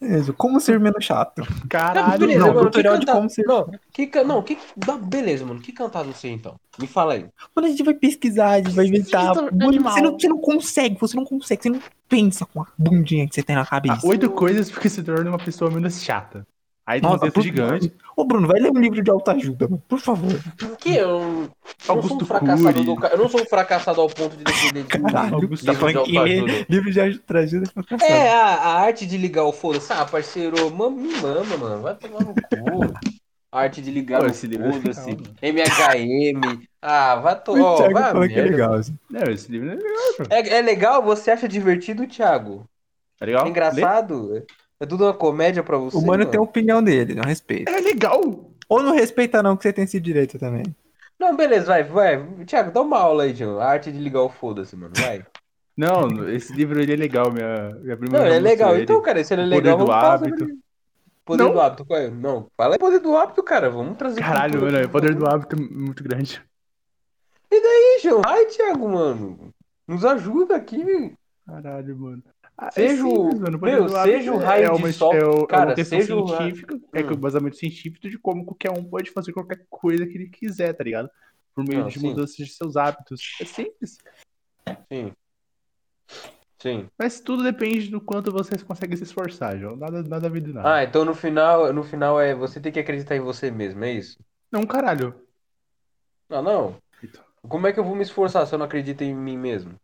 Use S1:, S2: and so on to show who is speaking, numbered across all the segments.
S1: Beleza, como ser menos chato.
S2: Caralho,
S3: beleza,
S1: não,
S3: mano. Que
S1: tutorial de
S3: cantado...
S1: como ser-
S3: Não, que, can- não, que... não, beleza, mano. Que cantado você então? Me fala aí.
S1: Quando a gente vai pesquisar, a gente vai inventar.
S4: Isso,
S1: Mano, você, não, você não consegue, você não consegue, você não pensa com a bundinha que você tem na
S2: Ah,
S1: cabeça.
S2: oito coisas porque se torna uma pessoa menos chata. Aí tem um texto gigante.
S1: Ô, Bruno, vai ler um livro de autoajuda, mano. Por favor.
S3: Que eu, eu não sou um do Eu não sou um fracassado ao ponto de depender de
S1: Caralho,
S2: Augusto
S1: tá
S3: livro de
S1: falando que ler
S3: autoajuda.
S1: livro de autoajuda é fracassado.
S3: É, a, a arte de ligar o foda-se. Ah, parceiro, mama, me mama, mano. Vai tomar no cu. A arte de ligar
S2: Pô,
S3: o
S2: esse livro é
S3: foda-se. MHM. Ah, vai
S1: O
S3: tomar.
S1: Thiago falou que é legal. assim.
S2: Não, esse livro é legal.
S3: É, é legal? Você acha divertido, Thiago?
S2: É legal?
S3: É engraçado? É tudo uma comédia pra você?
S1: O mano tem a opinião dele, não respeita.
S2: É legal.
S1: Ou não respeita, não, que você tem esse direito também.
S3: Não, beleza, vai, vai. Thiago, dá uma aula aí, Tio. A arte de ligar o foda-se, mano. Vai.
S2: Não, esse livro ele é legal. Minha, minha prima
S3: Não,
S2: já
S3: é legal.
S2: mostrou
S3: Então,
S2: ele.
S3: cara, se ele é
S2: poder
S3: legal,
S2: do
S3: vamos sobre
S2: hábito.
S3: ele. Poder
S2: Não.
S3: do hábito, qual é? Não, fala aí poder do hábito, cara. Vamos trazer.
S2: Caralho, mano, o poder do hábito é muito grande.
S3: Ih, João, Ai, Thiago, mano. Nos ajuda aqui.
S2: Caralho, mano. Ah,
S3: Seja o- meu,
S2: do hábito
S3: seja o raio
S2: é
S3: de
S2: uma,
S3: sol.
S2: É, o- é
S3: Cara,
S2: uma questão
S3: seja o
S2: científica, é que
S3: Hum.
S2: o basamento científico de como qualquer um pode fazer qualquer coisa que ele quiser, tá ligado? Por meio
S3: Não,
S2: de
S3: sim.
S2: mudanças de seus hábitos. É simples.
S3: Sim. Sim.
S2: Mas tudo depende do quanto você consegue se esforçar, João. Nada, nada a ver de nada.
S3: Ah, então no final, no final é você tem que acreditar em você mesmo, é isso?
S2: Não, caralho.
S3: Não, não.
S2: Então.
S3: Como é que eu vou me esforçar se eu não acredito em mim mesmo?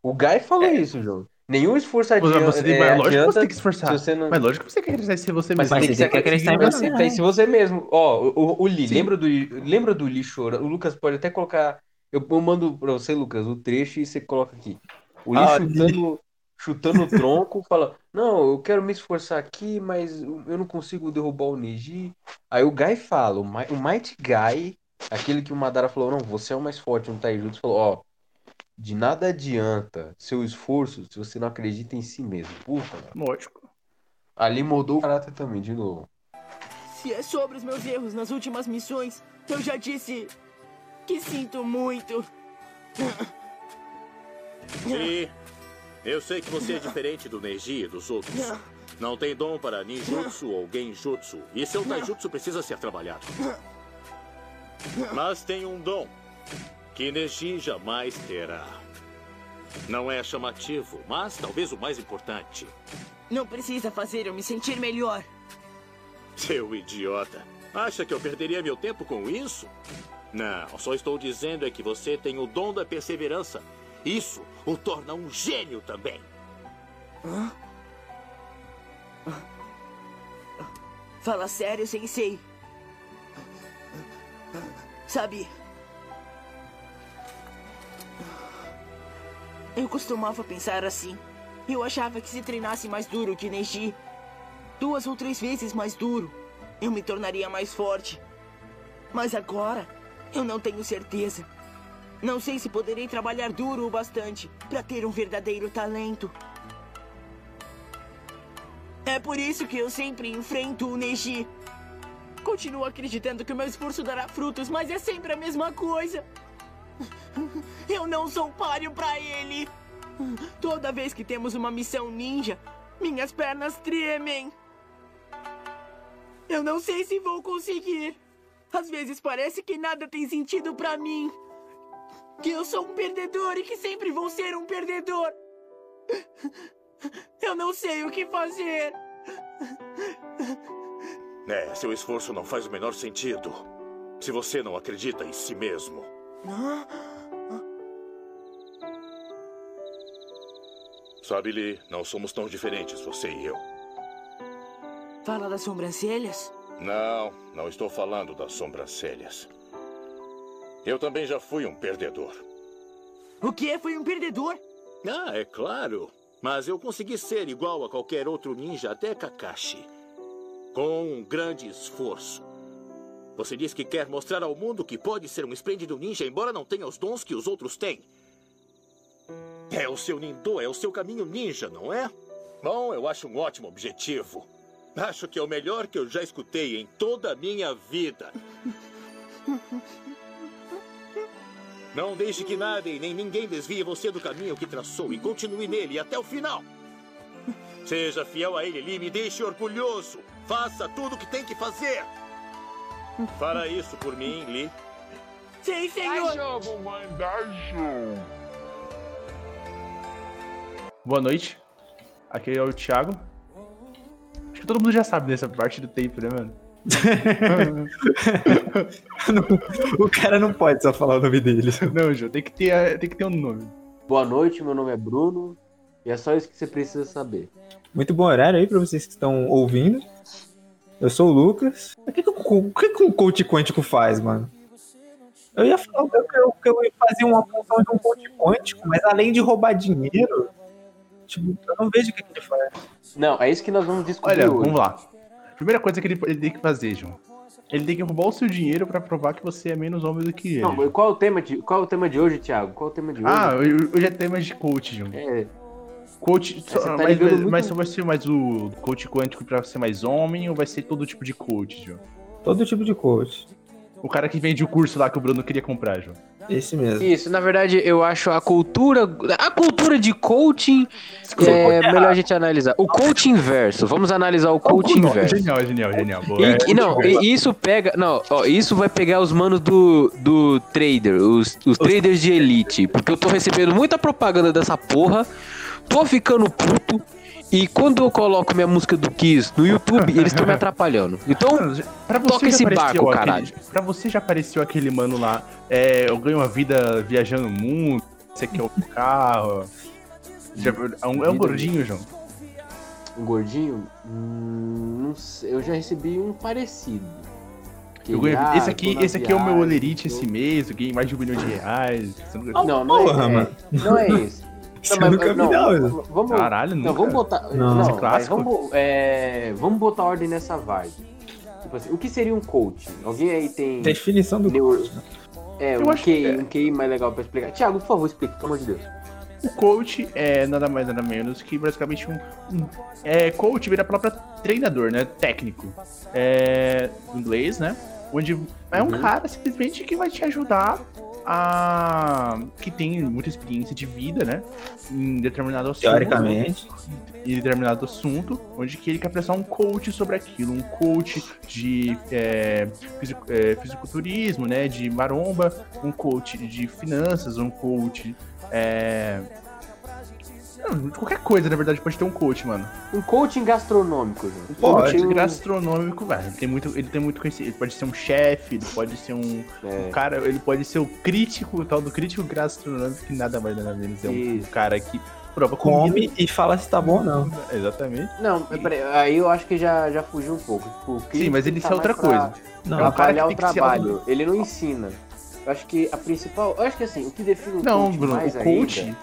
S3: O Guy falou isso, João. Nenhum esforço adianta,
S2: você tem,
S3: é,
S2: mas lógico que você tem que esforçar.
S3: se você não...
S2: Mas lógico que você quer acreditar em ser você
S3: Mas
S2: mesmo.
S3: tem que
S1: você
S3: ser
S1: tem que acreditar em
S3: mas
S1: você,
S3: Tem que ser você mesmo. Ó, o, o, o Li,
S2: Sim.
S3: lembra do, lembra do Li chorando? O Lucas pode até colocar. Eu, eu mando pra você, Lucas, o trecho e você coloca aqui. O Li
S1: Ah,
S3: chutando, chutando o tronco, fala: Não, eu quero me esforçar aqui, mas eu não consigo derrubar o Neji. Aí o Guy fala: O, Mi- o Might Guy, aquele que o Madara falou: Não, você é o mais forte no Taijutsu, falou: Ó, de nada adianta seu esforço se você não acredita em si mesmo. Puta, mano.
S2: Lógico.
S3: Ali mudou o caráter também, de novo.
S5: Se é sobre os meus erros nas últimas missões, eu já disse que sinto muito.
S6: Sim, eu sei que você é diferente do Neji e dos outros. Não tem dom para ninjutsu ou genjutsu. E seu taijutsu precisa ser trabalhado. Mas tem um dom que Neji jamais terá. Não é chamativo, mas talvez o mais importante.
S5: Não precisa fazer eu me sentir melhor.
S6: Seu idiota. Acha que eu perderia meu tempo com isso? Não, só estou dizendo é que você tem o dom da perseverança. Isso o torna um gênio também.
S5: Fala sério, sensei. Sabe? Eu costumava pensar assim. Eu achava que se treinasse mais duro que Neji, duas ou três vezes mais duro, eu me tornaria mais forte. Mas agora, eu não tenho certeza. Não sei se poderei trabalhar duro o bastante para ter um verdadeiro talento. É por isso que eu sempre enfrento o Neji. Continuo acreditando que o meu esforço dará frutos, mas é sempre a mesma coisa. Eu não sou páreo pra ele. Toda vez que temos uma missão ninja, minhas pernas tremem. Eu não sei se vou conseguir. Às vezes parece que nada tem sentido pra mim. Que eu sou um perdedor e que sempre vou ser um perdedor. Eu não sei o que fazer.
S6: É, seu esforço não faz o menor sentido. Se você não acredita em si mesmo. Sabe, Lee, não somos tão diferentes, você e eu.
S5: Fala das sobrancelhas?
S6: Não, não estou falando das sobrancelhas. Eu também já fui um perdedor.
S5: O que? Foi um perdedor?
S6: Ah, é claro. Mas eu consegui ser igual a qualquer outro ninja, até Kakashi. Com um grande esforço. Você diz que quer mostrar ao mundo que pode ser um esplêndido ninja, embora não tenha os dons que os outros têm. É o seu Nindo, é o seu caminho ninja, não é? Bom, eu acho um ótimo objetivo. Acho que é o melhor que eu já escutei em toda a minha vida. Não deixe que nada e nem ninguém desvie você do caminho que traçou e continue nele até o final. Seja fiel a ele, Lee. Me deixe orgulhoso. Faça tudo o que tem que fazer. Fará isso por mim, Lee.
S5: Sim, senhor.
S2: Boa noite. Aqui é o Thiago. Acho que todo mundo já sabe dessa parte do tempo, né, mano?
S1: o cara não pode só falar o nome dele.
S2: Não, João, tem que ter, tem que ter um nome.
S3: Boa noite, meu nome é Bruno. E é só isso que você precisa saber.
S1: Muito bom horário aí pra vocês que estão ouvindo. Eu sou o Lucas. O que, que, o- o que, que um coach quântico faz, mano? Eu ia falar que eu, que eu ia fazer uma função de um coach quântico, mas além de roubar dinheiro, tipo, eu não vejo o que, que ele faz.
S3: Não, é isso que nós vamos descobrir
S2: Olha,
S3: hoje.
S2: vamos lá. Primeira coisa que ele, ele tem que fazer, João. Ele tem que roubar o seu dinheiro pra provar que você é menos homem do que ele.
S3: Não, qual é o tema de, qual é o tema de hoje, Thiago? Qual é o tema de hoje?
S2: ah, hoje hoje é tema de coach, João.
S3: É,
S2: Coach,
S3: você tá
S2: mas, mas,
S3: muito-
S2: mas só vai ser mais o coach quântico pra ser mais homem ou vai ser todo tipo de coach, João?
S1: Todo tipo de coach.
S2: O cara que vende o curso lá que o Bruno queria comprar, João.
S1: Esse mesmo.
S3: Isso, na verdade, eu acho a cultura. A cultura de coaching é melhor a gente analisar. O coaching inverso. Vamos analisar o coaching inverso.
S2: Genial, genial, genial. Boa.
S3: E,
S2: É,
S3: não, e isso pega. Não, ó, isso vai pegar os manos do, do trader, os, os traders de elite. Porque eu tô recebendo muita propaganda dessa porra, tô ficando puto. E quando eu coloco minha música do Kiss no YouTube, eles estão me atrapalhando. Então,
S2: pra você
S3: toca esse barco,
S2: aquele-
S3: caralho.
S2: Pra você já apareceu aquele mano lá, é, eu ganho uma vida viajando o mundo, você quer o carro. Já- é, um, é um gordinho, João.
S3: um gordinho, hum, não sei, eu já recebi um parecido.
S2: Ganho-
S3: ah,
S2: esse aqui, esse aqui é o meu
S3: viagem,
S2: olerite
S3: tô-
S2: esse mês, eu ganhei mais de um milhão de reais.
S3: Não, não
S1: Porra,
S3: é,
S1: mano.
S3: não é esse.
S1: Isso
S3: Não, mas-
S1: nunca vi,
S3: não,
S1: não.
S3: Vamos,
S2: Caralho,
S3: não, vamos botar.
S1: Não.
S3: Não, mas
S2: clássico?
S3: vamos, é, vamos botar ordem nessa vibe. Tipo assim, o que seria um coach? Alguém aí tem.
S1: Definição do
S3: Neuro-
S1: coach. né?
S3: É,
S2: Eu
S3: um
S2: acho que é.
S3: um QI mais legal pra explicar. Tiago, por favor, explique, pelo amor de Deus.
S2: O coach é nada mais nada menos que basicamente um, um- é coach vira própria treinador, né, técnico, é em inglês, né, onde é um
S3: Uhum.
S2: cara simplesmente que vai te ajudar a que tem muita experiência de vida, né, em determinado assunto,
S1: Teoricamente.
S2: em determinado assunto, onde que ele quer prestar um coach sobre aquilo, um coach de é, fisico- é, fisiculturismo, né, de maromba, um coach de finanças, um coach é... não, qualquer coisa, na verdade, pode ter um coach, mano.
S3: Um coaching gastronômico, João.
S2: Um
S1: Pode.
S2: coach
S3: Um-
S2: gastronômico, velho. Ele tem muito, ele tem muito conhecimento. Ele pode ser um chefe, ele pode ser um,
S3: É,
S2: um cara, ele pode ser o crítico, o tal do crítico gastronômico, que nada mais nada menos é um
S3: Isso.
S2: cara que prova comida.
S1: Come e fala se tá bom ou não.
S2: Exatamente.
S3: Não, peraí, aí eu acho que já, já fugiu um pouco. Tipo,
S2: Sim, mas ele isso é outra coisa.
S1: Não,
S2: É um
S3: avaliar o trabalho. Ele não ensina. Eu acho que a principal. Eu acho que assim, o que define um
S2: Não,
S3: coach
S2: Bruno,
S3: mais
S2: o coach.
S3: ainda,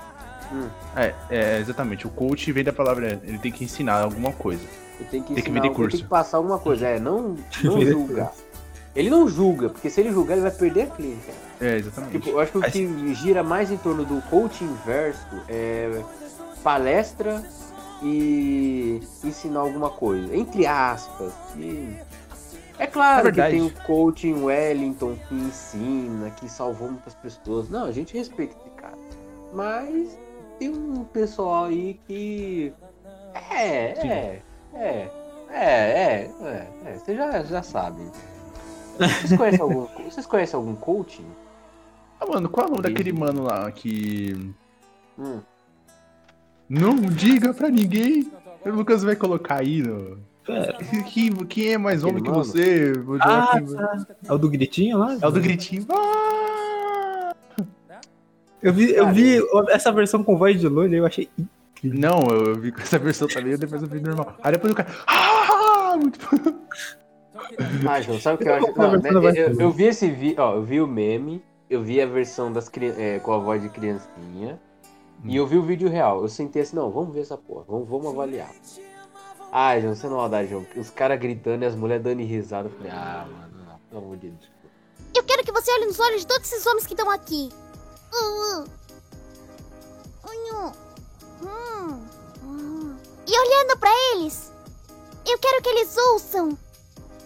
S3: Hum.
S2: É, é, exatamente. O coach vem da palavra. Ele tem que ensinar alguma coisa.
S3: ele tem que,
S2: Tem que
S3: ensinar,
S2: curso.
S3: tem que passar alguma coisa. É, não, não julgar. Ele não julga, porque se ele julgar, ele vai perder a clínica.
S2: É, exatamente.
S3: Tipo, eu acho que o
S1: Mas-
S3: que gira mais em torno do coaching inverso é palestra e ensinar alguma coisa. Entre aspas. E... É
S2: É
S3: claro que
S2: verdade.
S3: tem o coaching Wellington que ensina, que salvou muitas pessoas. Não, a gente respeita esse cara. Mas tem um pessoal aí que. É,
S2: Sim.
S3: é, é. É, é, é, é, vocês já, já sabem. Vocês conhecem algum, vocês conhecem algum coaching?
S2: Ah, mano, qual é o nome daquele mano lá que.
S3: Hum.
S2: Não diga pra ninguém. O Lucas vai colocar aí no. Que, quem é mais homem que você?
S1: Ah,
S2: aqui.
S1: É o do gritinho lá?
S2: É o do gritinho. Ah!
S1: Eu vi, eu vi essa versão com voz de loiro e eu achei.
S2: Não, eu vi com essa versão também, depois eu vi normal. Aí depois o cara. Ah! Muito...
S3: Ah, João, sabe o que eu acho?
S1: Qual
S3: Não, né, eu, eu vi esse vídeo, ó, eu vi o meme, eu vi a versão das é, com a voz de criancinha, e eu vi o vídeo real. Eu sentei assim, não, vamos ver essa porra, vamos, vamos avaliar. Ah, João, você não maldade, João. Os caras gritando e as mulheres dando risada. Eu falei, ah, mano, não, pelo amor de Deus.
S4: Eu quero que você olhe nos olhos de todos esses homens que estão aqui. E olhando para eles, eu quero que eles ouçam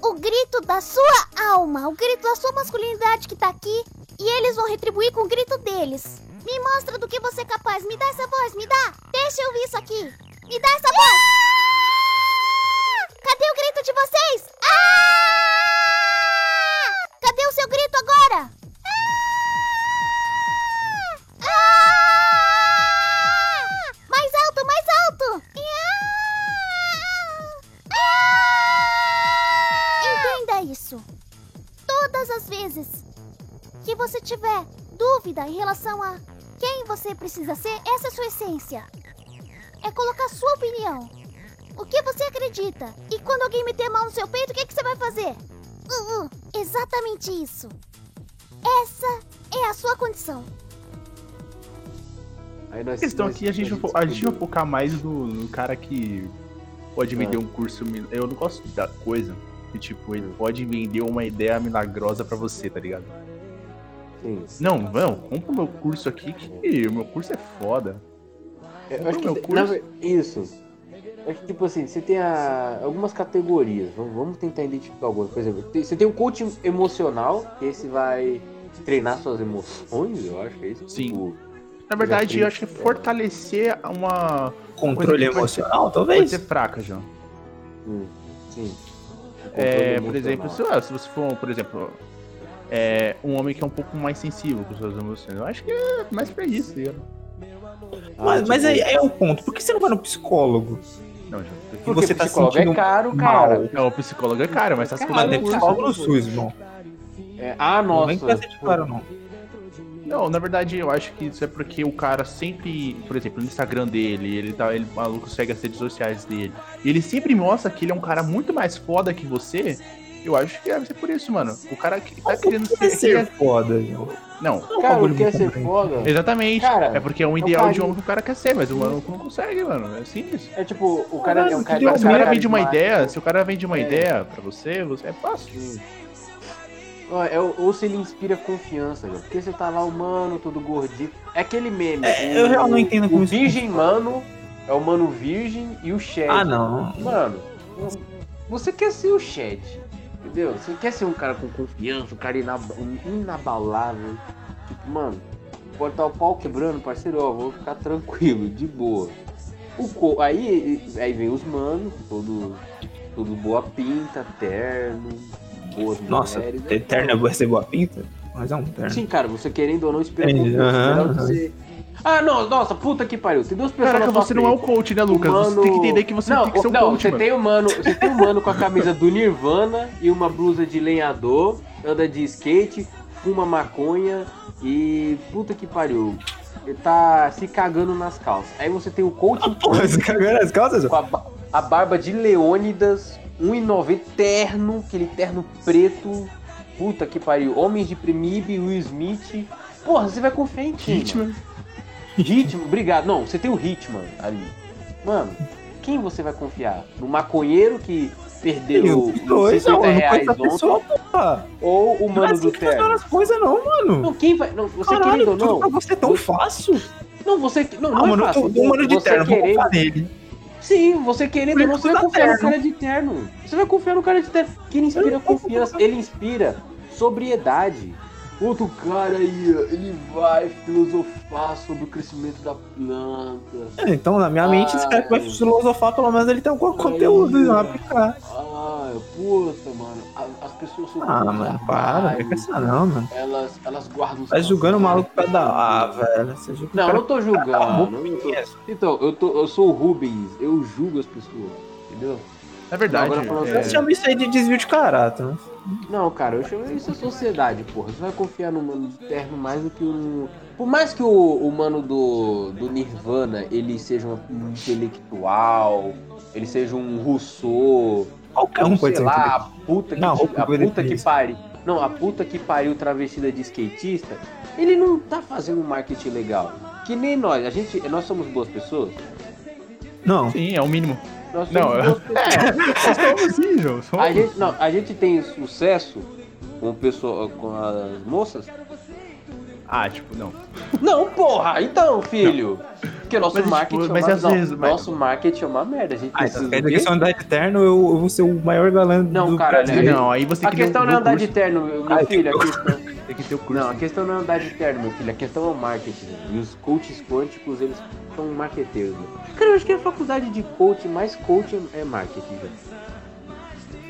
S4: o grito da sua alma, o grito da sua masculinidade que tá aqui, e eles vão retribuir com o grito deles. Me mostra do que você é capaz, me dá essa voz, me dá! Deixa eu ouvir isso aqui! Me dá essa voz! Cadê o grito de vocês? Ah! Cadê o seu grito agora? Mais alto, mais alto! Entenda isso. Todas as vezes que você tiver dúvida em relação a quem você precisa ser, essa é sua essência. É colocar sua opinião. O que você acredita? E quando alguém meter a mão no seu peito, o que, é que você vai fazer? Uh, uh, exatamente isso. Essa é a sua condição.
S3: Aí nós,
S2: A questão
S3: nós-
S2: aqui, a gente, vai fo- a gente vai focar mais no, no cara que pode vender um curso. Eu não gosto da coisa que, tipo, ele pode vender uma ideia milagrosa pra você, tá ligado?
S3: Sim.
S2: Não, não, compra o meu curso aqui que o meu curso é foda.
S3: Eu acho que
S2: meu curso.
S3: isso. É que, tipo assim, você tem a- algumas categorias. Vamos, vamos tentar identificar algumas. Por exemplo, tem- você tem o coach emocional, que esse vai treinar suas emoções, eu acho que é isso.
S2: Sim.
S3: Tipo,
S2: Na verdade, eu acho que é fortalecer uma.
S1: Controle
S2: que pode
S1: emocional,
S2: Pode
S1: talvez?
S2: ser fraca, João.
S3: hum, sim.
S2: É, por exemplo, se, ah, se você for, por exemplo, é, um homem que é um pouco mais sensível com suas emoções, eu acho que é mais pra isso, tá ligado?
S3: Ah,
S1: Mas, mas
S3: tipo,
S1: aí aí é o ponto. Por que você não vai no psicólogo?
S2: Não, João.
S3: porque
S1: você tá
S3: psicólogo
S1: sentindo
S3: é caro,
S1: mal.
S3: cara.
S2: É, o psicólogo é caro, mas tá se
S3: Cara,
S1: Mas tem
S3: não,
S2: curso.
S1: psicólogo no SUS, irmão.
S3: É, ah,
S1: Não vem
S3: nossa.
S1: com essa de cara, não.
S2: Não, na verdade, eu acho que isso é porque o cara sempre, por exemplo, no Instagram dele, ele tá, ele o maluco segue as redes sociais dele. E ele sempre mostra que ele é um cara muito mais foda que você. Eu acho que deve ser por isso, mano. O cara que tá querendo
S1: Por que
S2: ser.
S1: ser foda?
S2: Não,
S3: Cara,
S1: bagulho
S3: não quer
S1: muito
S3: ser foda.
S2: exatamente.
S3: Cara,
S2: é porque é um
S3: o
S2: ideal
S3: cara-
S2: de homem que o cara quer ser, mas o maluco não consegue, mano. É simples.
S3: É tipo, o cara é um cara.
S1: que
S2: Se o cara
S1: cara
S2: vende uma ideia, se o cara vende uma
S3: É.
S2: ideia pra você, você é fácil.
S3: Ó, é ou se ele inspira confiança, velho. Porque você tá lá, o mano, todo gordinho. É aquele meme.
S1: É,
S3: o-
S1: eu realmente não entendo como
S3: O
S1: isso
S3: virgem mano é o mano virgem e o Shed.
S1: Ah, não.
S3: Mano, você quer ser o Shed. Entendeu? Você quer ser um cara com confiança, um cara inab- inabalável. Tipo, mano, pode estar o pau quebrando, parceiro, ó, vou ficar tranquilo, de boa. O aí, aí vem os manos, todo, todo boa pinta, terno, boas
S1: Nossa,
S3: mulheres.
S1: Eterna vai ser boa pinta? Mas é um terno.
S3: Sim, cara, você querendo ou não, espera um pouco. você... Ah, não, nossa, puta que pariu. Tem duas pessoas
S2: Caraca, você não é o coach, né, Lucas? Você tem que entender que você
S3: não,
S2: tem que ser o
S3: não,
S2: coach,
S3: você
S2: mano.
S3: tem um mano, você tem um mano com a camisa do Nirvana e uma blusa de lenhador, anda de skate, fuma maconha e puta que pariu. Ele tá se cagando nas calças. Aí você tem o coach
S1: Porra, você cagou nas calças?
S3: com a, a barba de Leônidas, 1,90 terno, aquele terno preto. Puta que pariu. Homens de Premib, Will Smith. Porra, você vai confiar em quem? mano? Ritmo, obrigado. Não, você tem o Hitman ali. Mano, quem você vai confiar? No maconheiro que perdeu
S1: dois,
S3: 50
S1: não, eu não
S3: reais
S1: a
S3: ontem?
S1: pessoa.
S3: Ou o
S1: Não é
S3: mano
S1: assim
S3: do
S1: que funciona
S3: terno?
S1: as coisas, não, mano.
S3: Não, quem vai. Não, você
S1: Caralho,
S3: querendo ou não.
S1: você é tão fácil.
S3: Não, você. Não,
S1: Ah,
S3: não é
S1: mano,
S3: fácil.
S1: o mano de terno, vou
S3: querendo-
S1: confiar nele.
S3: Sim, você querendo ou não, você vai confiar no cara de terno. Você vai confiar no cara de terno. Que ele inspira confiança, ele inspira sobriedade. Outro cara aí, ele vai filosofar sobre o crescimento da planta.
S1: É, então, na minha mente, esse cara que vai
S3: Ai.
S1: filosofar, pelo menos ele tem algum conteúdo
S3: Ai.
S1: pra aplicar.
S3: Ah, puta, mano. a- As pessoas são
S1: Ah, mano, para, não com essa não, mano.
S3: Elas, elas guardam
S1: Tá julgando o maluco por causa da. Ah, velho. Você julga
S3: Não, eu não tô julgando. não tô-. Então, eu, tô, eu sou o Rubens, eu julgo as pessoas, entendeu?
S2: Na verdade,
S3: Agora falando
S2: é,
S1: Você chama isso aí de desvio de caráter, né?
S3: Não, cara, eu chamo isso de sociedade, porra. Você vai confiar no mano de terno mais do que um. Por mais que o, o mano do, do Nirvana ele seja um intelectual, ele seja um Rousseau,
S1: Qualquer um
S3: ou
S1: pode
S3: sei
S1: ser
S3: lá, a puta que,
S1: Não,
S3: a puta que pariu. Não, a puta que pariu travestida de skatista, ele não tá fazendo um marketing legal. Que nem nós, a gente, nós somos boas pessoas.
S1: Não,
S2: sim, é o mínimo.
S3: Nós somos
S2: Não. Nós somos assim, João. somos.
S3: A gente, não, a gente tem sucesso com, pessoa, com as moças?
S2: Ah, tipo, não.
S3: Não, porra! Então, filho! Porque nosso
S2: Mas, tipo,
S3: marketing
S2: mas
S3: é uma não,
S2: vezes- mas-
S3: Nosso marketing é uma merda. A gente
S1: Ah,
S3: precisa
S1: então
S3: do
S1: quer dizer que se eu andar de terno, eu, eu vou ser o maior galã
S3: Não,
S1: do
S3: cara,
S1: Brasil.
S3: né?
S2: Não, aí você
S3: A questão
S2: um
S3: não é andar
S2: curso,
S3: de terno, meu
S1: Ah,
S3: filho. A questão,
S2: Tem que ter o curso.
S3: não, a questão não é andar de terno, meu filho. A questão é o marketing. E os coaches quânticos, eles são marqueteiros. Né? Cara, eu acho que a faculdade de coach, mais coach é marketing, velho.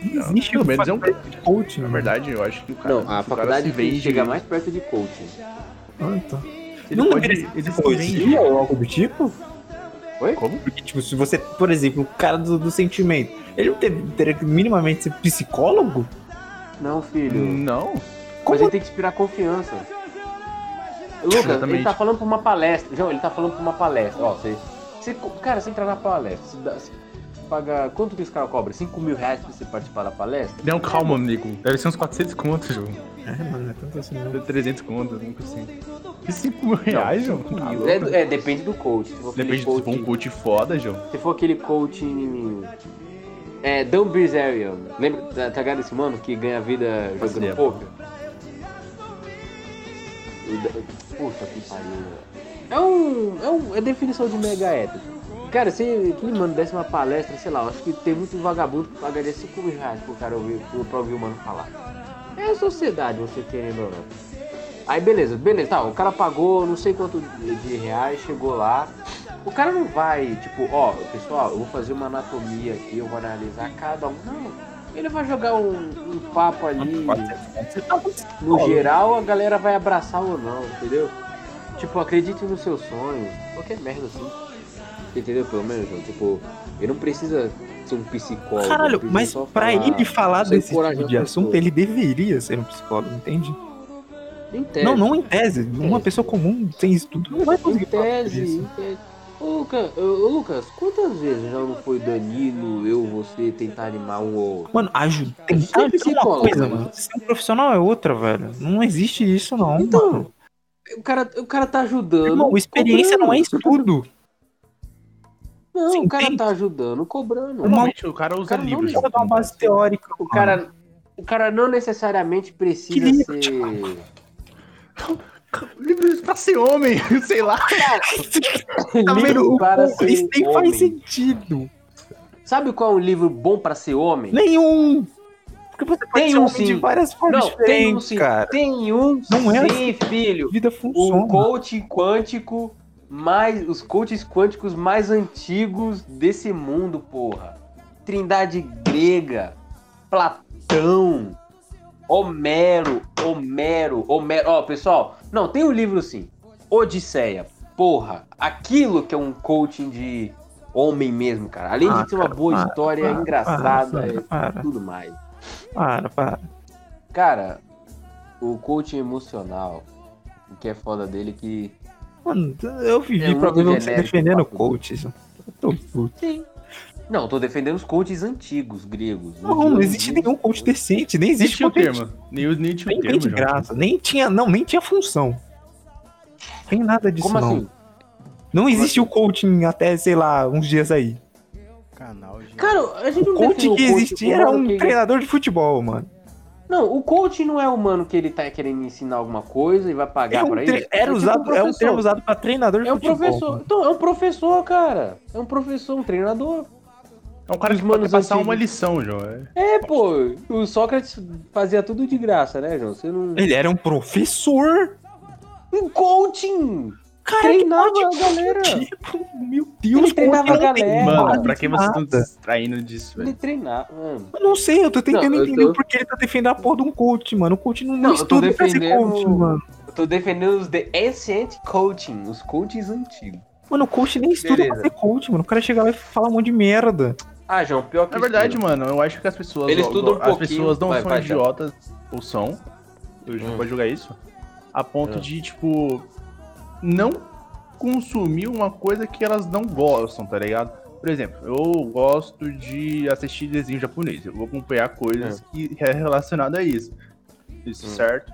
S1: Não existe
S2: Pelo menos é um-
S1: de coaching,
S2: Na verdade, eu acho que o cara.
S3: Não, a
S2: cara
S3: faculdade que
S2: vende.
S3: chega mais perto de coaching.
S1: Ah, então.
S2: Ele
S1: Não
S2: pode. Ele
S1: poesia ou algo do tipo?
S2: Como?
S1: Porque, tipo, se você, por exemplo, o cara do, do sentimento, ele não ter- teria que minimamente ser psicólogo?
S3: Não, filho.
S2: Não.
S1: Como-
S3: Mas ele tem que inspirar confiança. Lucas, ele
S2: Exatamente.
S3: tá falando pra uma palestra. João, ele tá falando pra uma palestra. Ó, você. você cara, você entra na palestra. Você, dá, você paga. Quanto que esse cara cobra? 5 mil reais pra você participar da palestra?
S2: Não, calma, amigo. Deve ser uns 400 contos, João.
S1: É, mano, é tanto assim não.
S2: 300 contos, nunca assim. E 5 mil reais, João? Tá.
S3: É, é, depende do coach. Se
S2: Depende se
S3: coach,
S2: for um coach foda, João.
S3: Se for aquele coaching. É, Dan Bilzerian. Lembra, tá, tá ligado esse mano que ganha vida jogando
S2: Lembro.
S3: poker? Puta que pariu. É um. É, um, é definição de mega hétero. Cara, se aquele mano desse uma palestra, sei lá, acho que tem muito vagabundo que pagaria 5 mil reais pro cara ouvir, pro- pra ouvir o mano falar. É a sociedade, você querendo ou não. Aí beleza, beleza, tá, o cara pagou não sei quanto de de reais, chegou lá. O cara não vai, tipo, ó, pessoal, eu vou fazer uma anatomia aqui, eu vou analisar cada um. Não, ele vai jogar um, um papo ali. No geral, a galera vai abraçar ou não, entendeu? Tipo, acredite nos seus sonhos. Qualquer merda assim. Entendeu? Pelo menos, João. Tipo, ele não precisa ser um psicólogo.
S1: Caralho, mas pra ele falar desse tipo de assunto, ele deveria ser um psicólogo, entende?
S3: Em tese.
S1: Não, não em tese. Uma pessoa comum sem estudo não vai
S3: Em
S1: conseguir
S3: tese,
S1: isso.
S3: em tese. Ô, Lucas, ô, Lucas, quantas vezes já não foi Danilo, eu, você tentar animar um ou outro?
S1: Mano, ajuda. Tem
S3: é
S1: ah, tem uma
S3: psicólogo,
S1: coisa, mano. Ser um profissional é outra, velho. Não existe isso, não.
S3: Então,
S1: mano.
S3: O cara, o cara tá ajudando.
S1: Irmão, experiência não é estudo.
S3: Não,
S1: Você
S3: o cara
S1: entende?
S3: tá ajudando, cobrando.
S2: Normalmente o cara usa
S3: cara não
S2: livros.
S1: Precisa dar uma base teórica.
S3: O cara, o cara não necessariamente precisa
S1: Que livro,
S3: ser.
S2: Livros pra ser homem, sei lá.
S1: Tá
S3: livro
S1: vendo? O-
S3: para
S1: o-
S3: ser
S1: Isso nem
S3: homem.
S1: faz sentido.
S3: Sabe qual é um livro bom pra ser homem?
S1: Nenhum. Porque você pode
S3: Tem
S1: ser
S3: um
S1: homem de
S3: sim.
S1: várias formas
S3: Não, tem um sim.
S1: cara.
S3: Tem um
S1: Não é
S3: sim, filho.
S1: A vida funciona.
S3: O coach quântico mais. Os coaches quânticos mais antigos desse mundo, porra. Trindade grega. Platão. Homero. Homero. Homero. Ó, pessoal. Não, tem um livro sim. Odisseia. Porra. Aquilo que é um coaching de homem mesmo, cara. Além
S1: Ah,
S3: de ter uma
S1: cara,
S3: boa
S1: para,
S3: história,
S1: para,
S3: engraçada,
S1: para,
S3: é
S1: para.
S3: tudo mais.
S1: Para, para.
S3: Cara, o coaching emocional, o que é foda dele é que.
S1: Mano, eu vivi
S3: É
S1: pra ver você
S3: genérico
S1: defendendo coaches. Eu tô puto.
S3: Sim. Não, tô defendendo os coaches antigos, gregos.
S1: Não, não existe nenhum coach decente, nem
S2: Nem
S1: existe potente.
S2: termo. Nem, nem tinha
S1: Nem
S2: termo,
S1: de graça, nem tinha, não, nem tinha função. Tem nada disso
S3: Como
S1: não.
S3: assim?
S1: Não existe o coaching até, sei lá, uns dias aí.
S7: Canal, gente.
S3: Cara, a gente
S1: O
S3: não
S1: coach que
S3: o coach
S1: existia era um
S3: que-
S1: treinador de futebol, mano.
S3: Não, o coach não é o mano que ele tá querendo ensinar alguma coisa e vai pagar
S1: É um
S3: pra isso.
S1: Era
S3: tipo
S1: usado,
S3: um
S1: é um
S3: professor.
S1: termo usado pra treinador de
S3: É um
S1: futebol.
S3: professor.
S1: mano.
S3: Então, é um professor, cara. É um professor, um treinador.
S2: É um cara que
S3: Os
S2: pode
S3: manos
S2: passar
S3: antigos.
S2: uma lição, João. É.
S3: É, pô. O Sócrates fazia tudo de graça, né, João? Você não.
S1: Ele era um professor.
S3: Um coaching!
S1: Cara,
S3: Treinava
S1: que
S3: a galera.
S1: Tipo, meu Deus,
S3: Ele treinava a galera.
S2: Mano, pra que vocês estão distraindo disso,
S3: Ele
S2: velho?
S3: treinava, mano.
S1: Eu não sei, eu tô tentando
S3: Não, eu
S1: entender
S3: tô-
S1: o porquê ele tá defendendo a porra de um coach, mano. O coach não, não,
S3: Não, eu tô
S1: estuda pra ser
S3: defendendo-
S1: coach, mano.
S3: Eu tô defendendo os The Ancient Coaching, os coaches antigos.
S1: Mano, o coach nem estuda
S3: Beleza.
S1: pra ser coach, mano. O cara chega lá e fala um monte de merda.
S3: Ah, João, pior que
S2: Na verdade,
S3: estuda.
S2: mano, eu acho que as pessoas.
S3: Ele estuda um
S2: as
S3: pouquinho.
S2: pessoas não
S3: Vai,
S2: são
S3: vai,
S2: idiotas, ou são. Eu
S3: Hum.
S2: pode julgar isso. A ponto
S3: Hum.
S2: de, tipo, não consumir uma coisa que elas não gostam, tá ligado? Por exemplo, eu gosto de assistir desenho japonês. Eu vou acompanhar coisas que é relacionado a isso. Isso,
S3: Hum.
S2: certo?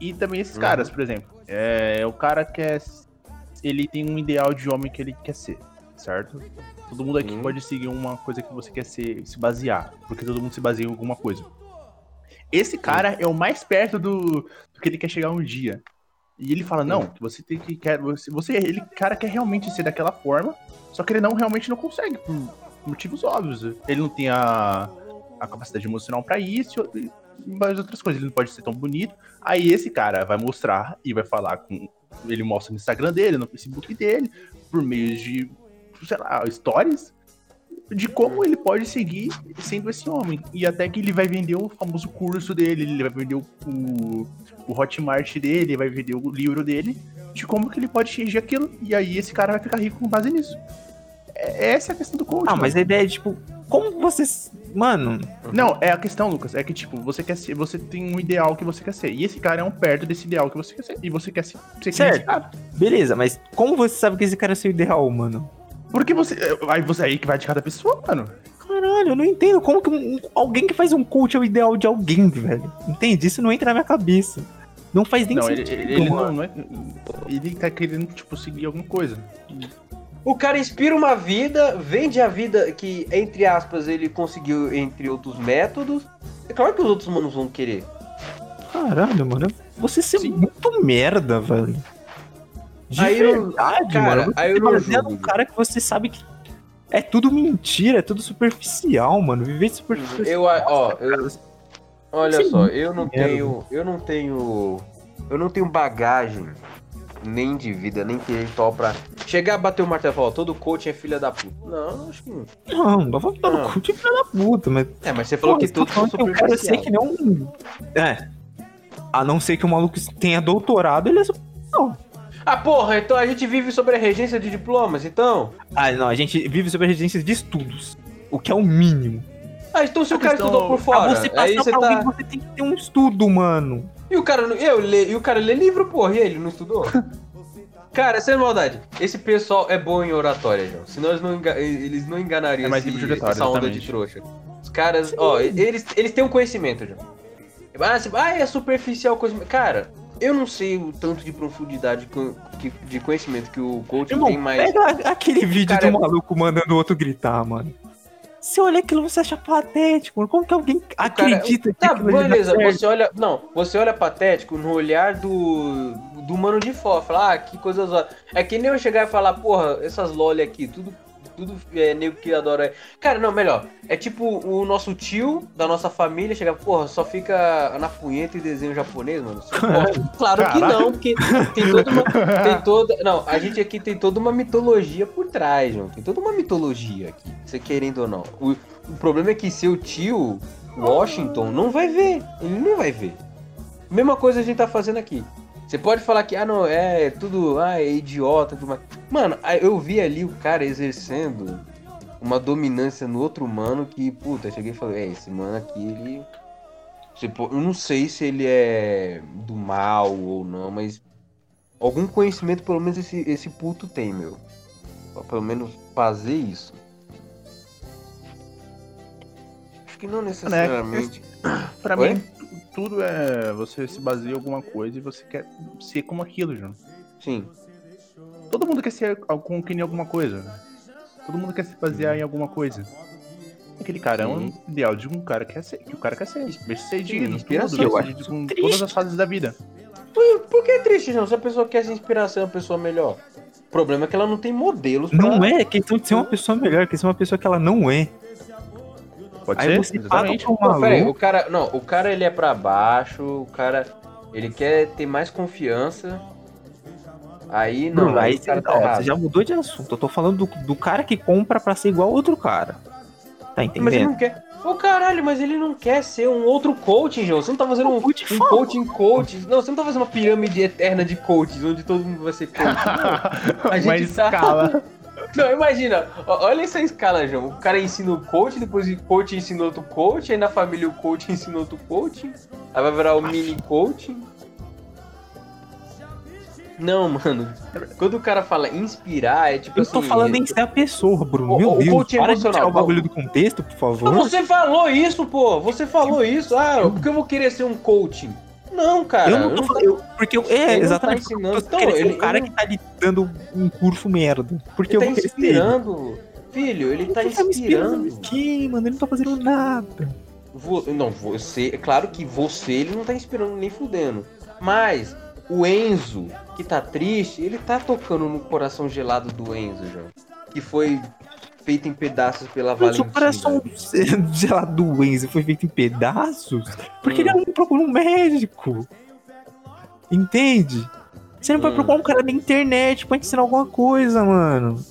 S2: E também esses
S3: Uhum.
S2: caras, por exemplo. É, o cara quer. Ele tem um ideal de homem que ele quer ser, certo? Todo mundo aqui
S3: Hum.
S2: pode seguir uma coisa que você quer ser, se basear. Porque todo mundo se baseia em alguma coisa. Esse cara é o mais perto do, do que ele quer chegar um dia. E ele fala, não, que você tem que. Quer, você, você, ele, cara, quer realmente ser daquela forma, só que ele não realmente não consegue, por motivos óbvios. Ele não tem a, a capacidade emocional pra isso e várias outras coisas. Ele não pode ser tão bonito. Aí esse cara vai mostrar e vai falar com. Ele mostra no Instagram dele, no Facebook dele, por meio de, sei lá, stories, de como ele pode seguir sendo esse homem. E até que ele vai vender o famoso curso dele, ele vai vender o, o, o Hotmart dele, vai vender o livro dele, de como que ele pode atingir aquilo. E aí esse cara vai ficar rico com base nisso. É, essa é a questão do coach.
S1: Ah, mas a ideia é, tipo, como você Mano,
S2: Não, é a questão, Lucas, é que, tipo, você quer ser, você tem um ideal que você quer ser. E esse cara é um perto desse ideal que você quer ser. E você quer ser, nem
S1: Certo.
S2: cara.
S1: beleza, mas como você sabe que esse cara é seu ideal, mano?
S2: Porque você. Aí você aí que vai de cada pessoa, mano.
S1: Caralho, eu não entendo como que um- alguém que faz um coach é o ideal de alguém, velho. Entende? Isso não entra na minha cabeça. Não faz nem
S2: Não,
S1: sentido,
S2: ele, ele não, não é. Ele tá querendo, tipo, seguir alguma coisa.
S3: O cara inspira uma vida, vende a vida que, entre aspas, ele conseguiu entre outros métodos. É claro que os outros humanos vão querer.
S1: Caralho, mano. Você ser
S2: Sim.
S1: muito merda, velho. De
S3: Aí eu-
S1: verdade,
S3: cara,
S1: mano. Você
S3: aí eu não
S1: num cara que você sabe que é tudo mentira, é tudo superficial, mano. Viver de superficial.
S3: Eu, a- ó, eu, olha
S1: Sim,
S3: só, eu não tenho, eu não tenho, eu não tenho bagagem nem de vida, nem intelectual pra chegar, bater o martelo e falar, ó, todo coach é filha da puta. Não, acho que não.
S1: Não, não vou falar
S3: Não.
S1: no coach filho da puta, mas.
S3: É, mas você falou
S1: Pô,
S3: que
S1: tá
S3: todos são
S1: falando que eu
S3: superficiais.
S1: que nem um. É. A não ser que o maluco tenha doutorado, ele é. Não.
S3: Ah, porra, então a gente vive sobre a regência de diplomas, então?
S1: Ah, não, a gente vive sob a regência de estudos. O que é o mínimo.
S3: Ah, então se o cara estudou por
S1: Pra
S3: fora,
S1: você passar
S3: aí você
S1: pra
S3: tá...
S1: alguém, você tem que ter um estudo, mano.
S3: E o cara, não- eu lê, e o cara lê livro, porra, e ele não estudou? cara, sem maldade, esse pessoal é bom em oratória, João. Senão eles não, enga- eles não enganariam
S2: É mais
S3: esse-
S2: livro de oratória,
S3: essa onda
S2: exatamente.
S3: de trouxa. Os caras, ó, eles, eles têm um conhecimento, João. Ah, ah, é superficial coisa. Cara, eu não sei o tanto de profundidade que- de conhecimento que o coach
S1: Irmão,
S3: tem, mas.
S1: pega aquele vídeo
S3: Cara,
S1: do maluco mandando o outro gritar, mano. Você olha aquilo, você acha patético, mano. Como que alguém acredita que
S3: Tá, beleza, você olha. Não, você olha patético no olhar do. do mano de fora. Fala, ah, que coisa zoada. É que nem eu chegar e falar, porra, essas loli aqui, tudo. Tudo é nego que adora. Cara, não, melhor. É tipo o nosso tio da nossa família chegar, porra, só fica na punheta e desenho japonês, mano. Claro que
S2: Caralho.
S3: não, porque tem toda uma. Tem toda. Não, a gente aqui tem toda uma mitologia por trás, João. Tem toda uma mitologia aqui. Você querendo ou não. O, o problema é que seu tio, Washington, não vai ver. Ele não vai ver. Mesma coisa a gente tá fazendo aqui. Você pode falar que, ah, não, é tudo, ah, é idiota, tudo mais. Mano, eu vi ali o cara exercendo uma dominância no outro mano que, puta, eu cheguei e falei, é, esse mano aqui, ele. Você po- Eu não sei se ele é do mal ou não, mas algum conhecimento pelo menos esse, esse puto tem, meu. Pra pelo menos fazer isso. Acho que não necessariamente.
S2: Pra
S3: Oi?
S2: mim, tudo é. Você se baseia em alguma coisa e você quer ser como aquilo, João.
S3: Sim.
S2: Todo mundo quer ser com que nem alguma coisa. Todo mundo quer se basear em alguma coisa. Aquele cara é um
S3: Sim.
S2: ideal de um cara que quer ser. Que o cara quer ser. Bem-sucedido,
S3: inspiração.
S2: tudo,
S1: Eu acho
S2: com
S1: triste.
S2: todas as fases da vida.
S3: Por, por que é triste, não? Se a pessoa quer se inspirar ser uma pessoa melhor. O problema é que ela não tem modelos pra...
S1: Não é questão de ser uma pessoa melhor, é questão de uma pessoa que ela não é.
S2: Pode
S1: Aí
S2: ser?
S1: você
S2: Exatamente.
S1: um
S3: peraí, o cara. Não, o cara ele é pra baixo, o cara. Ele quer ter mais confiança. Aí não,
S1: Bruno,
S3: aí cara tá
S1: você já mudou de assunto. Eu tô falando do, do cara que compra pra ser igual outro cara. Tá
S3: Mas ele
S1: entendendo?
S3: não quer. Ô caralho, mas ele não quer ser um outro coaching, João. Você não tá fazendo um,
S1: coach
S3: um coaching coach. Não, você não tá fazendo uma pirâmide eterna de coaches, onde todo mundo vai ser coach. Não. A
S2: Uma
S3: gente tá-
S2: escala.
S3: Não, imagina, olha essa escala, João. O cara ensina o coach, depois o coach ensina outro coach, aí na família o coach ensina outro coaching, aí vai virar o mini coaching. Não, mano. Quando o cara fala inspirar, é tipo
S1: Eu
S3: assim.
S1: tô falando em
S3: é-
S1: ser a pessoa, Bruno.
S3: O-
S1: Meu
S3: o
S1: Deus,
S3: coach
S1: para de tirar o bagulho do contexto, por favor.
S3: você falou isso, pô! Você falou isso. Ah, porque eu vou querer ser um coaching. Não, cara.
S1: eu não tô falando. eu- porque eu, é,
S3: Ele não
S1: exatamente.
S3: tá ensinando.
S1: eu tô
S3: Então, ele-
S1: um cara
S3: ele-
S1: que tá lhe dando um curso merda. Porque
S3: Ele
S1: eu
S3: tá
S1: vou ele.
S3: inspirando. Filho, ele tá
S1: Ele tá me inspirando aqui, mano. Ele não tá fazendo nada.
S3: Vo- não, você. É claro que você ele não tá inspirando nem fudendo. Mas o Enzo, que tá triste, ele tá tocando no coração gelado do Enzo, João. Que foi feito em pedaços pela
S1: Mas o
S3: Valentina.
S1: coração, sei lá, do Enzo foi feito em pedaços porque
S3: Hum.
S1: ele não procurou um médico. Entende? Você não vai
S3: Hum.
S1: procurar um cara na internet pra ensinar alguma coisa, mano.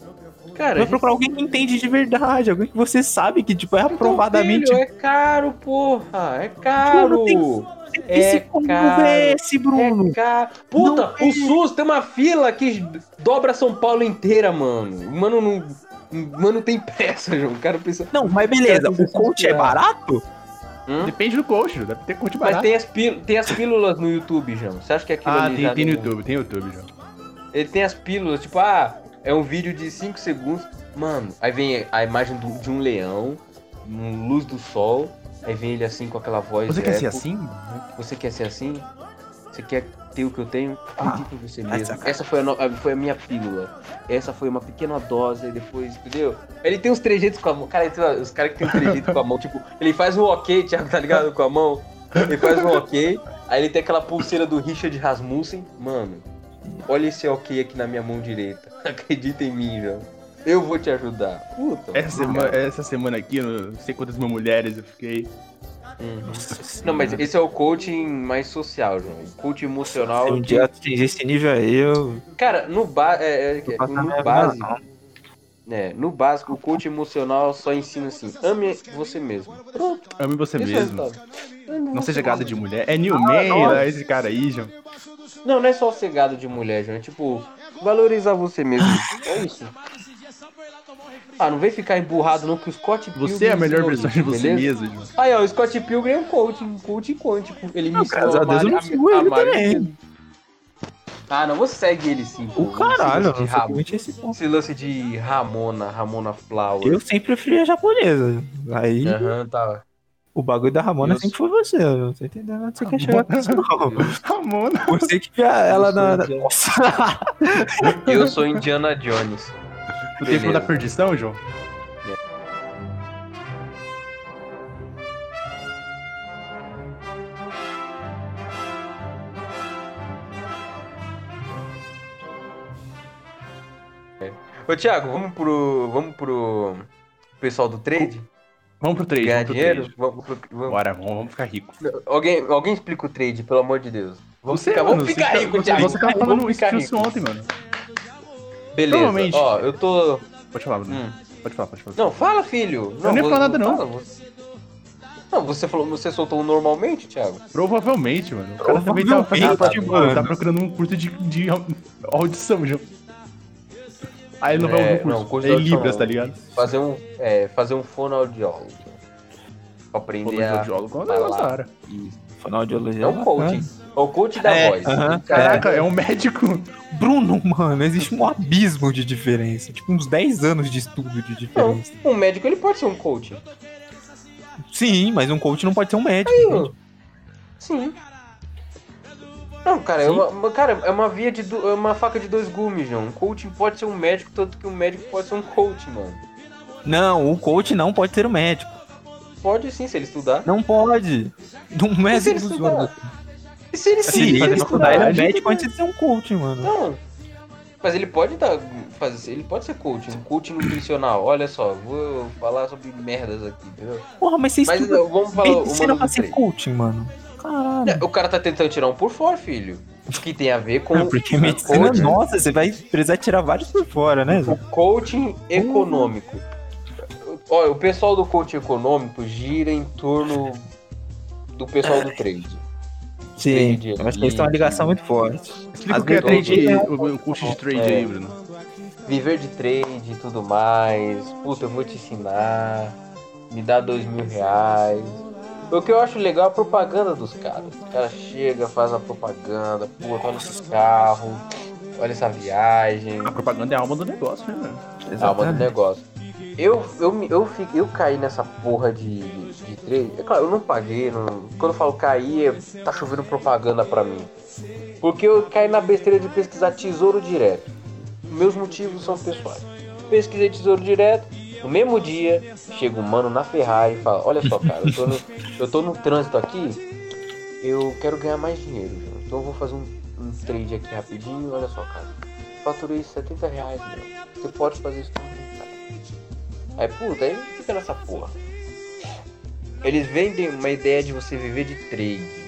S3: Cara,
S1: Vai procurar alguém que entende de verdade, alguém que você sabe que, tipo, é
S3: então,
S1: aprovadamente.
S3: filho, é caro, porra. É caro. é
S1: Esse como
S3: caro.
S1: esse, Bruno.
S3: É caro. Puta,
S1: Não
S3: o SUS tem uma fila que dobra São Paulo inteira, mano. Mano, não. Mano, tem pressa, João. O cara pensa.
S1: Não, mas beleza, o coach é barato?
S3: Hum?
S2: Depende do coach, João. deve ter coach
S3: Mas
S2: barato.
S3: tem as, píl- tem as pílulas no YouTube, João. Você acha que aquilo
S2: Ah,
S3: ali
S2: tem,
S3: já
S2: tem no YouTube, tem no YouTube, João.
S3: Ele tem as pílulas, tipo, ah, é um vídeo de 5 segundos. Mano, aí vem a imagem do- de um leão, luz do sol. Aí vem ele assim com aquela voz.
S2: Você quer ser
S3: eco.
S2: assim?
S3: Você quer ser assim? Você quer o que eu tenho? Acredite em você mesmo.
S1: essa-
S3: Essa foi a, no- foi a minha pílula. Essa foi uma pequena dose, depois, entendeu? Ele tem uns trejeitos com a mão. Cara, os caras que tem um trejeito com a mão, tipo, ele faz um ok, Thiago, tá ligado? Com a mão. Ele faz um ok. Aí ele tem aquela pulseira do Richard Rasmussen. Mano, olha esse ok aqui na minha mão direita. Acredita em mim, João. Eu vou te ajudar. Puta.
S2: Essa semana, essa semana aqui, não sei quantas mil mulheres eu fiquei.
S3: Uhum. Não, mas esse é o coaching mais social, João. O coaching emocional.
S1: Se um dia tu atingir esse nível aí, eu.
S3: Cara, no, ba é, é,
S1: minha
S3: no básico,
S1: não.
S3: né, no básico, o coach emocional só ensina assim, ame você mesmo. Pronto,
S2: Ame você
S3: esse é
S2: mesmo.
S3: resultado.
S2: Não seja gado de mulher. É Newman,
S3: nossa.
S2: né, esse cara aí, João.
S3: Não, não é só ser gado de mulher, João. É tipo, valorizar você mesmo. É isso. Ah, não vem ficar emburrado não que o Scott Pilgrim
S2: Você é a melhor versão de você
S3: beleza?
S2: mesmo.
S3: Aí, ó, o Scott Pilgrim é um coach, um coach quântico. Ele me
S1: Não, graças a Deus eu não sigo ele também.
S3: Ah, não, você segue ele sim.
S1: O caralho,
S3: Esse lance
S1: eu
S3: de
S1: não sei esse ponto.
S3: Esse lance de Ramona, Ramona Flower.
S1: Eu sempre preferi a japonesa. Aí
S3: Aham, tá.
S1: o bagulho da Ramona
S3: Eu-
S1: sempre foi você. Eu não tô entendendo onde você quer chegar com isso, não.
S2: Ramona.
S1: Você que via ela na. na- Nossa!
S3: Eu sou Indiana Jones.
S2: No tempo da perdição, João?
S3: Ô, Thiago, vamos pro. Vamos pro. Pessoal do trade?
S2: Vamos pro trade,
S3: Ganhar
S2: vamos
S3: dinheiro?
S2: trade.
S3: Vamos pro- vamos-
S2: Bora, vamos, vamos ficar rico.
S3: Alguém, alguém explica o trade, pelo amor de Deus. Vamos
S2: Você,
S3: ficar,
S2: mano,
S3: vamos ficar
S2: você,
S3: rico, Thiago.
S2: Você tava falando isso ontem, mano.
S3: Beleza.
S2: Provavelmente.
S3: Ó, eu tô.
S2: Pode falar, Bruno.
S3: Hum.
S2: Pode falar, pode falar.
S3: Não, fala, filho.
S2: Eu nem ia falar nada, não.
S3: fala, você- Não, você falou, você soltou normalmente, Thiago.
S2: Provavelmente, mano. O cara também tá, tá,
S1: mano.
S2: tá procurando um curso de, de audição, João. Aí ele não vai
S3: É,
S2: ouvir o
S3: não,
S2: curso.
S3: curso
S2: é Libras,
S3: não.
S2: tá ligado?
S3: Fazer um, é, fazer um fonoaudiólogo. Aprender a.
S2: Fonoaudiólogo é um negócio da hora.
S3: Isso.
S1: Fonoaudiologia.
S3: É um coaching. É o coach da
S1: É,
S3: voz.
S1: aham.
S2: Caraca, é um médico.
S1: Bruno, mano, existe um abismo de diferença. Tipo, uns 10 anos de estudo de
S3: Não,
S1: diferença.
S3: um médico ele pode ser um coach.
S1: Sim, mas um coach não pode ser um médico.
S3: Aí. Sim. Não, cara, é uma, uma- cara, é uma via de do- é uma faca de dois gumes, João. Um coaching pode ser um médico, tanto que um médico pode ser um coach, mano.
S1: Não, o coach não pode ser um médico.
S3: Pode sim, se ele estudar.
S1: Não pode. Um
S3: E se
S1: médico
S3: ele estudar? E se ele,
S1: Se
S3: se
S1: ele fazer faculdade, ele é
S2: estudar,
S1: médico antes de ser um coach, mano.
S3: Não. Mas ele pode dar. Fazer, ele pode ser coach, um coach nutricional. Olha só, vou falar sobre merdas aqui, entendeu?
S1: Porra, mas você
S3: Mas
S1: estuda
S3: vamos falar
S1: medicina pra
S3: do
S1: ser coaching, mano. Caralho.
S3: É, O cara tá tentando tirar um por fora, filho. Que tem a ver com
S1: Porque
S3: o
S1: medicina,
S3: coaching-
S1: nossa, você vai precisar tirar vários por fora, né?
S3: o coaching econômico. Olha, o pessoal do coaching econômico gira em torno do pessoal do trade.
S1: Sim,
S3: Trade
S1: eu acho que eles têm uma ligação muito forte.
S2: Explica o que é
S1: vezes-
S2: trade, o, o curso de trade
S3: É.
S2: aí, Bruno.
S3: Viver de trade e tudo mais. Puta, eu vou te ensinar. Me dá dois mil reais. O que eu acho legal é a propaganda dos caras. Os caras chegam, fazem a propaganda. Pô, olha esse carro. Olha essa viagem.
S2: A propaganda é a alma do negócio, né, mano?
S3: Alma do negócio. Eu, eu, eu, fico, eu caí nessa porra de, de trade. É claro, eu não paguei. Não, quando eu falo cair, é, tá chovendo propaganda pra mim. Porque eu caí na besteira de pesquisar tesouro direto. Meus motivos são pessoais. Pesquisei tesouro direto. No mesmo dia, chega um mano na Ferrari e fala: Olha só, cara, eu tô no, eu tô no trânsito aqui. Eu quero ganhar mais dinheiro. João. Então eu vou fazer um, um trade aqui rapidinho. Olha só, cara. Faturei 70 reais, meu. Você pode fazer isso também, cara. Aí, puta, aí fica nessa porra. Eles vendem uma ideia de você viver de trade.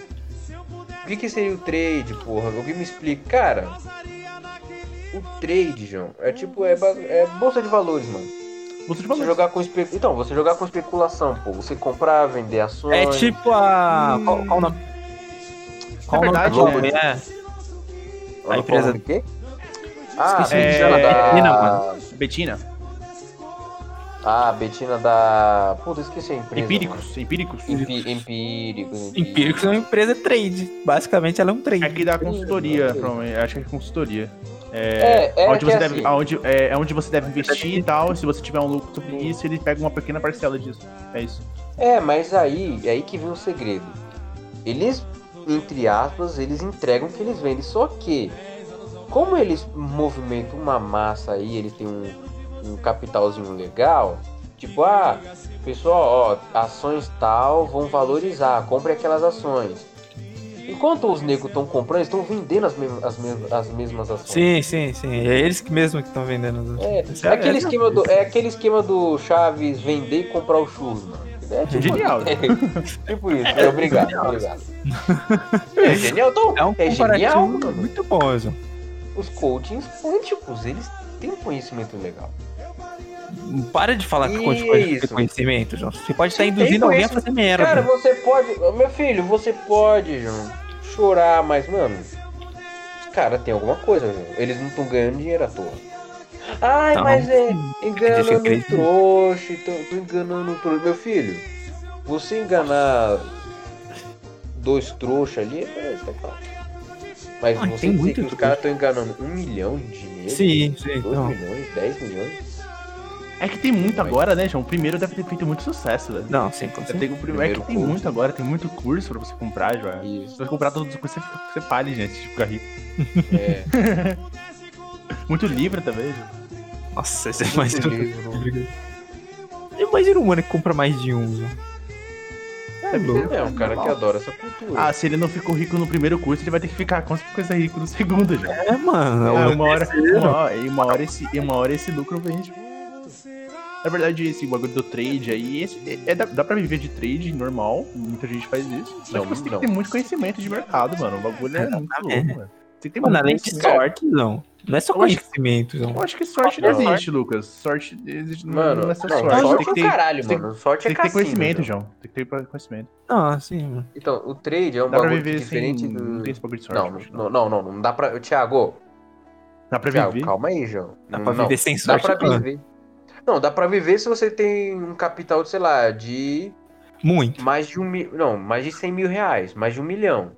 S3: O que, que seria o trade, porra? Alguém me explica. Cara, o trade, João, é tipo, é, é bolsa de valores, mano.
S2: Você te
S3: Você
S2: falou.
S3: jogar com espe... Então, você jogar com especulação, pô. Você comprar, vender ações.
S1: É tipo a. Qual, qual o nome? Qual o nome
S2: verdade,
S1: do
S2: né?
S1: né?
S3: Olha
S1: a empresa-
S3: o quê? Ah,
S1: Esqueci
S3: é, da...
S1: Betina, mano.
S2: Betina.
S3: Ah, a Betina da. Puta, esqueci a empresa.
S2: Empíricos, empíricos.
S3: Empi- Empíricos.
S1: Empíricos é uma empresa trade. Basicamente, ela é um trade.
S2: É que dá consultoria, provavelmente. Acho que é consultoria.
S3: É, é
S2: onde
S3: que
S2: você
S3: é
S2: deve,
S3: assim.
S2: aonde, é, é onde você deve investir e tal. Se você tiver um lucro sobre isso, ele pega uma pequena parcela disso. É isso.
S3: É, mas aí, é aí que vem o segredo. Eles, entre aspas, eles entregam o que eles vendem. Só que, como eles movimentam uma massa aí, eles têm um, um capitalzinho legal, tipo, ah, pessoal, ó, ações tal vão valorizar, compre aquelas ações. Enquanto os negros estão comprando, eles estão vendendo as, mesmas- as, mesmas- as mesmas ações.
S1: Sim, sim, sim. É eles que mesmo que estão vendendo. as-
S3: É, é aquele esquema do, é aquele esquema do Chaves vender e comprar o churros, mano. É tipo,
S2: Genial.
S3: É, tipo isso, é, obrigado, obrigado. É genial, então,
S1: É um
S3: é genial, mano.
S1: muito bom.
S3: Os coachings quânticos, eles têm um conhecimento legal.
S1: Para de falar que
S3: Isso.
S1: pode ter conhecimento, João. Você pode estar induzindo
S3: tem
S1: alguém a fazer merda.
S3: Cara, você pode. Meu filho, você pode, João, chorar, mas, mano, os caras têm alguma coisa, João. Eles não estão ganhando dinheiro à toa. Ai,
S1: Então,
S3: mas é enganando o trouxa, tô, tô enganando o trouxa. Meu filho, você enganar dois trouxas ali, é, tá claro. Mas
S1: Ah,
S3: você
S1: tem
S3: dizer
S1: muito
S3: que os caras estão enganando um milhão de dinheiro,
S1: Sim, sim.
S3: dois
S1: Não.
S3: milhões, dez milhões.
S2: É que tem muito agora, né, João? O primeiro deve ter feito muito sucesso, velho.
S1: Não, sim, com certeza.
S2: primeiro- É que tem
S3: curso.
S2: muito agora, tem muito curso pra você comprar, já.
S3: Isso.
S2: Se você comprar todos os cursos, você, fica, você pare, gente, de ficar rico.
S3: É,
S2: Muito livre também, João.
S1: Nossa, você
S3: muito
S1: imagina.
S3: livro.
S1: Imagina um mano que compra mais de um, João. É louco.
S3: É um cara que adora essa cultura.
S2: Ah, se ele não ficou rico no primeiro curso, ele vai ter que ficar com certeza rico no segundo, já.
S1: É, mano. O
S2: uma hora, uma, hora- e uma hora esse, uma hora esse lucro vem. tipo, Na verdade, esse bagulho do trade aí, esse, é, dá, dá pra viver de trade normal, muita gente faz isso. Só
S3: Não,
S2: que você tem
S3: não.
S2: que ter muito conhecimento de mercado, mano. O bagulho é muito louco,
S1: É.
S2: mano. Você tem que ter
S1: Mano, além de sorte, não. Não é só
S2: Eu acho-
S1: conhecimento, João.
S2: Eu acho que sorte não
S3: Não.
S2: existe, Lucas. Sorte existe, não-
S3: Mano,
S2: não é só
S3: não,
S2: sorte.
S3: sorte
S2: tem que
S3: é
S2: ter,
S3: o caralho,
S2: tem-
S3: mano. Sorte
S2: tem
S3: é
S2: que ter conhecimento,
S3: João.
S2: João. Tem que ter conhecimento.
S1: Não, sim, mano.
S3: Então, o trade é um
S2: Dá pra
S3: bagulho
S2: viver
S3: diferente
S2: sem...
S3: do...
S2: Não tem esse bagulho de sorte.
S3: Não,
S2: acho,
S3: não, não, não, não dá pra... Thiago,
S2: Dá pra
S3: Thiago,
S2: viver?
S3: calma aí, João.
S1: Dá
S3: Não,
S1: pra
S3: não.
S1: viver sem
S3: Dá
S1: sorte,
S3: pra
S1: não.
S3: viver. Não, dá pra viver se você tem um capital, de, sei lá, de
S1: Muito.
S3: mais de um mil... Não, mais de 100 mil reais, mais de um milhão.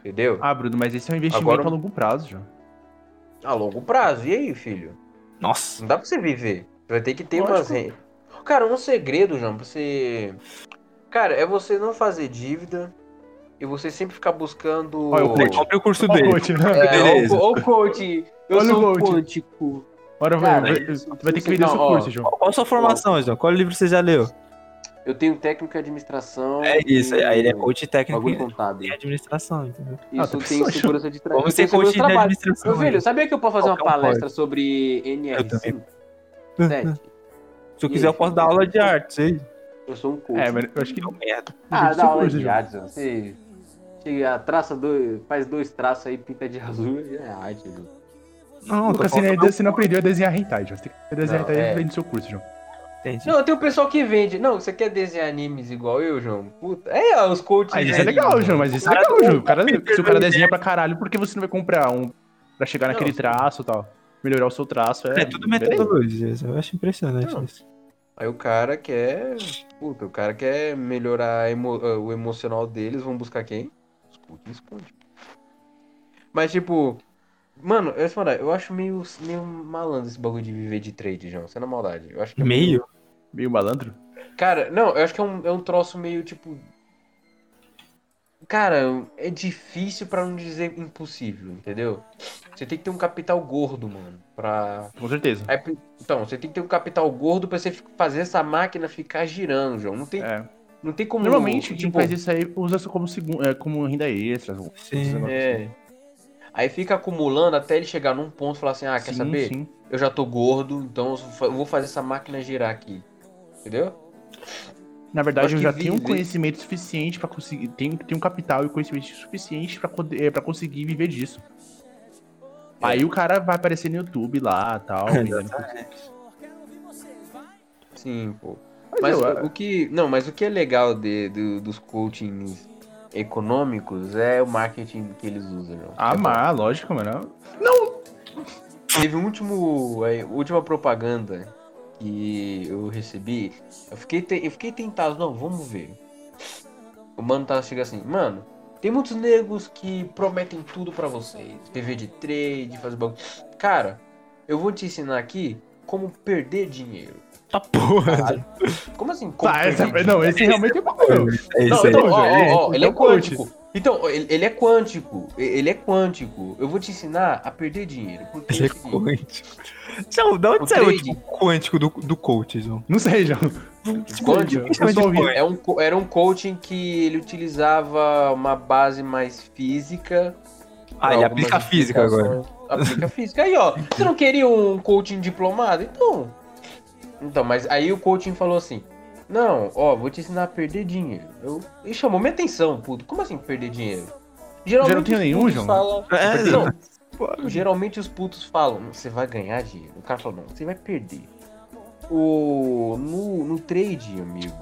S3: Entendeu?
S2: Ah, Bruno, mas esse é um investimento
S3: Agora-
S2: a longo prazo, João.
S3: A longo prazo. E aí, filho?
S1: Nossa.
S3: Não dá pra você viver. Você vai ter que ter
S2: Lógico.
S3: umas... Cara, um segredo, João, pra você... Cara, é você não fazer dívida e você sempre ficar buscando...
S2: Olha o coach.
S1: Compre o curso dele.
S2: coach, né?
S3: É,
S1: Beleza.
S3: Coach, eu
S2: Olha o
S3: sou
S2: coach. Bora,
S3: Cara,
S2: vai, vai,
S3: isso-
S2: vai ter que vender
S3: não,
S2: seu
S3: ó.
S2: curso, João.
S1: Qual a sua formação, João? Qual livro você já leu?
S3: Eu tenho técnico em administração.
S1: É isso.
S3: e
S1: Aí ele é coach técnico em administração, entendeu?
S2: Ah,
S3: Isso
S2: tá
S3: tem segurança de trabalho.
S1: Vamos ser coach de administração.
S3: Meu filho, sabia que eu posso fazer uma
S1: Qualquer um
S3: palestra sobre
S1: Eu
S3: NR5?
S1: também.
S3: Sete?
S1: Se eu quiser, eu posso dar aula de arte, aí.
S3: Eu sou um coach.
S2: É, mas eu acho que
S1: Deu merda.
S3: Ah, dá aula de arte. Você chega, traça dois, faz dois traços aí, pinta de azul, é arte, João.
S1: Não,
S2: Lucas, você, não- você não aprendeu a desenhar hentai, João. Você tem que desenhar
S3: Não,
S2: hentai
S3: é.
S2: e vende seu curso, João.
S1: Entendi.
S3: Não, tem o pessoal que vende. Não, você quer desenhar animes igual eu, João? Puta. É, os coaches.
S2: Ah, isso é legal,
S3: anime,
S2: João, mas isso é legal, João.
S1: o
S2: cara, se o cara desenha pra caralho, por que você não vai comprar um pra chegar
S3: Não,
S2: naquele traço e tal? Melhorar o seu traço, é...
S1: É tudo metodologia. Eu acho impressionante
S3: Não.
S1: isso.
S3: Aí o cara quer. Puta, o cara quer melhorar emo- ah, o emocional deles, vão buscar quem? Os coaches quânticos. Mas tipo. Mano, eu, falar, eu acho meio, meio malandro esse bagulho de viver de trade, João. Sem na maldade. Eu acho que é
S1: Meio?
S2: Meio malandro?
S3: Cara, não, eu acho que é um, é um troço meio tipo. Cara, é difícil pra não dizer impossível, entendeu? Você tem que ter um capital gordo, mano, pra.
S2: Com certeza.
S3: Aí, então, você tem que ter um capital gordo pra você fazer essa máquina ficar girando, João. Não tem,
S2: É.
S3: não tem como.
S2: Normalmente, quem
S3: tipo,
S2: faz isso aí usa isso como, segun- é, como renda extra.
S1: Sim.
S3: É. Aí fica acumulando até ele chegar num ponto e falar assim: ah, quer
S2: Sim,
S3: saber?
S2: sim.
S3: Eu já tô gordo, então eu vou fazer essa máquina girar aqui. Entendeu?
S2: Na verdade, eu já tenho um conhecimento suficiente pra conseguir. Tenho, tenho um capital e conhecimento suficiente pra, poder- é, pra conseguir viver disso. Aí o cara vai aparecer no YouTube lá tal.
S3: Sim, pô.
S2: Mas
S3: Mas
S2: eu-
S3: o, o que. Não, mas o que é legal de, do- dos coachings econômicos é o marketing que eles usam, João.
S2: Ah,
S3: É
S2: mas, lógico, mano.
S3: Teve um último. A última propaganda que eu recebi, eu fiquei, te- eu fiquei tentado, não, vamos ver. O mano tá chega assim, mano, tem muitos negros que prometem tudo pra vocês. TV de trade, fazer bagulho. Cara, eu vou te ensinar aqui como perder dinheiro.
S1: Tá porra.
S3: Caralho. Como assim? Como
S2: Tá, essa, não, esse realmente é bom.
S1: É
S3: Não,
S1: isso aí.
S3: então, ó, ó, ó, ele é
S2: é coach.
S3: quântico. Então, ele, ele é quântico. Ele é quântico. Eu vou te ensinar a perder dinheiro. Porque
S1: Ele é
S3: é
S1: quântico. João, da onde
S3: O
S1: saiu o tipo quântico do, do coach, João?
S2: Não sei, João.
S3: quântico é um, era um coaching que ele utilizava uma base mais física.
S1: Ah, ele aplica física agora.
S3: Aplica física. Aí, ó. Você não queria um coaching diplomado? Então. Então, mas aí o coaching falou assim: Não, ó, vou te ensinar a perder dinheiro. Eu... E chamou minha atenção, puto. Como assim perder dinheiro?
S2: Já não
S3: os
S2: nenhum, João?
S3: falam-
S1: É,
S3: Não,
S1: Pô,
S3: Geralmente os putos falam, você vai ganhar dinheiro. O cara fala, não, você vai perder. O, no, no trade, amigo,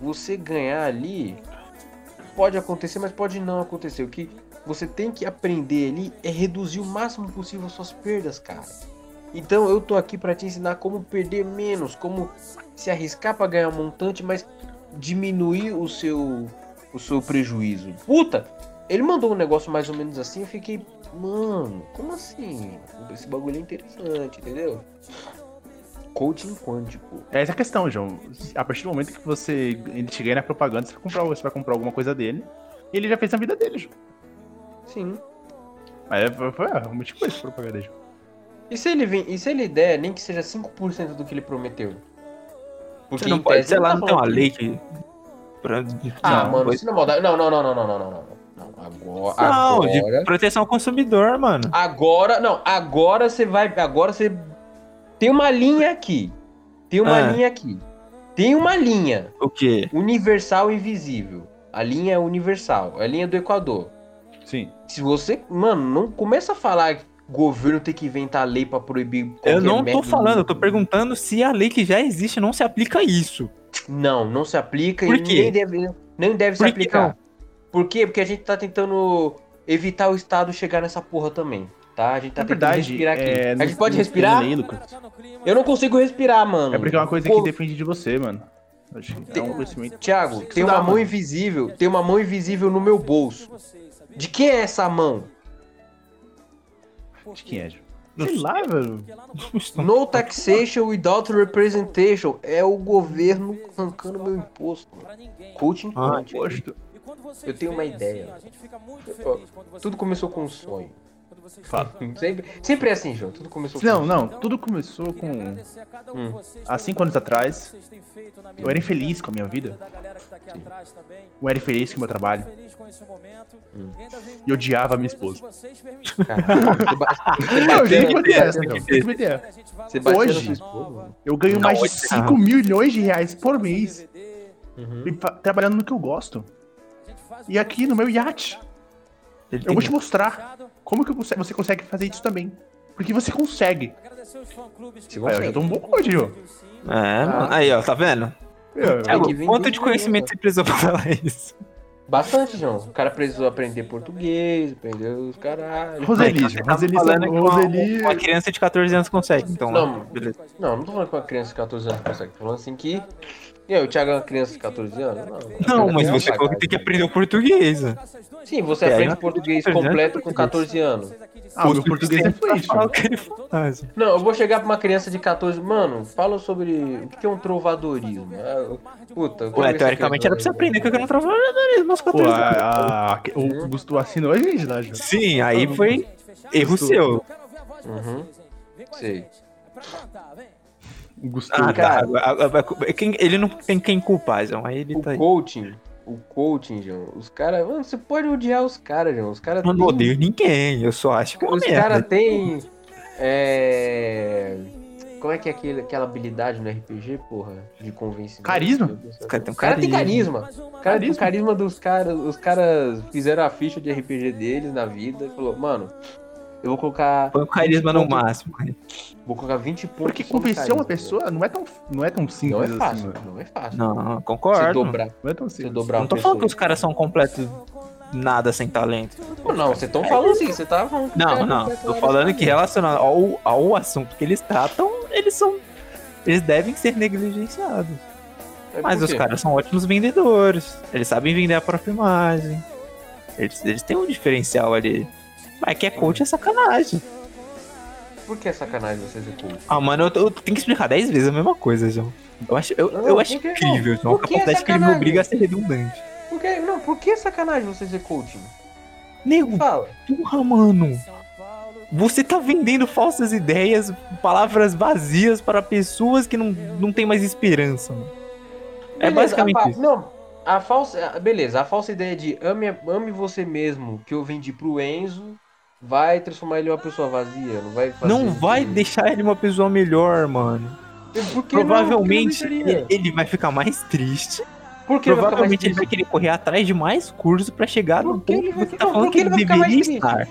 S3: você ganhar ali pode acontecer, mas pode não acontecer. O que você tem que aprender ali é reduzir o máximo possível as suas perdas, cara. Então eu tô aqui pra te ensinar como perder menos, como se arriscar pra ganhar um montante, mas diminuir o seu o seu prejuízo. Puta, ele mandou um negócio mais ou menos assim, eu fiquei, mano, como assim? Esse bagulho é interessante, entendeu? Coaching quântico.
S2: É essa a questão, João. A partir do momento que você ele te ganha na propaganda, você vai comprar, você vai comprar alguma coisa dele. E ele já fez a vida dele, João.
S3: Sim.
S2: Mas é- foi, foi realmente coisa essa propaganda, João.
S3: E se ele, vem, e se ele der, nem que seja 5% do que ele prometeu? Porque
S1: você não pode, sei lá, não tem uma lei
S3: que.
S1: Pra...
S3: Ah,
S1: não,
S3: mano, isso se não é maldade. Não, não, não, não, não, não, não. não. Agora,
S1: não,
S3: agora...
S1: de proteção ao consumidor, mano.
S3: Agora, não, agora você vai. Agora você. Tem uma linha aqui. Tem uma
S1: ah.
S3: linha aqui. Tem uma linha.
S1: O quê?
S3: Universal e visível. A linha é universal. É a linha do Equador.
S2: Sim.
S3: Se você, mano, não começa a falar o governo tem que inventar lei pra proibir
S1: Eu não tô
S3: método-
S1: falando, eu tô perguntando se a lei que já existe não se aplica a isso.
S3: Não, não se aplica
S1: Por
S3: e
S1: quê?
S3: nem deve, nem deve se
S1: Por que
S3: aplicar.
S1: não?
S3: Por quê? Porque a gente tá tentando evitar o Estado chegar nessa porra também. Tá? A gente tá
S2: Na
S3: tentando respirar aqui.
S2: é,
S3: a gente
S2: não-
S3: pode
S2: não
S3: respirar?
S2: tem lei.
S3: Eu não consigo respirar, mano.
S2: É porque é uma coisa
S3: Pô,
S2: que depende de você, mano. Acho que é um conhecimento.
S3: Thiago,
S2: que
S3: tem uma mão invisível, tem uma mão invisível no meu bolso. De quem é essa mão?
S2: De quem é? Sei lá, velho.
S3: No taxation without representation. É o governo arrancando meu imposto. Coaching
S1: Ah,
S3: quântico.
S2: Posto.
S3: Eu tenho uma ideia. Tudo começou com um sonho.
S2: Fala.
S3: Sempre, sempre é assim, João. Tudo começou com
S2: Não,
S3: um
S2: não. Tudo começou com.
S3: Hum.
S2: Há cinco anos atrás, eu era infeliz com a minha vida. Eu era infeliz com o meu trabalho.
S3: Hum.
S2: E odiava a minha esposa.
S3: Você bateu
S2: essa, João. Hoje-? Eu ganho mais de
S1: hoje-
S2: 5 milhões de reais por mês
S3: Uhum.
S2: trabalhando no que eu gosto. E aqui no meu iate.
S1: Ele
S2: Eu vou te mostrar como que você você consegue fazer isso também. Porque você consegue.
S3: Você
S2: Aí, eu
S3: consegue.
S2: já tô um bom coach, João.
S1: É, mano. Aí, ó, tá vendo? É,
S3: que vir
S1: quanto de conhecimento você precisou pra falar isso?
S3: Bastante, João. O cara precisou aprender português, aprender os caralho.
S2: Roseli,
S1: tá
S2: Roseli,
S1: que uma-
S2: Roseli.
S1: Uma criança de 14 anos consegue, então.
S3: Não.
S1: né? Beleza.
S3: Não, não tô falando que uma criança de 14 anos consegue. Tô falando assim que. E aí, o Thiago é uma criança de 14 anos? Não,
S1: Não, mas você falou que tem que aprender o português, né?
S3: Sim, você
S1: É,
S3: aprende português
S1: criança de 14
S3: completo com 14 anos.
S2: Ah, o meu português é fluente.
S1: Falar o
S2: João.
S1: que ele faz.
S3: Não, eu vou chegar pra uma criança de 14. Mano, fala sobre o que é um trovadorismo. Ah, eu- Puta,
S1: Ué, teoricamente era pra você aprender que eu não trabalho nos
S2: Pô,
S1: 14 anos.
S2: a, a, o Gusto assinou a gente João.
S1: Sim, aí foi erro seu.
S3: Uhum. Sei.
S2: O Gusto.
S1: Ah,
S3: Cara.
S1: tá. Ele não tem quem culpar, Zão. Aí ele
S3: O
S1: tá aí.
S3: coaching, o coaching, João, os caras. Mano, você pode odiar os caras, João. Os caras
S1: Eu não odeio ninguém, eu só acho que é
S3: Os caras têm. É. Como é que é aquele, aquela habilidade no RPG, porra? De convencimento?
S2: Carisma?
S1: Os caras têm um
S3: O cara tem
S1: carisma.
S3: carisma. O cara tem o carisma dos caras. Os caras fizeram a ficha de RPG deles na vida e falou, mano, eu vou colocar.
S1: Põe o carisma no
S3: 20 pontos-
S1: máximo.
S3: Vou colocar 20 pontos.
S2: Porque convencer uma pessoa não é tão, não é tão simples
S3: Não é
S2: assim,
S3: fácil,
S2: mano.
S3: não é fácil.
S1: Não,
S3: Você
S1: concordo.
S3: dobrar,
S2: Não é tão
S3: você
S2: simples.
S3: dobrar
S1: Não tô falando que
S3: pessoa.
S1: os caras são completos nada sem talento.
S3: Não, Não, vocês estão falando assim, você tá falando.
S1: Não, não. Tô falando que relacionado ao, ao assunto que eles tratam, eles são eles devem ser negligenciados.
S3: É
S1: Mas os caras são ótimos vendedores. Eles sabem vender a própria imagem. Eles, eles têm um diferencial ali. Mas que é coach é sacanagem.
S3: Por que é sacanagem você ser coach?
S1: Ah, mano, eu, eu tenho que explicar 10 vezes a mesma coisa, João. Eu acho, eu,
S3: Não,
S1: eu acho
S3: que
S1: incrível, João. A
S3: que é
S1: capacidade que ele me obriga a ser redundante.
S3: Por que, não, por que é sacanagem você ser coach?
S1: Nego,
S3: Fala.
S1: porra, mano. Você tá vendendo falsas ideias, palavras vazias para pessoas que não, não têm mais esperança, mano. É
S3: Beleza,
S1: basicamente
S3: a
S1: isso.
S3: Não, a falsa. Beleza, a falsa ideia de ame, ame você mesmo que eu vendi pro Enzo vai transformar ele em uma pessoa vazia, não vai fazer.
S1: Não vai deixar ele uma pessoa melhor, mano.
S3: Não?
S1: Provavelmente
S3: não deixaria?
S1: ele vai ficar mais triste.
S3: Por que ele vai
S1: Provavelmente ele vai querer correr atrás de mais cursos pra chegar no ponto
S3: ele
S1: que você tá falando que ele
S3: ele
S1: deveria estar.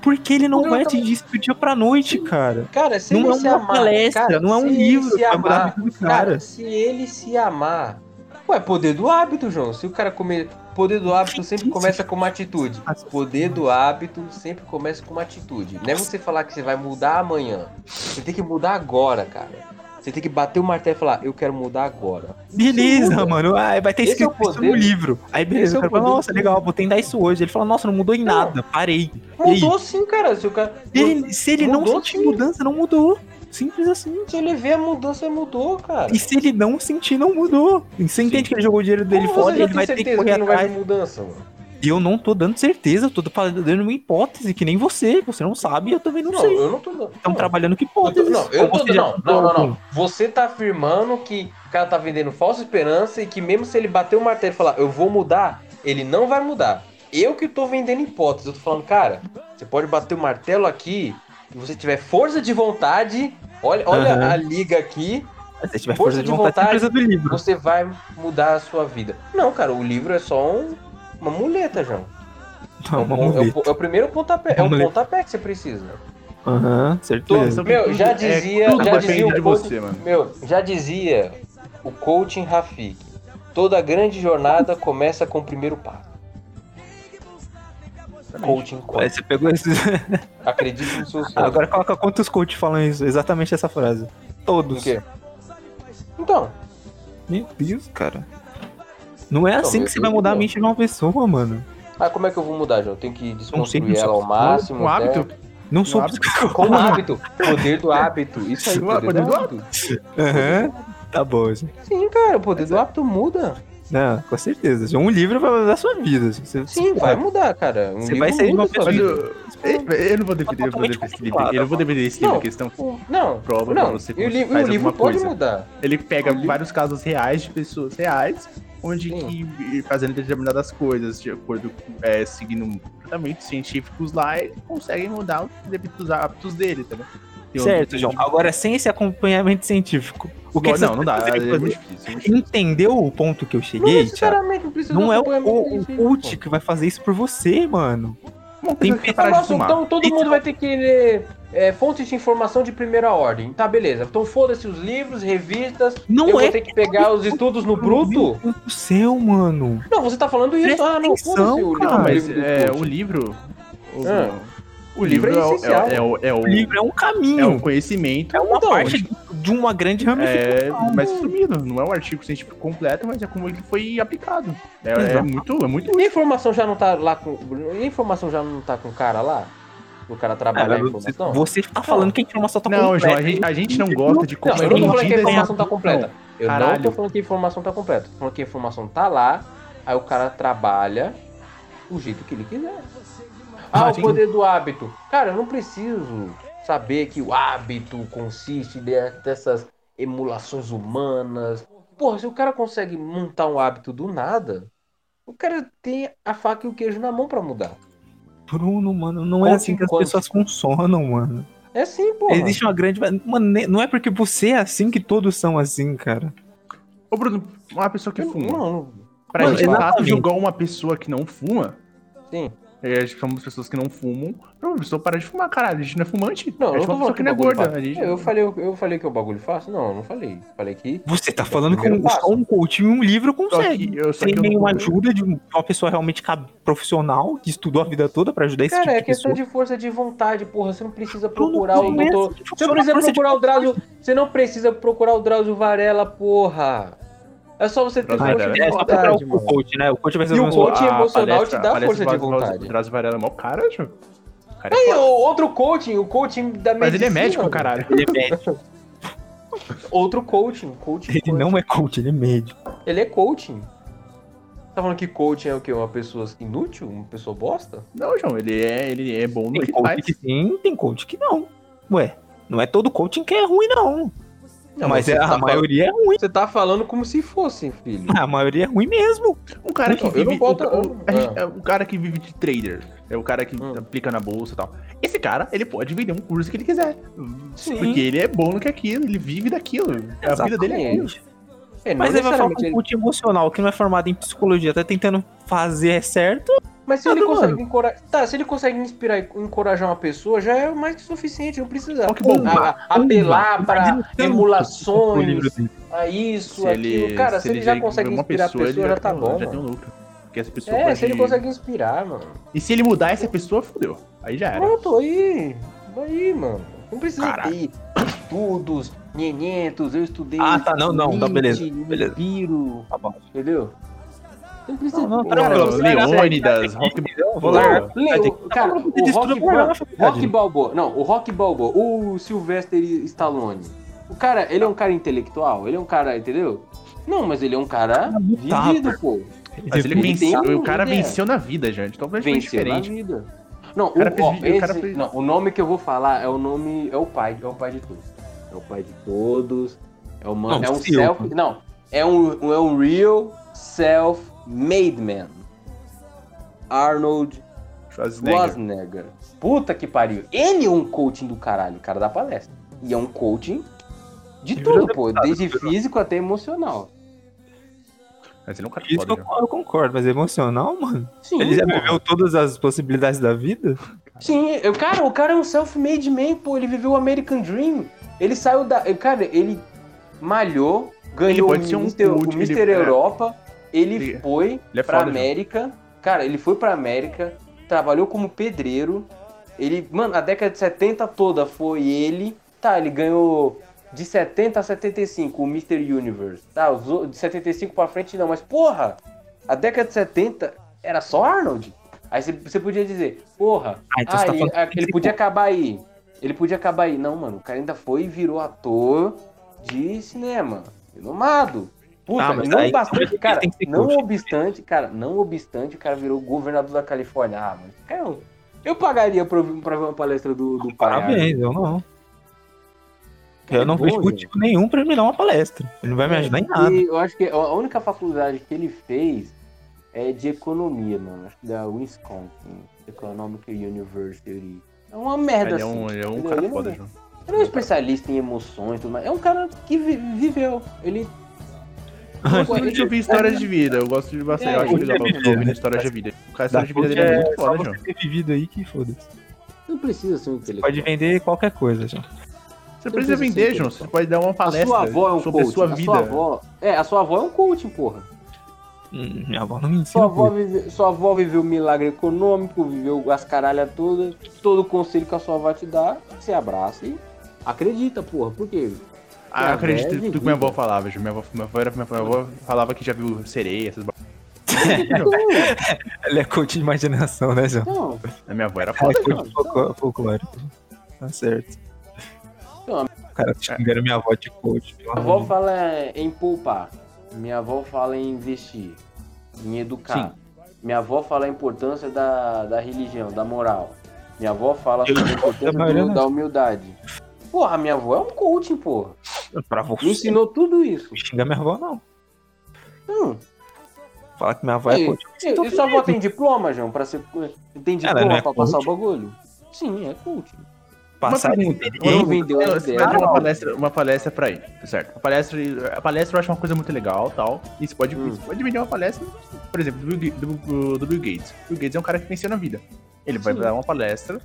S1: Porque ele não
S3: que
S1: vai
S3: ele
S1: atingir isso do dia pra noite, cara.
S3: Cara, se
S1: Não
S3: ele
S1: é
S3: se
S1: uma
S3: amar,
S1: palestra,
S3: cara,
S1: não é um
S3: se ele
S1: livro mudar a
S3: amar,
S1: vida do cara.
S3: se ele se amar. Ué, poder do hábito, João. Se o cara comer. Poder do hábito sempre começa com uma atitude. Poder do hábito sempre começa com uma atitude. Não é você falar que você vai mudar amanhã. Você tem que mudar agora, cara. Você tem que bater o martelo e falar, eu quero mudar agora.
S1: Beleza, mano. Ah, vai ter
S3: Esse é o
S1: escrito
S3: poder.
S1: no livro. Aí beleza,
S3: é
S1: o fala, nossa, legal, vou tentar isso hoje. Ele fala, nossa, não mudou em
S3: Não.
S1: nada, parei.
S3: Mudou sim, cara. Se o cara.
S1: Ele- se ele não
S3: Mudou
S1: sentir
S3: sim.
S1: mudança, não mudou. Simples assim.
S3: Se ele vê a mudança, mudou, cara.
S1: E se ele não sentir, não mudou. E Você entende que ele jogou o dinheiro dele
S3: Como
S1: fora
S3: você
S1: e
S3: já
S1: ele
S3: tem
S1: vai ter que correr
S3: não vai
S1: atrás.
S3: ter mudança, mano?
S1: E eu não tô dando certeza, eu tô falando- dando uma hipótese que nem você. Você não sabe, eu também não,
S3: Não,
S1: sei.
S3: eu não tô dando.
S1: Estão
S3: não.
S1: trabalhando que
S3: Eu tô-
S1: hipóteses.
S3: não, eu tô, não, não, não, não. Você tá afirmando que o cara tá vendendo falsa esperança e que mesmo se ele bater o martelo e falar, eu vou mudar, ele não vai mudar. Eu que tô vendendo hipótese, eu tô falando, cara, você pode bater o martelo aqui, se você tiver força de vontade, olha, olha
S1: Aham.
S3: a liga aqui,
S1: Se tiver
S3: força
S1: força de
S3: de
S1: vontade,
S3: vontade,
S1: precisa do livro.
S3: você vai mudar a sua vida. Não, cara, o livro é só um- uma muleta, João.
S1: Não,
S3: é,
S1: uma
S3: o- é o,
S1: muleta.
S3: é o primeiro pontapé, é
S1: Uma
S3: o
S1: muleta.
S3: pontapé que você precisa.
S1: Aham, certeza.
S3: Meu, já dizia-
S2: É,
S3: já dizia o
S2: de
S3: coach-
S2: você, mano.
S3: Meu, já dizia o coaching Rafik. Toda grande jornada começa com o primeiro passo. Coaching
S1: Aí
S3: quanto?
S1: você pegou esse.
S3: Acredite no seu sonho.
S1: Agora coloca quantos coaches falam isso, exatamente essa frase.
S3: O
S1: Todos.
S3: quê? Então,
S1: Meu Deus, cara. Não é
S3: Não,
S1: assim que você vai mudar a mente de uma pessoa, mano.
S3: ah, como é que eu vou mudar, João? Eu tenho que desconstruir
S1: não sei.
S3: ela ao máximo.
S2: Um hábito.
S3: até-
S1: Não sou psicólogo.
S3: Com o hábito. Poder do hábito. Isso aí,
S2: Não é
S3: poder,
S2: poder
S3: do hábito.
S1: Aham. Tá bom, gente.
S3: Sim, cara, o poder do hábito muda.
S1: Não, com certeza. Um livro vai mudar a sua vida. Você,
S3: Sim, vai mudar, cara. Um
S1: Você
S3: livro
S1: vai sair de uma pessoa-
S2: eu, eu não vou defender, eu vou
S1: Totalmente
S2: defender esse livro. Eu não vou defender esse livro questão.
S3: Não,
S2: Prova
S3: não.
S2: pra você
S3: E o, li- o livro pode
S2: coisa.
S3: mudar.
S2: Ele pega
S3: O livro-
S2: vários casos reais de pessoas reais, onde
S3: Sim.
S2: que fazendo determinadas coisas de acordo com é, seguindo tratamentos científicos lá, ele consegue mudar os hábitos dele, tá ligado?
S1: Certo, João. Agora, sem esse acompanhamento científico, o que, você
S2: não, não dá. É difícil. é.
S1: Entendeu o ponto que eu
S3: Não
S1: cheguei,
S3: não precisa
S1: Não é o, o, o
S3: pô.
S1: que vai fazer isso por você, mano.
S2: Uma
S1: Tem
S2: que parar de fumar.
S3: então todo mundo vai ter que ler é, fontes de informação de primeira ordem. Tá, beleza. Então foda-se os livros, revistas.
S1: Não
S3: eu
S1: é
S3: vou ter que pegar os estudos no bruto?
S1: Meu Deus do céu, mano.
S3: Não, você tá falando isso.
S1: Presta
S3: ah, não,
S1: atenção,
S3: o
S1: cara.
S3: o
S2: Mas é, o livro. O,
S3: Ah.
S2: O livro é, o-
S3: essencial.
S2: é, o- é o,
S1: O livro é um
S2: é
S1: caminho.
S2: o conhecimento.
S1: É uma parte de uma grande
S2: É,
S1: ramificação.
S2: mas resumido, não é um artigo científico completo, mas é como ele foi aplicado. É, é muito, é muito
S3: E a informação já não tá lá com. e a informação já não tá com o cara lá? O cara trabalhar a
S1: Ah, você,
S3: informação?
S1: você tá falando que a informação tá
S2: Não,
S1: completa.
S2: João, a gente, a gente não gosta de
S3: Não, eu não tô falando que a informação tá completa. Eu não
S2: Caralho.
S3: tô falando que a informação tá completa. Tô falando que a informação tá lá, aí o cara trabalha do jeito que ele quiser. Ah, o poder do hábito. Cara, eu não preciso saber que o hábito consiste de- dessas emulações humanas. Porra, se o cara consegue montar um hábito do nada, o cara tem a faca e o queijo na mão pra mudar.
S1: Bruno, mano, não é assim que as
S3: quanto.
S1: pessoas funcionam, mano.
S3: É sim, porra.
S1: Existe uma grande. Mano, não é porque você é assim que todos são assim, cara.
S2: Ô, Bruno, uma pessoa que
S3: Eu-
S2: fuma.
S3: Não, não.
S2: Pra
S1: Mano,
S2: gente julgar uma pessoa que não fuma,
S3: Sim.
S2: É, somos pessoas que não fumam. Uma pessoa parar de fumar, caralho. A gente não é fumante.
S3: Não,
S2: a
S3: eu
S2: gente
S3: não
S2: é
S3: tô falando
S2: que não é gorda. gente...
S3: Eu falei, eu falei que o bagulho fácil? Não, eu não falei. Falei que.
S1: Você tá falando que um, só um coach em um livro consegue.
S2: eu,
S1: Sem
S2: eu
S1: nenhuma
S2: não-
S1: ajuda de um- uma pessoa realmente profissional que estudou a vida toda pra ajudar esse
S3: Cara,
S1: tipo
S3: é questão de força de vontade, porra. Você não precisa
S1: não
S3: procurar o doutor. Você não precisa procurar o Drauzio. Você não precisa procurar o Drauzio Varela, porra. É só você ter força de
S1: É
S3: vontade,
S1: o coach, né? O coach vai ser
S3: E o coach
S1: pessoa-
S3: emocional te dá força de vontade.
S2: O Drauzio Varela é mó cara, tio. Cara é
S3: o outro coaching, o coaching da medicina.
S2: Mas ele é médico, caralho.
S1: Ele é médico.
S3: Outro coaching. coaching
S1: Ele não é coach, ele é médico.
S3: Ele é coaching. Tá falando que coaching é o quê? Uma pessoa inútil? Uma pessoa bosta?
S2: Não, João, ele é, ele é bom no
S1: Tem
S2: que
S1: coach
S2: faz.
S1: que sim, tem coach que não. Ué, não é todo coaching que é ruim, não.
S3: Não,
S1: mas
S3: você
S1: é,
S3: tá
S1: a
S3: falando-
S1: maioria é ruim.
S3: Você tá falando como se fosse, filho.
S1: A maioria é ruim mesmo.
S2: Um cara que vive.
S3: boto-
S2: o, o-
S3: ah.
S2: é o cara que vive de trader. É o cara que
S3: Hum.
S2: aplica na bolsa e tal. Esse cara, ele pode vender um curso que ele quiser.
S3: Sim.
S2: Porque ele é bom no que aquilo, ele vive daquilo. A vida dele é aquilo.
S1: Exatamente.
S3: É, não
S1: Mas ele vai falar com um coach emocional que não é formado em psicologia, tá tentando fazer certo.
S3: Mas se ele consegue encorajar. Tá, se ele consegue inspirar e encorajar uma pessoa, já é mais que suficiente. Não precisa
S2: Só que bom,
S3: a- a- apelar para emulações, a isso,
S2: Se
S3: aquilo.
S2: ele,
S3: Cara, se, ele já consegue inspirar
S2: pessoa,
S3: a pessoa,
S2: ele
S3: já tá bom.
S2: Já tem um
S3: mano.
S2: lucro. Porque essa pessoa
S3: É,
S2: pode...
S3: se ele consegue inspirar, mano.
S2: E se ele mudar essa pessoa, fodeu. Aí já era.
S3: Pronto, aí. Aí, mano. Não precisa
S2: Caralho.
S3: ter estudos, nhenhentos, eu estudei.
S1: Ah, tá, não, não, tá, beleza, beleza.
S3: Nibiru,
S1: Tá bom.
S3: entendeu? Não precisa.
S1: Não, não,
S3: cara,
S2: Leônidas, Rock
S3: cara,
S1: Ele
S3: o Rock,
S1: na.
S3: Rock Balboa, não, o Rock Balboa, o Sylvester Stallone. O cara, ele é um cara intelectual, ele é um cara, entendeu? Não, mas ele é um cara
S1: Tá,
S3: vivido, pô.
S2: Mas ele
S3: Ele
S2: venceu, o cara
S3: ideia.
S2: venceu na vida, gente. Então vai ser
S3: Venceu na
S2: diferente.
S3: vida. Não, o,
S2: cara fez
S3: ó,
S2: o cara
S3: esse-
S2: fez-
S3: não, o nome que eu vou falar é o nome, é o pai, é o pai de todos. É o pai de todos. É o man,
S1: Não,
S3: é um self, não, é um, é um real self-made man. Arnold
S2: Schwarzenegger.
S3: Schwarzenegger. Puta que pariu. Ele é um coaching do caralho, o cara da palestra. E é um coaching de
S1: Ele
S3: tudo, pô.
S1: deputado,
S3: Desde físico até emocional.
S2: Mas ele é um cara
S1: Isso
S2: foda,
S1: eu, eu concordo, mas emocional, mano.
S3: Sim,
S1: Ele já viveu todas as possibilidades da vida?
S3: Sim, eu, cara, o cara é um self-made man, pô. Ele viveu o American Dream. Ele saiu da. Cara, ele malhou, ganhou
S2: pode
S3: o
S2: ser um
S3: Mr. o
S2: coach,
S3: Mr.
S2: ele- é.
S3: Ele,
S2: Ele-
S3: foi
S2: Ele é
S3: pra
S2: foda, João.
S3: América. Cara, ele foi pra América, trabalhou como pedreiro. Ele, mano, a década de 70 toda foi ele. Tá, ele ganhou de 70 a 75 o Mr. Universe. Tá, de 75 pra frente não, mas porra, a década de 70 era só Arnold. Aí você- podia dizer, porra,
S1: Ah, então
S3: ah,
S1: tá
S3: ele,
S1: falando
S3: ah, ele podia acabar aí. Ele podia acabar aí. Não, mano, o cara ainda foi e virou ator de cinema. Renomado. Puta,
S1: Ah, mas
S3: não
S1: aí
S3: bastante, cara, não obstante, cara, não obstante, o cara virou governador da Califórnia. Ah, mano, eu, eu pagaria pra, pra ver uma palestra do, do pai.
S1: Parabéns, eu não. Eu
S3: É
S1: não vejo motivo nenhum pra ele me dar uma palestra. Ele não vai me ajudar em nada.
S3: E eu acho que a única faculdade que ele fez é de economia, mano. Acho que da Wisconsin Economic University. É uma merda
S2: Ele é
S3: assim.
S2: um, ele é um cara
S3: Ele
S2: foda,
S3: não-
S2: João.
S3: Ele é um especialista em emoções e tudo mais. É um cara que vi- viveu. Ele.
S2: Eu gosto de ouvir histórias de vida, eu gosto de bastante.
S3: É,
S2: eu acho legal
S1: é
S2: ouvir histórias de vida. O cara, a história de vida dele é
S1: é
S2: muito foda,
S1: você
S2: João.
S1: ter vivido aí que foda-se.
S3: Não precisa ser um intelectual.
S1: Pode vender qualquer coisa, já.
S2: Você precisa vender, João. Você pode dar uma
S3: A
S2: palestra
S3: sua avó é um
S2: sobre
S3: coach.
S2: a sua
S3: a
S2: vida.
S3: sua avó. É, a sua avó é um coaching, porra.
S1: Hum, minha avó não me
S3: Sua
S1: ensina.
S3: avó,
S1: coisa.
S3: vive- sua avó viveu o milagre econômico, viveu as caralhas todas. Todo o conselho que a sua avó te dá, você abraça e acredita, porra. Por quê?
S2: Ah, eu acredito
S3: é
S2: tudo que minha avó falava, João. Minha avó, minha avó, era, minha avó falava que já viu sereia, essas
S1: Ela é coach de imaginação, né, João?
S3: Não,
S2: A minha avó era foda.
S1: é folclórico. Tá certo.
S3: Não,
S1: O cara xingando minha avó de coach.
S3: minha avó fala em poupar. Minha avó fala em investir, em educar. Minha avó fala a importância da, da religião, da moral. Minha avó fala sobre a importância da humildade. Porra, minha avó é um coaching, porra.
S1: Deus. Pra você.
S3: Me ensinou tudo isso.
S1: Não xinga minha avó, não.
S3: Hum.
S1: Fala que minha avó é
S3: E,
S1: coach.
S3: e, e sua avó tem diploma, João? Pra ser... Tem
S1: Ela
S3: diploma
S1: não é
S3: pra passar o
S1: coach?
S3: bagulho? Sim, é coaching.
S1: passar
S2: pergunta.
S1: Ele-
S3: vendeu
S2: uma palestra, uma palestra pra ele, certo? A palestra, a palestra eu acho uma coisa muito legal tal. E você pode,
S3: Hum.
S2: você pode vender uma palestra, por exemplo, do do- do Bill Gates. Bill Gates é um cara que venceu na vida. Ele vai
S3: Sim.
S2: dar uma palestra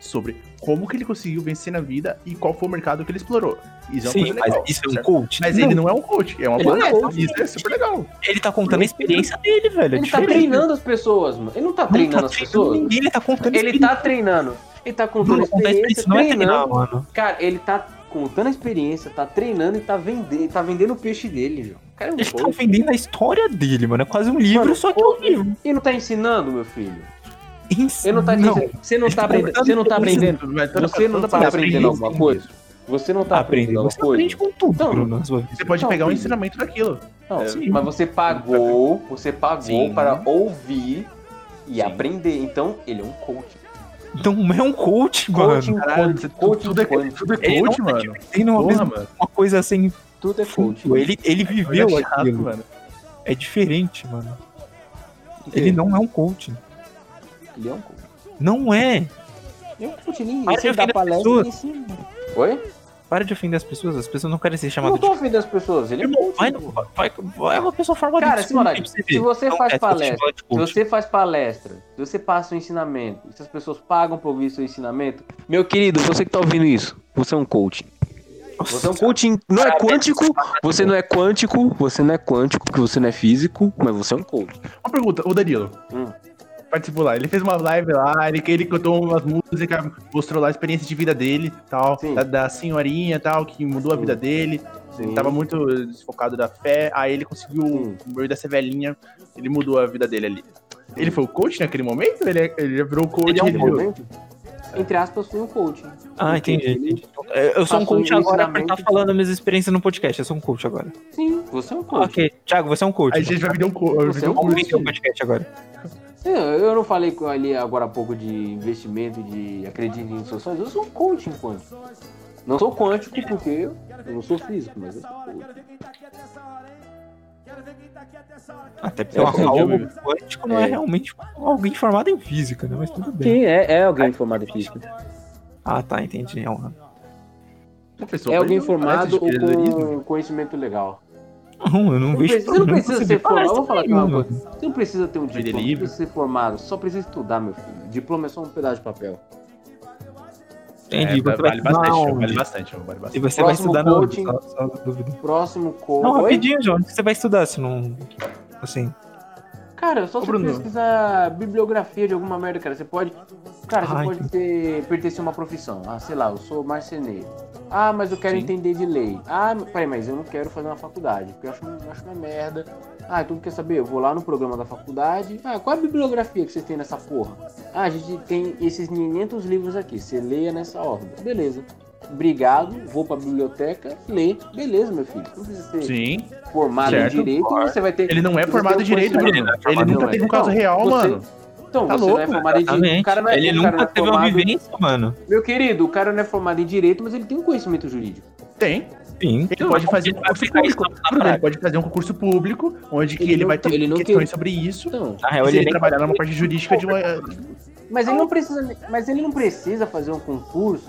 S2: sobre como que ele conseguiu vencer na vida e qual foi o mercado que ele explorou. Isso é
S1: Sim, mas
S2: legal.
S1: isso é um
S2: certo?
S1: coach?
S2: Mas ele não é um coach, é uma
S3: não é coach.
S2: Isso é super legal.
S1: Ele tá contando a experiência dele, velho. é
S3: Ele tá
S1: diferente.
S3: treinando as pessoas, mano. Ele não tá
S1: Não
S3: treinando
S1: tá
S3: as
S1: treinando
S3: pessoas.
S1: ninguém, ele tá contando
S3: Ele tá treinando. Ele tá contando
S1: Não,
S3: experiência,
S1: não é treinar,
S3: treinando.
S1: mano.
S3: Cara, ele tá contando a experiência, tá treinando e tá vendendo, tá vendendo o peixe dele. O cara é um
S1: Ele tá
S3: coach.
S1: vendendo a história dele, mano. É quase um livro,
S3: Mano,
S1: só que é um livro.
S3: E não tá ensinando, meu filho. Ele não tá
S1: não.
S3: ensinando. Você não
S1: Ele
S3: tá
S1: tá
S3: aprendendo.
S1: contando
S3: Você não tá aprendendo. Você não tá aprendendo alguma coisa? Você não tá
S1: Aprende,
S3: aprendendo
S1: você
S3: alguma
S1: aprende
S3: coisa?
S1: com tudo,
S3: Não.
S1: Bruno.
S2: Você pode
S3: Não,
S2: pegar um ensinamento daquilo.
S3: Não,
S2: Sim.
S3: mas você pagou, você pagou
S2: Sim.
S3: para ouvir e
S2: Sim.
S3: aprender. Então, ele é um coach.
S1: Não é um coach,
S3: Coaching
S1: mano.
S2: Caralho,
S3: quântico,
S2: tudo,
S3: coaching
S2: tudo é,
S3: quântico.
S2: tudo é
S1: Ele
S2: coach,
S1: tá
S2: mano.
S1: Tem uma,
S2: Porra,
S1: mesma-
S2: mano.
S1: uma coisa assim.
S3: Tudo é coaching.
S1: Ele, ele viveu
S2: Olha chato,
S1: aquilo.
S2: mano.
S1: É diferente, mano. Ele não é um coach.
S3: Ele é um coach.
S1: Não é.
S3: Um coach. Ele,
S1: Para de
S3: você dá
S1: ofender as
S3: palestra
S1: pessoas.
S3: e ensina. Oi?
S1: Para de ofender as pessoas. As pessoas não querem ser
S3: Eu não
S1: chamadas
S3: tô
S1: de.
S3: ofendendo as pessoas. Ele é
S1: Irmão, vai, vai, vai, é uma pessoa formada
S3: Cara, se, se você
S1: Não
S3: faz
S1: é,
S3: palestra, se você faz palestra, se você passa um ensinamento, e se as pessoas pagam pra ouvir seu ensinamento, meu querido, você que tá ouvindo isso, você é um coach. Você é um coaching, não é quântico, você não é quântico, você não é quântico, porque você não é físico, mas você é um coach.
S2: Uma pergunta, o Danilo.
S3: Hum.
S2: Participou lá, ele fez uma live lá, ele, ele cantou umas músicas, mostrou lá a experiência de vida dele, tal, da, da senhorinha tal, que mudou a
S3: Sim.
S2: vida dele.
S3: Sim.
S2: Ele tava muito desfocado da fé, aí ele conseguiu,
S3: Sim.
S2: no meio dessa velhinha, ele mudou a vida dele ali. Ele foi o coach naquele momento? Ele, ele já virou coach?
S1: Ele é um
S2: ele
S1: coach.
S3: Entre aspas, foi um coach.
S1: Ah, entendi.
S3: ele-
S1: entendi. É, Eu sou um coach
S3: um
S1: agora pra
S3: ensinamento-
S1: estar falando as minhas experiências no podcast. Eu sou um coach agora.
S3: Sim, você é um coach.
S1: Ok, Thiago, você é um coach.
S2: Aí a gente vai vender um, co
S3: é
S2: um
S3: um
S1: Vamos o podcast agora.
S3: Eu, eu não falei ali agora há pouco de investimento, de acreditar em soluções. Eu sou um coach quântico. Não sou quântico porque eu, não sou físico, mas eu sou coach.
S1: Até porque
S3: É,
S1: algo quântico não é.
S3: é.
S1: realmente alguém formado em física, né? Mas tudo bem.
S3: Sim, é, é alguém formado em física.
S1: Ah, tá, entendi. É, uma...
S2: Professor,
S3: É alguém formado ou com conhecimento legal.
S1: Não, eu não,
S3: Não
S1: vejo
S3: precisa- você não precisa
S1: você
S3: ser formado. Vou falar aqui uma coisa. Você não precisa ter um
S2: Vender
S3: diploma, não
S2: livro.
S3: precisa ser formado. Só precisa estudar, meu filho. Diploma é só um pedaço de papel.
S1: Entendi.
S2: É,
S1: você vai
S2: vale
S1: estudar
S2: bastante, vale bastante, vale
S1: E
S2: bastante.
S1: você vai
S3: Próximo
S1: estudar no.
S3: coaching.
S1: Só, só dúvida.
S3: Próximo coach.
S1: Não, rapidinho, João. Onde você vai estudar se não. Assim.
S3: Cara, só
S2: Ô,
S3: você
S2: Bruno.
S3: pesquisar bibliografia de alguma merda, cara. Você pode. Cara, você
S1: Ai,
S3: pode
S1: que-
S3: ter, pertencer a uma profissão. Ah, sei lá, eu sou marceneiro. Ah, mas eu quero
S2: Sim.
S3: entender de lei. Ah, peraí, mas eu não quero fazer uma faculdade, porque eu acho, eu acho uma merda. Ah, então quer saber? Eu vou lá no programa da faculdade. Ah, qual é a bibliografia que vocês têm nessa porra? Ah, a gente tem esses 500 livros aqui. Você leia nessa ordem. Beleza. Obrigado, vou pra biblioteca, lê. Beleza, meu filho. Não precisa ser
S2: Sim,
S3: formado
S2: certo.
S3: em direito, você vai ter.
S2: ele não é
S3: você
S2: formado
S3: tem
S2: em direito. Bruno.
S1: Ele
S2: nunca
S3: é.
S2: teve um caso real,
S3: você-
S2: mano.
S3: Então,
S2: Tá
S3: você não é
S2: louco,
S3: formado em direito. O
S1: Exatamente.
S3: cara não é,
S1: Ele
S3: o cara
S1: nunca
S3: é
S1: teve uma
S3: formado...
S1: vivência, mano.
S3: Meu querido, o cara não é formado em direito, mas ele tem um conhecimento jurídico.
S2: Tem.
S1: Sim.
S2: Ele pode fazer um
S1: vai
S2: concurso público. Bruno, ele pode fazer um concurso público, onde que
S3: Ele
S2: ele,
S3: não-
S2: vai ter
S3: ele não
S2: questões sobre isso.
S3: Então,
S1: Na real,
S2: se
S1: ele
S2: ele
S1: nem
S2: trabalhar numa parte jurídica de uma.
S3: mas ele não precisa, mas ele não precisa fazer um concurso.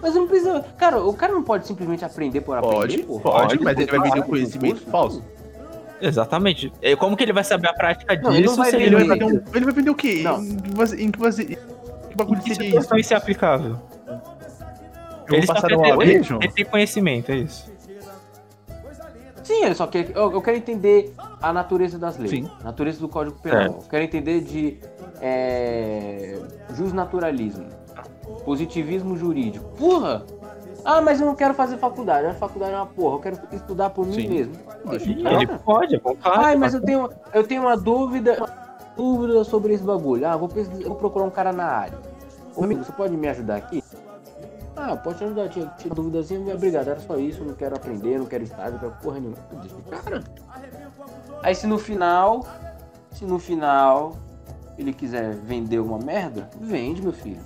S3: Mas não precisa, cara, o cara não pode simplesmente aprender por aprender,
S2: Pode,
S3: porra.
S2: pode, mas ele vai vender o
S3: por
S2: conhecimento falso.
S1: Exatamente. É, Como que ele vai saber a prática
S3: Não, ele
S1: disso
S3: não vai
S1: se
S2: Ele vai,
S1: ele
S3: vender.
S1: não
S2: fazer um, ele vai vender o quê?
S3: Não.
S2: Em que você. Em que bagulho
S1: em que
S2: seria isso?
S1: isso é aplicável?
S2: Eu
S1: ele
S2: passar
S1: quer
S2: no
S1: ter, ele, ele tem conhecimento, é isso.
S3: Sim, ele só quer. Eu, eu quero entender a natureza das leis.
S2: Sim.
S3: Natureza do Código Penal. Eu quero entender de é, justnaturalismo. Positivismo jurídico. Porra! Ah, mas eu não quero fazer faculdade. A faculdade é uma porra. Eu quero estudar por mim
S2: Sim.
S3: mesmo.
S1: Ele
S3: cara.
S1: pode, é bom, claro.
S3: Ai, mas eu tenho, eu tenho uma dúvida, uma dúvida sobre esse bagulho. Ah, vou, pesquisar, vou procurar um cara na área. Ô, amigo, você pode me ajudar aqui? Ah, pode te ajudar, tinha, tinha uma duvidazinha, obrigado, era só isso, não quero aprender, não quero estágio, não quero porra nenhuma. Cara. Aí se no final, se no final ele quiser vender uma merda, vende, meu filho.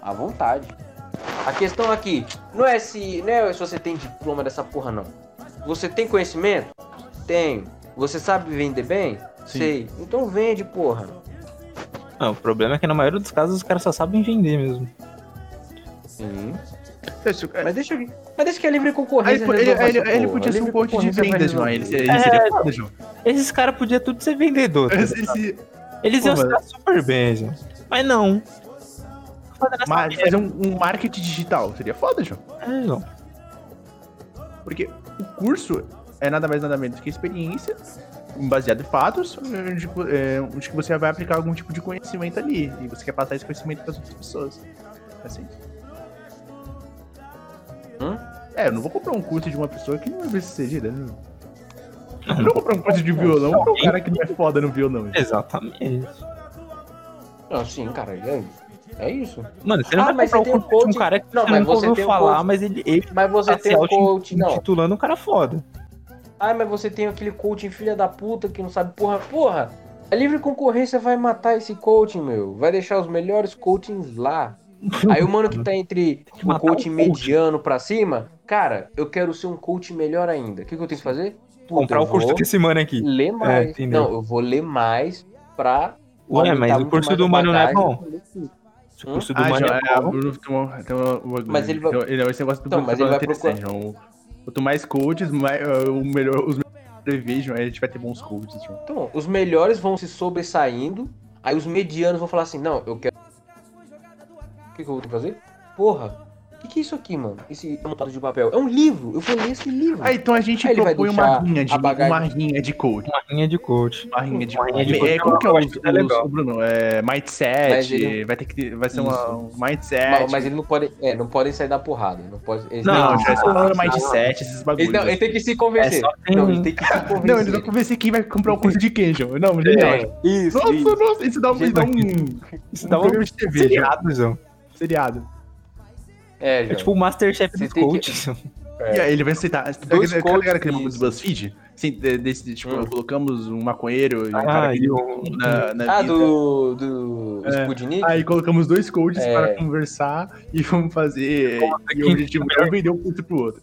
S3: À vontade. A questão aqui, não é se, não é se você tem diploma dessa porra, não. Você tem conhecimento? Tenho. Você sabe vender bem?
S2: Sim.
S3: Sei. Então vende, porra.
S1: Não, o problema é que na maioria dos casos os caras só sabem vender mesmo.
S3: Sim.
S2: Isso, é-
S3: Mas deixa, mas deixa que a livre
S2: Aí
S3: concorrência.
S2: ele, ele, ele- ele podia ser um coach de
S3: concorrência
S2: vendas, João. Ele, seria- ele
S1: É.
S2: seria foda, João.
S1: Esses caras podiam tudo ser vendedor. tá
S2: Esse- esse-
S1: Eles iam
S2: Pô,
S1: se dar super bem, gente. Mas não.
S2: Mas fazer um, um marketing digital seria foda, João.
S1: É, João.
S2: Porque o curso é nada mais nada menos que experiência, baseado em fatos, onde, é, onde você vai aplicar algum tipo de conhecimento ali. E você quer passar esse conhecimento para as outras pessoas. Assim.
S3: Hum?
S2: É, eu não vou comprar um curso de uma pessoa que não é bem sucedida, né? Eu não vou comprar um curso de violão pra um cara que não é foda no violão. gente.
S1: Exatamente.
S3: Não, sim, cara. É, é isso.
S1: Mano, você não
S3: Ah,
S1: vai comprar
S3: você
S1: o
S3: tem um
S1: de um
S3: coach-
S1: cara que
S3: Não,
S1: você
S3: mas
S1: nunca
S3: você
S1: ouviu
S3: tem
S1: falar,
S3: coach-
S1: mas ele, ele
S3: Mas você
S1: tá
S3: tem um coach. Não.
S1: titulando um cara foda.
S3: Ah, mas você tem aquele coaching filha da puta que não sabe porra. Porra, a livre concorrência vai matar esse coaching, meu. Vai deixar os melhores coachings lá. Aí o mano que tá entre o coaching
S1: o coach.
S3: mediano pra cima, cara, eu quero ser um coach melhor ainda. O que, que eu tenho que fazer? Puta,
S1: Comprar o curso desse mano aqui.
S3: Ler mais.
S1: entendeu.
S3: não, eu vou ler mais pra.
S1: Ué, mas o curso do mano não é
S3: bagagem.
S1: Bom? O curso do
S2: Ah, João,
S1: é
S2: é,
S1: bom.
S2: Tem uma- tem uma- uma-
S3: Mas ele vai-
S2: ele- Esse negócio do
S3: Então,
S2: Bruno
S3: mas ele vai
S2: interessante, João. Quanto mais coaches, mais, uh, o melhor, os melhores prevejam, aí a gente vai ter bons coaches, João.
S3: Então, os melhores vão se sobressaindo, aí os medianos vão falar assim, não, eu quero. O que, que eu vou ter que fazer? Porra, o que, que é isso aqui, mano? Esse montado de papel. É um livro, eu ler esse livro.
S2: Ah, então a gente
S3: Aí ele vai
S2: propõe uma rinha de
S3: bagagem-
S2: uma rinha de coach.
S1: Uma linha de coach.
S2: Uma rinha de
S1: Uma rinha de
S2: coach.
S1: coach.
S2: É, como que é o,
S1: legal.
S2: o Bruno? É mindset,
S3: ele-
S2: vai ter que vai ser uma, um mindset.
S3: mas, mas eles não podem, é, não podem sair da porrada. Não, pode, eles
S2: Não,
S1: Não,
S2: já é só
S1: não,
S2: falando
S1: não.
S2: mindset, esses bagulhos.
S3: Ele, não, ele tem que se convencer.
S1: É
S3: Não,
S1: um-
S3: ele tem que se convencer.
S2: Não, ele não convencer quem vai comprar o curso de quem, João. Não, genial.
S3: É, isso,
S2: Nossa,
S3: isso.
S2: nossa, isso dá, isso dá um,
S1: Isso
S2: um
S1: dá um
S2: programa de TV, João.
S1: seriado, João.
S2: seriado.
S3: É,
S1: É tipo o Masterchef dos
S3: que-
S1: coaches. João.
S3: É.
S2: E aí ele vai aceitar.
S3: Dois
S2: ligado
S3: coaches,
S2: aquele bagulho do
S3: isso.
S2: BuzzFeed? Sim, de- desse, tipo,
S3: Hum.
S2: colocamos um maconheiro e um
S1: Ah,
S2: cara que
S1: e o-
S2: na, na
S3: Ah,
S2: vida.
S3: do. do
S2: É.
S3: Sputnik?
S2: Aí colocamos dois coaches
S3: É.
S2: para conversar e vamos fazer. E o objetivo é um vender um curso pro outro.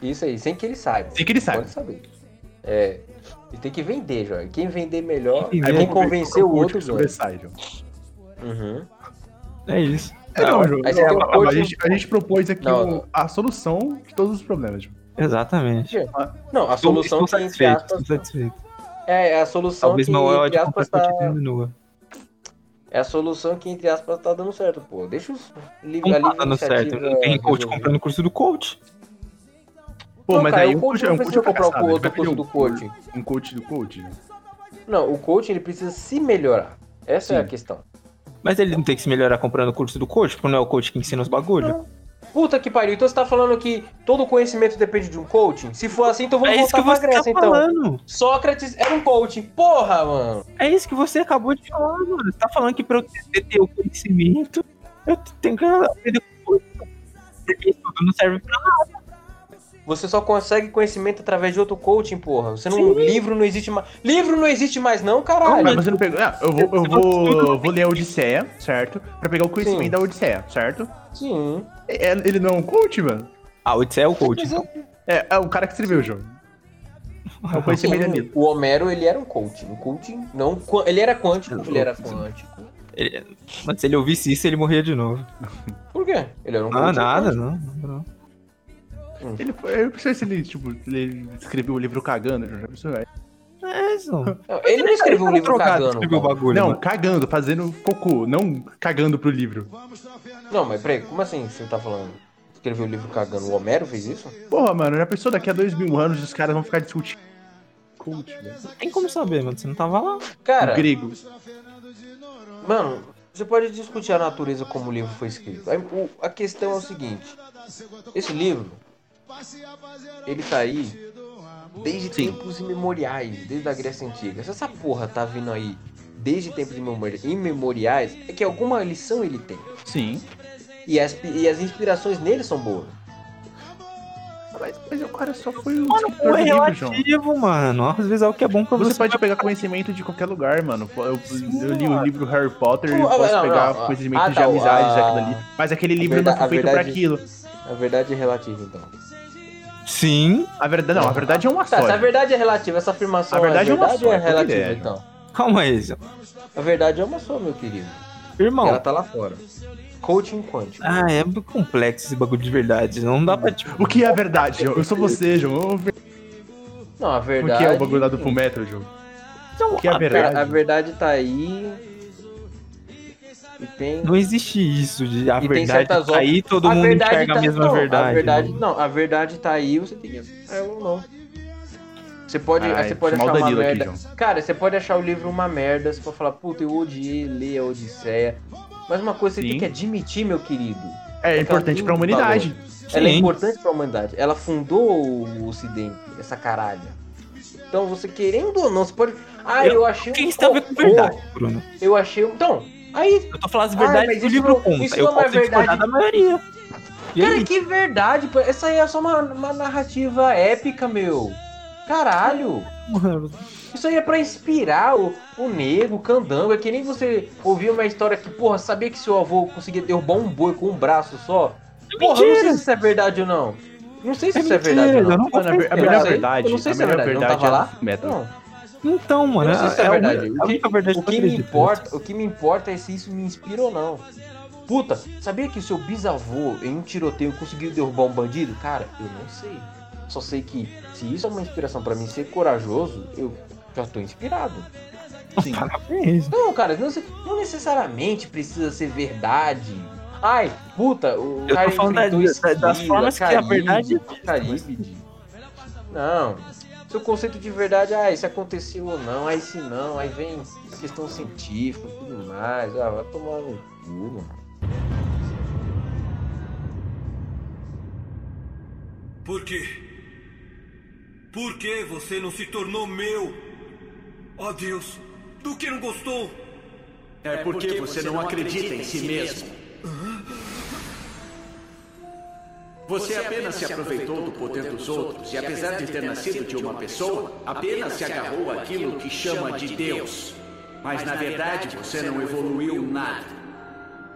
S3: Isso aí, sem que ele saiba.
S2: Sem que ele saiba.
S3: Pode saber. É. E tem que vender, João. Quem vender melhor,
S1: Quem
S3: aí
S1: vender-
S3: quem convencer o outro
S2: que João.
S3: Uhum.
S1: É isso.
S2: É, não, João.
S3: Aí você tem um
S2: a,
S3: coach-
S2: a gente, a gente propôs aqui
S3: Não, não.
S2: a solução de todos os problemas, João.
S1: Exatamente.
S3: Não, a solução
S1: estou
S3: que,
S1: satisfeito,
S3: aspas,
S1: estou satisfeito.
S3: é, é a solução
S1: Talvez
S3: que,
S1: meu
S3: entre aspas, tá,
S1: diminua.
S3: é a solução que, entre aspas, tá dando certo, pô. Deixa os livros
S1: Não
S3: ali
S1: tá dando certo. Não tem coach comprando o curso do coach.
S2: Pô,
S3: Não,
S2: mas
S3: cara,
S2: aí
S3: o
S2: um
S3: coach
S2: é um coach
S3: comprar o outro curso do coach.
S2: Um coach do coach. João.
S3: Não, o coach ele precisa se melhorar. Essa é a
S2: Sim.
S3: questão.
S1: Mas ele não tem que se melhorar comprando o curso do coach, porque não é o coach que ensina os bagulhos.
S3: Puta que pariu. Então você tá falando que todo conhecimento depende de um coaching? Se for assim, então vamos
S1: É
S3: voltar pra
S1: você
S3: Grécia,
S1: tá
S3: então.
S1: falando.
S3: Sócrates era um coaching. Porra, mano.
S1: É isso que você acabou de falar, mano. Você tá falando que pra eu ter, o conhecimento, eu tenho que aprender o coach. Porque isso não serve pra nada.
S3: Você só consegue conhecimento através de outro coaching, porra. Você não.
S1: Sim.
S3: Livro não existe mais. Livro não existe mais, não,
S2: Mas
S3: caralho.
S2: você não pegou. Ah, eu vou, eu vou, vou ler a Odisseia, certo? Pra pegar o conhecimento
S3: Sim.
S2: da Odisseia, certo?
S3: Sim.
S2: É- Ele não é um coach, mano?
S1: Ah, o Odisseia é o coach.
S3: Mas
S1: então.
S2: É, é o cara que escreveu o jogo. É o conhecimento dele.
S3: O Homero, ele era um coaching. Um coaching. Não, ele era quântico, ele era quântico.
S1: Ele- Mas se ele ouvisse isso, ele morria de novo.
S3: Por quê? Ele era um
S1: Ah,
S3: coaching
S1: nada,
S3: quântico.
S1: não. não.
S2: Ele, foi- eu não sei se ele, tipo, ele escreveu o livro cagando, já pensou?
S1: É isso.
S3: Não, ele não escreveu um livro
S1: trocado,
S3: cagando.
S1: escreveu o
S3: cara.
S1: bagulho.
S2: Não,
S1: mano.
S2: cagando, fazendo cocô, não cagando pro livro.
S3: Não, mas peraí, como assim você tá falando? Escreveu o livro cagando. O Homero fez isso?
S2: Porra, mano, já pensou daqui a dois mil anos os caras vão ficar discutindo. Coach, velho.
S1: Não tem como saber, mano. Você não tava lá.
S3: Cara,
S2: Grego.
S3: mano, você pode discutir a natureza como o livro foi escrito. O- A questão é o seguinte: esse livro, ele tá aí desde
S2: Sim.
S3: tempos imemoriais, desde a Grécia Antiga. Se essa porra tá vindo aí desde tempos imemori- imemoriais, é que alguma lição ele tem.
S2: Sim.
S3: E as, e as inspirações nele são boas.
S2: Mas, mas o cara só foi o
S1: Mano,
S2: escritor
S1: é
S2: do livro, João.
S1: relativo, mano. Às vezes é o que é bom pra você.
S2: Você pode pegar conhecimento de qualquer lugar, mano. Eu, eu li o livro Harry Potter e posso
S3: não,
S2: pegar
S3: não.
S2: conhecimento
S3: Ah,
S2: de
S3: tá,
S2: amizades
S3: a-
S2: daquilo ali. Mas aquele livro
S3: verda-
S2: não foi feito pra
S3: verdade-
S2: aquilo.
S3: A verdade é relativa, então.
S1: Sim.
S2: A verdade, não, a verdade é uma
S3: Tá, se a
S2: só.
S3: verdade é relativa, essa afirmação
S2: A verdade é uma
S3: verdade
S2: só,
S3: ou é
S2: é
S3: relativa,
S2: ideia,
S3: então?
S1: Calma aí, Zé.
S3: A verdade é uma só, meu querido.
S1: Irmão,
S3: Ela tá lá fora. coaching quântico.
S1: Ah, é muito complexo esse bagulho de verdade. Não dá pra, tipo.
S2: O que é a verdade, João? Eu sou você, João. Vamos ver
S3: Não, a
S2: o
S3: verdade.
S2: que é o bagulho lá do Fullmetal, João. O que é a verdade?
S3: a verdade tá aí. E tem.
S1: Não existe isso de a
S3: E
S1: verdade tá aí todo
S3: a
S1: mundo enxerga
S3: tá...
S1: a mesma
S3: não,
S1: verdade.
S3: A verdade,
S1: né?
S3: não, a verdade tá aí, você tem que ou não. Você pode,
S2: Ai,
S3: você pode achar
S2: o
S3: uma
S2: Danilo aqui,
S3: merda.
S2: João.
S3: Cara, você pode achar o livro uma merda, você pode falar, puta, eu odiei ler a Odisseia. Mas uma coisa você
S2: Sim.
S3: tem que admitir, meu querido.
S2: É importante pra humanidade.
S3: Ela é importante pra humanidade. Ela fundou o Ocidente, essa caralha. Então, você querendo ou não, você pode. Ah, eu, achei
S1: O que
S3: um
S1: isso tem a ver com
S3: cocô.
S1: verdade, Bruno?
S3: Eu achei. um- Então, aí.
S1: Eu tô falando as
S3: Ah,
S1: verdades
S3: mas
S1: do
S3: isso
S1: livro
S3: não-
S1: conta.
S3: isso
S1: Eu
S3: não é verdade.
S1: da maioria. E
S3: Cara,
S1: aí?
S3: que verdade, pô. Essa aí é só uma, uma narrativa épica, meu. Caralho.
S1: Mano,
S3: Isso aí é pra inspirar o, o nego, o candango. É que nem você ouvir uma história que, porra, sabia que seu avô conseguia derrubar um boi com um braço só? Porra, eu não sei se isso é verdade ou não. Não sei se
S1: É
S3: isso é
S1: mentira,
S3: verdade ou
S1: eu
S3: não.
S1: não
S2: a, a melhor
S3: não sei.
S2: verdade,
S3: Eu não sei
S2: a
S3: se é
S2: melhor
S3: verdade, não tava
S2: é
S3: lá. Não,
S1: Então, mano,
S3: eu não sei se é
S1: a
S3: verdade.
S1: única-
S3: O
S1: a
S3: que,
S1: única verdade
S3: o
S1: que
S3: me importa, o que me importa é se isso me inspira ou não. Puta, sabia que o seu bisavô em um tiroteio conseguiu derrubar um bandido? Cara, eu não sei. Só sei que se isso é uma inspiração pra mim ser corajoso, eu já tô inspirado.
S2: Sim.
S1: Parabéns.
S3: Não, cara, não, não necessariamente precisa ser verdade. Ai, puta, o
S1: Eu
S3: cara
S1: tô falando da- da- das formas que a verdade
S3: Caribe. Não. Seu conceito de verdade, ah, se aconteceu ou não, aí se não, aí vem questão científica e tudo mais. Ah, vai tomar no cu, mano.
S8: Por quê? Por que você não se tornou meu? Ó Deus, do que não gostou?
S9: É porque você não acredita em si mesmo. Você apenas se aproveitou do poder dos outros e, apesar de ter nascido de uma pessoa, apenas se agarrou àquilo que chama de Deus. Mas na verdade você não evoluiu nada.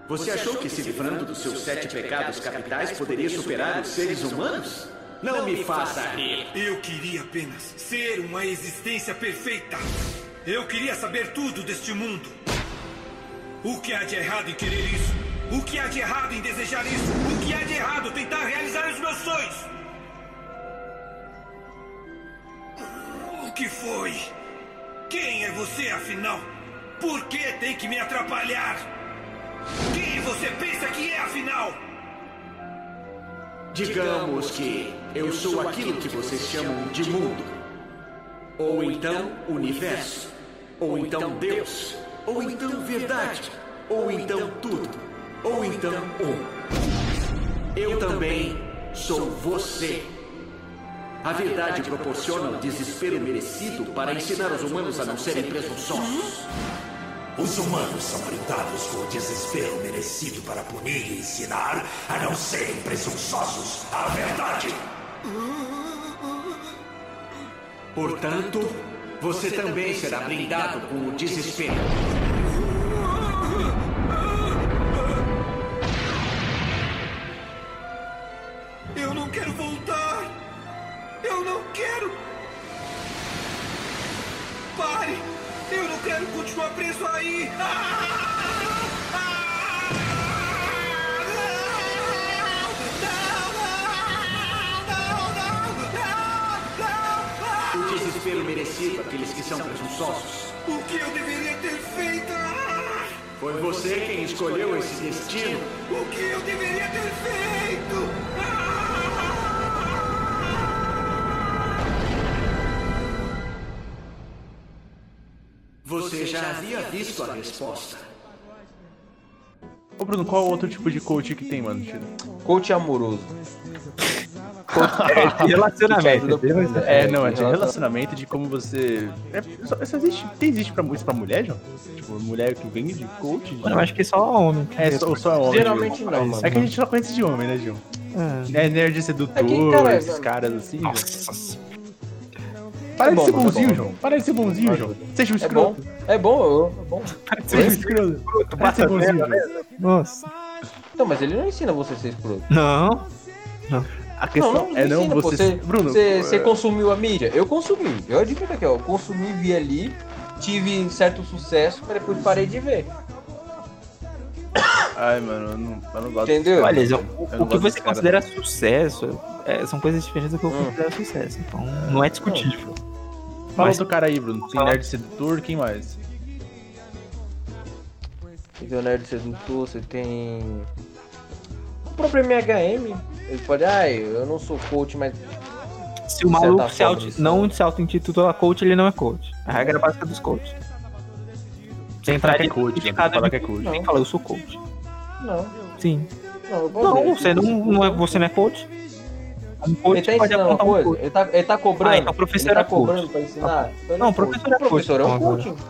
S9: Você achou que se livrando dos seus sete pecados capitais poderia superar os seres humanos? Não me faça rir.
S8: Eu queria apenas ser uma existência perfeita. Eu queria saber tudo deste mundo. O que há de errado em querer isso? O que há de errado em desejar isso? O que há de errado em tentar realizar os meus sonhos? O que foi? Quem é você, afinal? Por que tem que me atrapalhar? Quem você pensa que é, afinal?
S9: Digamos que eu sou aquilo que vocês chamam de mundo. Ou então universo. Ou então Deus. Ou então verdade. Ou então tudo. Ou então um. Eu também sou você. A verdade proporciona o desespero merecido para ensinar os humanos a não serem presunçosos.
S10: Os humanos são brindados com o desespero merecido para punir e ensinar a não serem presunçosos à verdade.
S9: Portanto, você também será brindado com o desespero.
S2: Bruno, qual outro tipo de coach que tem, mano?
S3: Coach amoroso.
S1: É, de relacionamento. de relacionamento.
S2: É, não, é de relacionamento, de como você. É, só, só existe, existe pra, isso pra mulher, João? Tipo, mulher que vem de coach?
S1: Mano, eu acho que só homem.
S2: É, só, só é homem.
S3: Geralmente não, mano.
S2: É que a gente só conhece de homem, né, João?
S1: É.
S2: É nerd sedutor,
S3: É que, cara,
S2: esses caras assim.
S1: Nossa.
S2: Para
S3: É
S2: de
S3: bom,
S2: ser
S3: é
S2: bonzinho. João. Para de ser bonzinho, João. Seja um
S3: É bom?
S2: escroto.
S3: É bom, eu- é bom.
S2: Seja um escroto. Para de ser bonzinho, João.
S1: Nossa.
S3: Não, mas ele não ensina você a ser escroto.
S1: Não.
S2: A questão
S3: não, não
S2: é não
S3: ensina, pô.
S2: você. Bruno,
S3: você, você
S2: é,
S3: consumiu a mídia? Eu consumi. Eu admito aqui, ó. Eu consumi, vi ali, tive certo sucesso, mas depois parei de ver.
S2: Ai, mano, eu não, eu não gosto
S3: Entendeu?
S1: Olha,
S2: cara. Eu
S1: o
S2: não
S1: que você considera sucesso é, são coisas diferentes do que eu
S3: Hum.
S1: considero sucesso. Então, não é discutível.
S2: Fala
S1: Mas-
S2: outro cara aí, Bruno. Tem Nerd Sedutor, quem mais?
S3: Tem o Nerd Sedutor, você tem. O próprio MHM. Ele pode, ai, eu não sou coach, mas.
S1: Se o maluco se
S3: forma,
S1: auto, não se auto-intitula coach, ele não é coach. A regra básica dos coaches. Você entrar
S2: Fala que é coach,
S1: certificado
S2: Fala que é coach.
S1: tem que falar, eu sou coach.
S3: Não.
S1: Sim.
S3: Não,
S1: Não, você não, não é, você não é coach. Um coach
S3: Ele tá ensinando uma
S1: um
S3: coisa?
S1: coach.
S3: Ele tá, ele tá cobrando?
S1: Ah, então o professor
S3: ele tá
S1: é coach.
S3: cobrando pra ensinar? Então
S1: Não, professor é
S3: O professor é um
S1: coach,
S3: coach.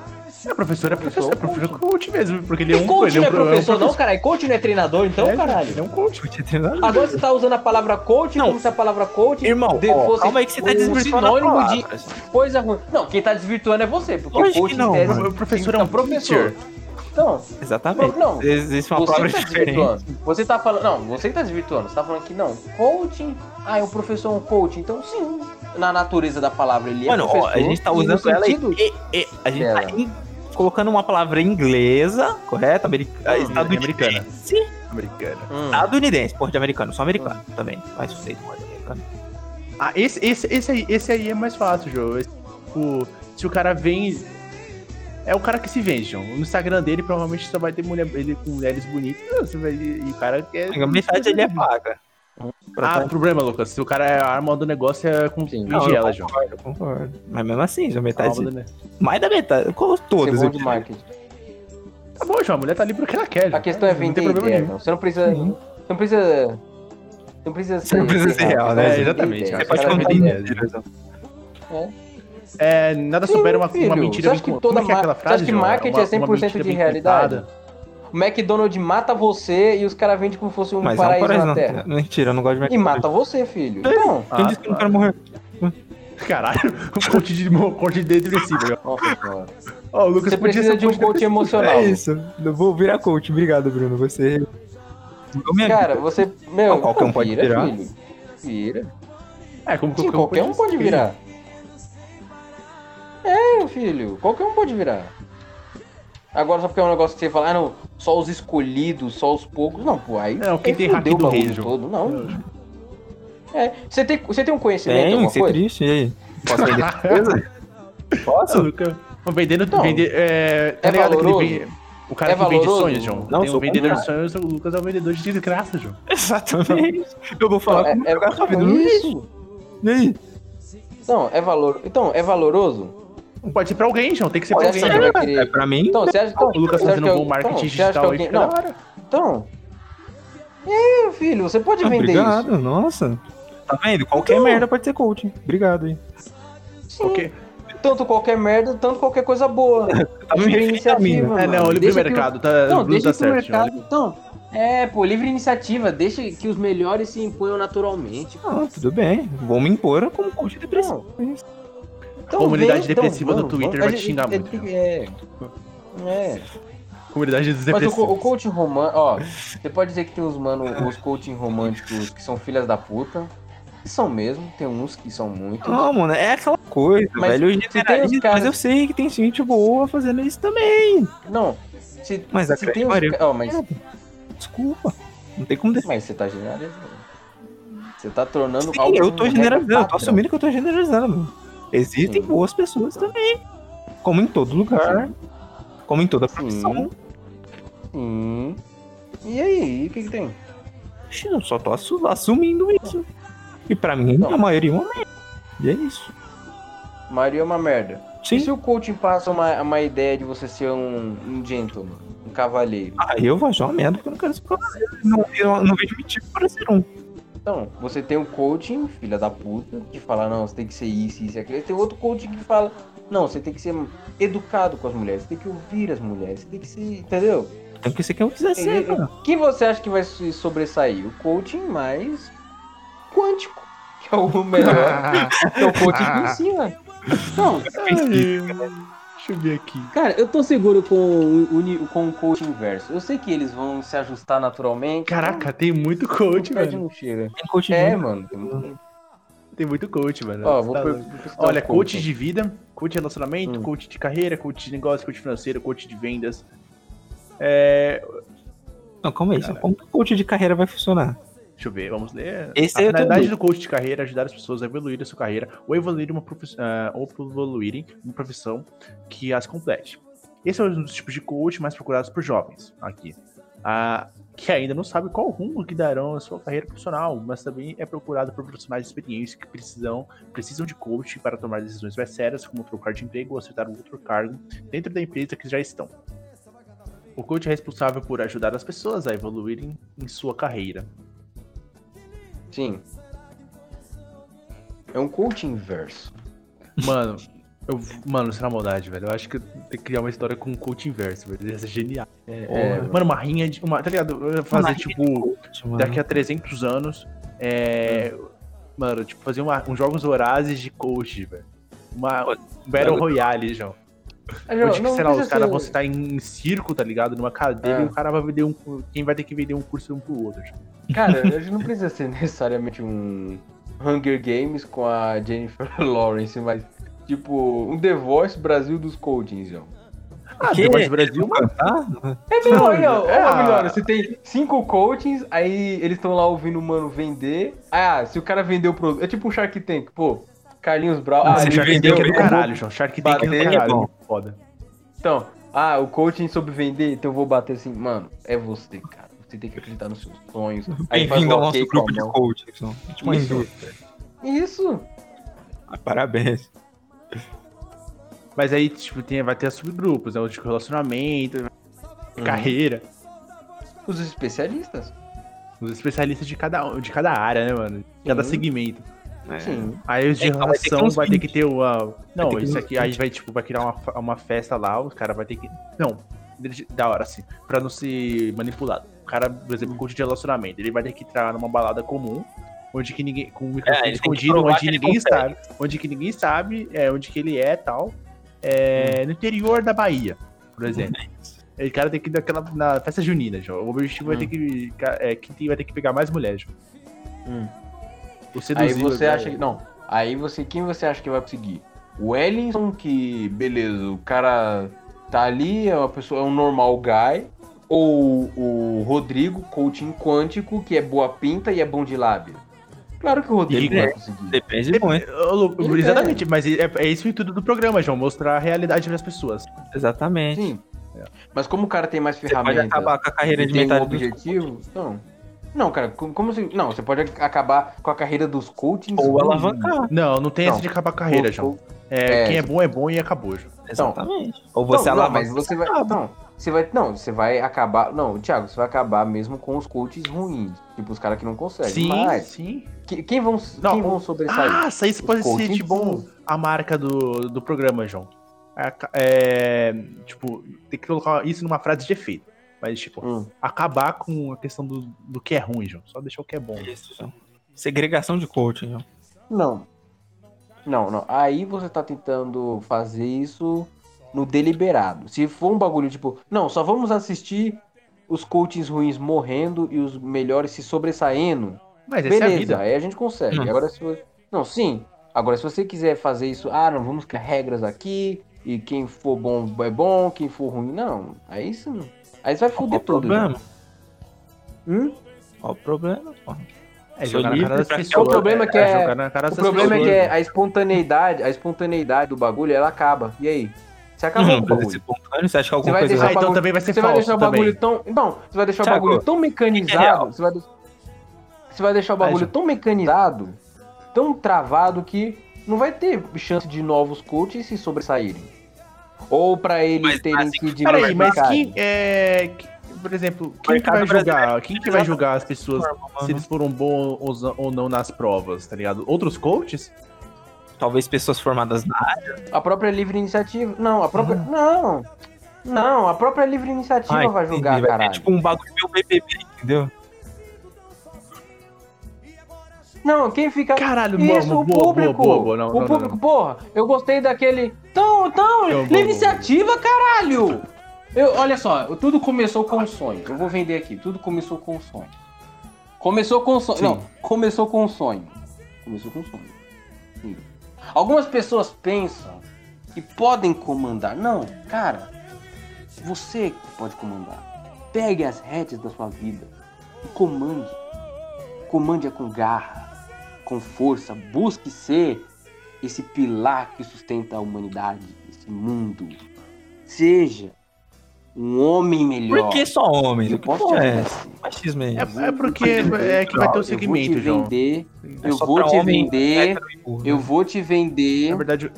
S2: É, professor é professor, é
S3: Professor,
S2: professor coach mesmo, porque ele é um
S3: coach
S2: ele é
S3: não
S2: um
S3: é
S2: pro- é um
S3: professor, não, caralho? Coach não é treinador, então,
S2: É,
S3: caralho?
S2: Ele é um coach.
S1: Coach é treinador.
S3: Agora você tá usando a palavra coach
S1: Não.
S3: como se a palavra coach
S1: Irmão,
S3: de-
S1: ó,
S3: fosse
S1: calma aí que você tá
S3: um
S1: desvirtuando a
S3: sinônimo de
S1: palavra.
S3: coisa ruim. Não, quem tá desvirtuando é você, porque
S1: Lógico
S3: coach
S1: que não.
S2: O professor é um
S3: professor. Então,
S1: Exatamente.
S3: Não,
S1: Existe uma
S3: você
S1: palavra
S3: tá
S1: diferente.
S3: Você tá falando. Não, você que tá desvirtuando. Você tá falando que não. Coaching. Ah, é o professor é um coach. Então, sim. Na natureza da palavra, ele é
S1: Mano, ó,
S3: professor.
S1: a gente tá usando ela e,
S3: sentido-
S1: e- e- a gente tá
S3: dela.
S1: em- colocando uma palavra inglesa, correto? Americana.
S2: Hum,
S1: estadunidense.
S2: Americana.
S3: Hum.
S1: Estadunidense, porra de americano, só americano também. Mas você pode americano.
S2: Ah, esse, esse, esse, aí, esse aí é mais fácil, João. Esse, tipo, se o cara vem. É o cara que se vende, João. No Instagram dele provavelmente só vai ter mulher, ele com mulheres bonitas. Você vai, e o cara quer.
S1: A metade ele é paga.
S2: Ah, o problema, Lucas. Se o cara é a arma do negócio é com
S3: Sim.
S1: Não,
S2: ela, João.
S1: concordo, eu concordo. Mas mesmo assim, já metade.
S2: ne-
S1: Mais da metade. Como
S3: Ser
S1: todas.
S3: bom
S1: eu
S3: de
S1: diria.
S3: marketing.
S2: Tá bom, João. A mulher tá ali porque ela quer.
S3: A questão é
S2: Não
S3: vender
S2: tem problema
S3: ideia,
S2: nenhum.
S3: não. Você não precisa.
S1: Sim.
S3: Você não precisa. Você não precisa ser.
S1: não precisa ser real, né?
S3: Você
S2: É, exatamente.
S1: Você pode contar
S3: ideia.
S1: mentiras.
S2: É, nada supera uma,
S3: filho.
S2: uma mentira
S3: Você acha
S2: bem
S3: que
S2: co- Como
S3: toda
S2: é que é aquela frase,
S3: você acha que
S2: João?
S3: marketing
S2: Uma-
S3: é 100%
S2: uma mentira
S3: de realidade?
S2: contada.
S3: O McDonald's mata você e os caras vendem como se fosse um
S1: Mas é um
S3: paraíso
S1: paraíso,
S3: na
S1: não.
S3: Terra.
S1: Mentira, eu não gosto de
S3: E
S1: McDonald's.
S3: mata você, filho. Então.
S1: Quem
S2: Ah,
S1: disse que eu não
S2: tá.
S1: quero morrer?
S2: Caralho, um coach de, um coach de depressivo, João. Ó, o Lucas
S3: Você
S2: podia
S3: precisa
S2: ser
S3: de um coach emocional.
S1: É isso. Eu vou virar coach. Obrigado, Bruno. Você.
S3: Cara, você. Meu,
S1: Não, qualquer um pode
S3: vira,
S1: virar.
S3: Filho. Vira.
S2: É, como
S3: Sim, qualquer um pode virar. É, filho. Qualquer um pode virar. Agora só porque é um negócio que você fala, ah, não, só os escolhidos, só os poucos. Não, pô, aí.
S2: Não, quem
S3: aí
S2: tem hack
S3: o
S2: do João.
S3: todo. Não. É. Você tem, você tem um conhecimento
S1: Tem,
S3: alguma
S1: ser
S3: coisa?
S1: triste. E aí? Posso vender coisa? Posso?
S2: Lucas. Vendendo,
S3: Então,
S2: vender, é, tá
S3: é
S2: ligado que ele
S3: valoroso?
S2: vende- o cara
S3: É
S2: que vende
S3: valoroso?
S2: sonhos, João.
S1: Não,
S2: Tem um vendedor de sonhos, o Lucas é um vendedor de desgraça, João.
S1: Exatamente. Eu vou falar
S3: Não,
S1: como
S3: é, é,
S1: no lixo.
S3: isso.
S1: E aí?
S3: Não, é valor. Então, é valoroso?
S2: Não pode ser pra alguém, João. Tem que ser
S3: Olha,
S2: pra alguém.
S1: É pra mim?
S3: Então, você acha então,
S2: O Lucas fazendo um bom marketing
S3: então,
S2: digital aí
S3: alguém-
S2: fica
S3: Não, então. É, filho, você pode
S1: Ah,
S3: vender
S1: obrigado, nossa. Tá vendo? Qualquer
S3: Então.
S1: merda pode ser coaching. Obrigado aí.
S3: isso. Sim.
S2: Ok.
S3: Tanto qualquer merda, tanto qualquer coisa boa.
S1: Tá
S3: livre iniciativa?
S2: É,
S3: mano.
S2: não, livre
S3: Deixa que
S2: mercado, tá,
S3: Não,
S2: Bruno
S3: deixa
S2: tá certo,
S3: mercado. Então, é, pô, livre iniciativa, deixa que os melhores se imponham naturalmente.
S1: Ah, tudo bem. Vou me impor como coach depressivo.
S3: Então,
S2: Comunidade
S3: vem,
S2: depressiva
S3: então,
S2: do
S3: vamos,
S2: Twitter
S3: vamos,
S2: vai
S3: a
S2: te
S3: gente-
S2: xingar
S3: é,
S2: muito,
S3: É. É.
S2: Comunidade dos
S3: Mas o, o coaching romântico, ó, você pode dizer que tem os mano, os coaching românticos que são filhas da puta. Que são mesmo, tem uns que são muito.
S1: Não, mano, é aquela coisa,
S3: Mas
S1: velho. Eu generalizo,
S3: caras-
S1: mas eu sei que tem gente boa fazendo isso também.
S3: Não. Se,
S1: Mas
S3: se tem ca- ó, mas,
S1: Desculpa. Não tem como defender.
S3: mas você tá generalizando. Você tá tornando
S1: Sim,
S3: algo
S1: eu tô generalizando, eu tô assumindo que eu tô generalizando. mano. Existem
S3: Sim.
S1: boas pessoas também. Como em todo lugar. Como em toda profissão.
S3: Sim. E aí, o que que tem?
S1: Oxi, Eu só tô assu- assumindo isso. E pra mim,
S3: Não.
S1: a maioria é uma merda. E é isso.
S3: Maria é uma merda. E
S1: Sim.
S3: se o coaching passa uma, uma ideia de você ser um, um gentleman, um cavalheiro?
S1: Aí eu vou achar uma merda porque eu não quero ser cavaleiro. Não, eu não vejo motivo para ser um.
S3: Então, você tem um coaching, filha da puta, que fala, não, você tem que ser isso, isso e aquilo. E tem outro coaching que fala, não, você tem que ser educado com as mulheres, você tem que ouvir as mulheres, você tem que ser. Entendeu?
S1: Tem que ser quem eu quiser ser, cara.
S3: Quem você acha que vai se sobressair? O coaching mais quântico, que é o melhor, que é o coaching que ensina. Não,
S2: Deixa eu ver aqui.
S3: cara, eu tô seguro com o, com o coaching inverso. Eu sei que eles vão se ajustar naturalmente.
S2: Caraca, tem muito coach,
S3: o pé
S2: mano.
S3: não chega.
S1: Tem coach
S3: É,
S1: de-
S3: mano. Tem muito...
S2: Tem muito coach, mano.
S3: Ó, vou
S2: Tá
S3: per-
S2: Olha,
S3: um
S2: coach de vida, coach de relacionamento,
S3: Hum.
S2: coach de carreira, coach de negócio, coach financeiro, coach de vendas. É,
S1: Não, calma aí. Como que o coach de carreira vai funcionar?
S2: Deixa eu ver, vamos ler.
S1: Esse
S2: a finalidade do coach de carreira é ajudar as pessoas a evoluir a sua carreira ou evoluir uma profi- ah, ou evoluírem uma profissão que as complete. Esse é um dos tipos de coach mais procurados por jovens aqui. Ah, que ainda não sabe qual rumo que darão a sua carreira profissional, mas também é procurado por profissionais de experiência que precisam, precisam de coach para tomar decisões mais sérias, como trocar de emprego ou aceitar um outro cargo dentro da empresa que já estão. O coach é responsável por ajudar as pessoas a evoluírem em sua carreira.
S3: Sim. É um coach inverso.
S2: Mano, eu, mano, isso é na maldade, velho. Eu acho que eu tenho que criar uma história com um coach inverso, velho. Ia ser genial. É, mano, uma rinha de. Uma, tá ligado? Eu ia fazer, tipo, daqui a 300 anos. É. Mano, tipo, fazer uma, uns jogos horazes de coach, velho. Uma um Battle Royale, João.
S3: Ah, João,
S2: Onde,
S3: não
S2: sei lá, os caras vão estar em circo, tá ligado? Numa cadeira
S3: É.
S2: e o cara vai vender um. Quem vai ter que vender um curso um pro outro. João.
S3: Cara, a gente não precisa ser necessariamente um Hunger Games com a Jennifer Lawrence, mas tipo, um The Voice Brasil dos coachings, João.
S2: Ah,
S1: Que?
S2: The Voice Brasil, mano.
S1: Cantar?
S3: É melhor, aí, ó.
S2: É,
S3: Ó,
S2: ah.
S3: melhor, você tem cinco coachings, aí eles estão lá ouvindo o mano vender. Ah, se o cara vendeu o produto. É tipo um Shark Tank, pô. Carlinhos Brown.
S1: Ah, ele
S2: Shark
S3: vendeu.
S2: Tank é do caralho, João. Shark Tank é do
S3: Bater,
S2: caralho. muito Foda.
S3: Então, ah, o coaching sobre vender, então eu vou bater assim, mano, é você, cara. Você tem que acreditar nos seus sonhos.
S1: Bem-vindo ao nosso grupo de coaching. Então. Tipo, uma
S3: Isso.
S1: indústria.
S3: Isso.
S1: Ah, Parabéns.
S2: Mas aí, tipo, tem, vai ter subgrupos, né? O de relacionamento,
S3: Uhum.
S2: carreira.
S3: Os especialistas.
S2: Os especialistas de cada, de cada área, né, mano? De cada
S3: Sim.
S2: segmento.
S3: Sim.
S2: Aí os de
S1: Então vai ter que ter
S2: relação
S1: uns
S2: vai ter que
S1: 20.
S2: ter uma. Não,
S1: ter que
S2: isso aqui aí
S1: 20.
S2: vai, tipo, vai criar uma, uma festa lá, os caras vai ter que. Não, da hora, assim, pra não ser manipulado. O cara, por exemplo, coach de relacionamento, ele vai ter que entrar numa balada comum, onde que ninguém. Com o microfone
S1: É, tem que
S2: escondido, onde
S1: que ele
S2: ninguém
S1: consegue.
S2: sabe. Onde que ninguém sabe, é, onde que ele é tal. É, No interior da Bahia, por exemplo. O cara tem que ir naquela, na festa junina, João. O objetivo vai ter que. É, quem vai ter que pegar mais mulheres, João.
S3: Hum.
S2: O
S3: Aí você
S2: né?
S3: acha que. Não. Aí você. Quem você acha que vai conseguir? O Wellington, que, beleza, o cara tá ali, é uma pessoa, é um normal guy. Ou o Rodrigo, coaching quântico, que é boa pinta e é bom de lábia. Claro que o Rodrigo vai conseguir.
S1: Depende muito.
S2: Lu,
S3: Ele
S2: Exatamente, mas é, é isso o intuito do programa, João. Mostrar a realidade das pessoas.
S1: Exatamente.
S3: Sim. Mas como o cara tem mais
S1: Você pode
S3: ferramentas
S1: acabar com a carreira de
S3: tem um
S1: metade dos
S3: objetivo, então. Não, cara, como, se. Não, você pode acabar com a carreira dos coachings.
S1: Ou alavancar.
S2: Não, não tem
S3: Não.
S2: essa de acabar a carreira,
S3: Ou-
S2: João.
S3: ou-
S2: É,
S3: é,
S2: quem é bom é bom e acabou, João.
S1: Exatamente. Ou
S3: Não,
S1: você
S3: não,
S1: alavanca.
S3: mas você vai. Não, você vai. Não, você vai acabar. Não, Thiago, você vai acabar mesmo com os coaches ruins. Tipo, os caras que não conseguem.
S2: Sim,
S3: Mas.
S2: sim.
S3: que- Quem vão,
S2: Não,
S3: quem vão sobressair?
S2: Ah, isso aí pode ser, tipo,
S3: bons.
S2: a marca do, do programa, João. É, é, tipo, tem que colocar isso numa frase de efeito. Mas, tipo,
S3: Hum.
S2: acabar com a questão do, do que é ruim, João. Só deixar o que é bom.
S1: Isso, João. Segregação de coaching, João.
S3: Não. Não, não. Aí você tá tentando fazer isso no deliberado. Se for um bagulho tipo, não, só vamos assistir os coaches ruins morrendo e os melhores se sobressaindo.
S2: Mas essa é a
S3: Beleza,
S2: vida.
S3: aí a gente consegue.
S1: Hum.
S3: Agora se você... Não, sim. Agora se você quiser fazer isso, ah, não, vamos criar regras aqui, e quem for bom é bom, quem for ruim, não. Aí isso não. Aí você vai
S1: Qual
S3: foder
S1: o
S3: tudo.
S1: problema?
S3: já. Hum?
S1: Qual o problema, pô?
S2: É jogar na cara das pessoas.
S3: criar. O problema é que é-
S2: jogar na cara
S3: O problema é que é a espontaneidade, a espontaneidade do bagulho, ela acaba. E aí? Você acabou
S1: Hum,
S3: com o
S1: esse
S3: bagulho.
S1: espontâneo, você acha que
S3: Você
S1: alguma
S3: vai
S1: coisa
S3: deixar
S2: Ah,
S3: o
S2: então
S3: bagulho-
S2: também vai ser
S3: Você vai
S2: falso
S3: deixar o
S2: também.
S3: bagulho tão. Não, você vai deixar o
S1: Thiago,
S3: bagulho tão mecanizado. Você vai, de- você vai deixar o bagulho tão mecanizado, tão travado que não vai ter chance de novos coaches se sobressaírem. Ou pra eles
S1: Mas
S3: terem
S1: assim,
S3: que
S2: Peraí, mas quem é. que- por exemplo, quem que vai
S1: brasileiro
S2: julgar? Quem que vai julgar as pessoas se eles foram bons ou- não nas provas, tá ligado? Outros coaches?
S1: Talvez pessoas formadas na área.
S3: A própria livre iniciativa. Não, a própria. Não! Não, a própria livre iniciativa
S1: Ah,
S3: vai julgar,
S1: Vai ter
S3: caralho.
S1: tipo um bagulho meio BBB, entendeu?
S3: Não, quem fica.
S2: Caralho,
S3: Isso,
S2: boa,
S3: o
S2: boa,
S3: público.
S2: boa, boa, não,
S3: o
S2: não,
S3: público,
S2: não.
S3: porra, eu gostei daquele. Então, então, iniciativa, caralho! Eu, olha só, tudo começou com um sonho. Eu vou vender aqui. Tudo começou com um sonho. Começou com um sonho.
S2: Sim.
S3: Não, começou com um sonho. Começou com um sonho. Sim. Algumas pessoas pensam que podem comandar. Não, cara. Você que pode comandar. Pegue as rédeas da sua vida e comande. Comande-a com garra, com força. Busque ser esse pilar que sustenta a humanidade, esse mundo. Seja um homem melhor.
S1: Por que só homens?
S3: Eu
S1: O que
S3: posso te
S1: é. Machismo é?
S2: É, é porque é que vai ter o segmento,
S3: eu vou te vender,
S1: É
S3: eu
S1: só
S3: vou
S1: pra
S3: te
S1: homem
S3: vender, eu
S1: né?
S3: vou te vender,
S2: Na verdade,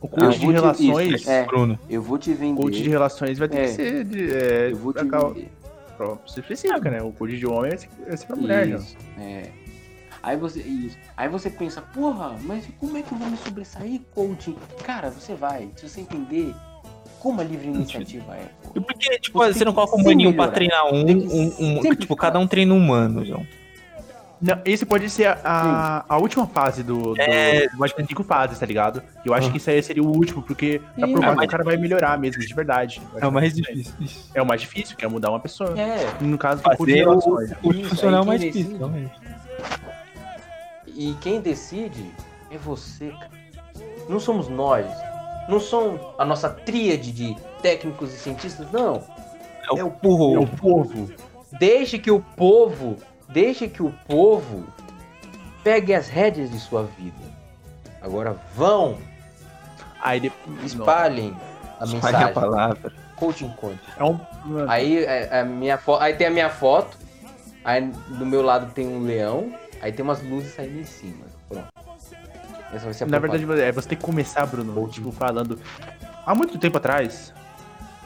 S2: o coach de relações.
S3: isso, é,
S1: Bruno.
S3: eu vou te vender,
S2: coach de relações vai ter
S3: É.
S2: que ser de, é,
S3: eu vou te
S2: pra, cal-
S3: vender.
S2: pra ser específica, né? O coach de homem vai ser, vai ser pra mulher, João.
S3: Isso, é. Aí você, isso. Aí você pensa, porra, mas como é que eu vou me sobressair, coaching? Cara, você vai, se você entender como a livre iniciativa é. pô.
S1: E por que, tipo,
S3: Você
S1: você, não coloca um maninho pra treinar um, um, um- tipo, cada um treina um mano, João.
S2: Não, esse pode ser a, a, a última fase do. do
S1: É.
S2: Ter cinco fases, tá ligado? Eu acho que isso aí seria o último, porque pra
S3: Sim.
S2: provar
S1: É,
S2: que o cara vai melhorar mesmo, de verdade.
S1: É o mais difícil.
S2: É o mais difícil, que é mudar uma pessoa.
S3: É.
S2: No caso
S1: Fazer o, o
S3: Isso,
S1: funcionar é o mais difícil, realmente.
S3: E quem decide é você, cara. Não somos nós. Não são a nossa tríade de técnicos e cientistas, não.
S1: É o
S3: É o
S1: burro.
S2: É o povo.
S3: Deixe que o povo, deixe que o povo pegue as rédeas de sua vida. Agora vão,
S2: Aí depois.
S3: espalhem a
S1: Espalhe
S3: mensagem.
S1: a palavra.
S3: Coaching Conte.
S2: É um.
S3: Aí, é, a minha fo... aí tem a minha foto, aí do meu lado tem um leão, aí tem umas luzes saindo em cima. Pronto. Essa vai ser a
S2: Na
S3: propaganda.
S2: verdade, é, você tem que começar, Bruno, tipo, falando. Há muito tempo atrás,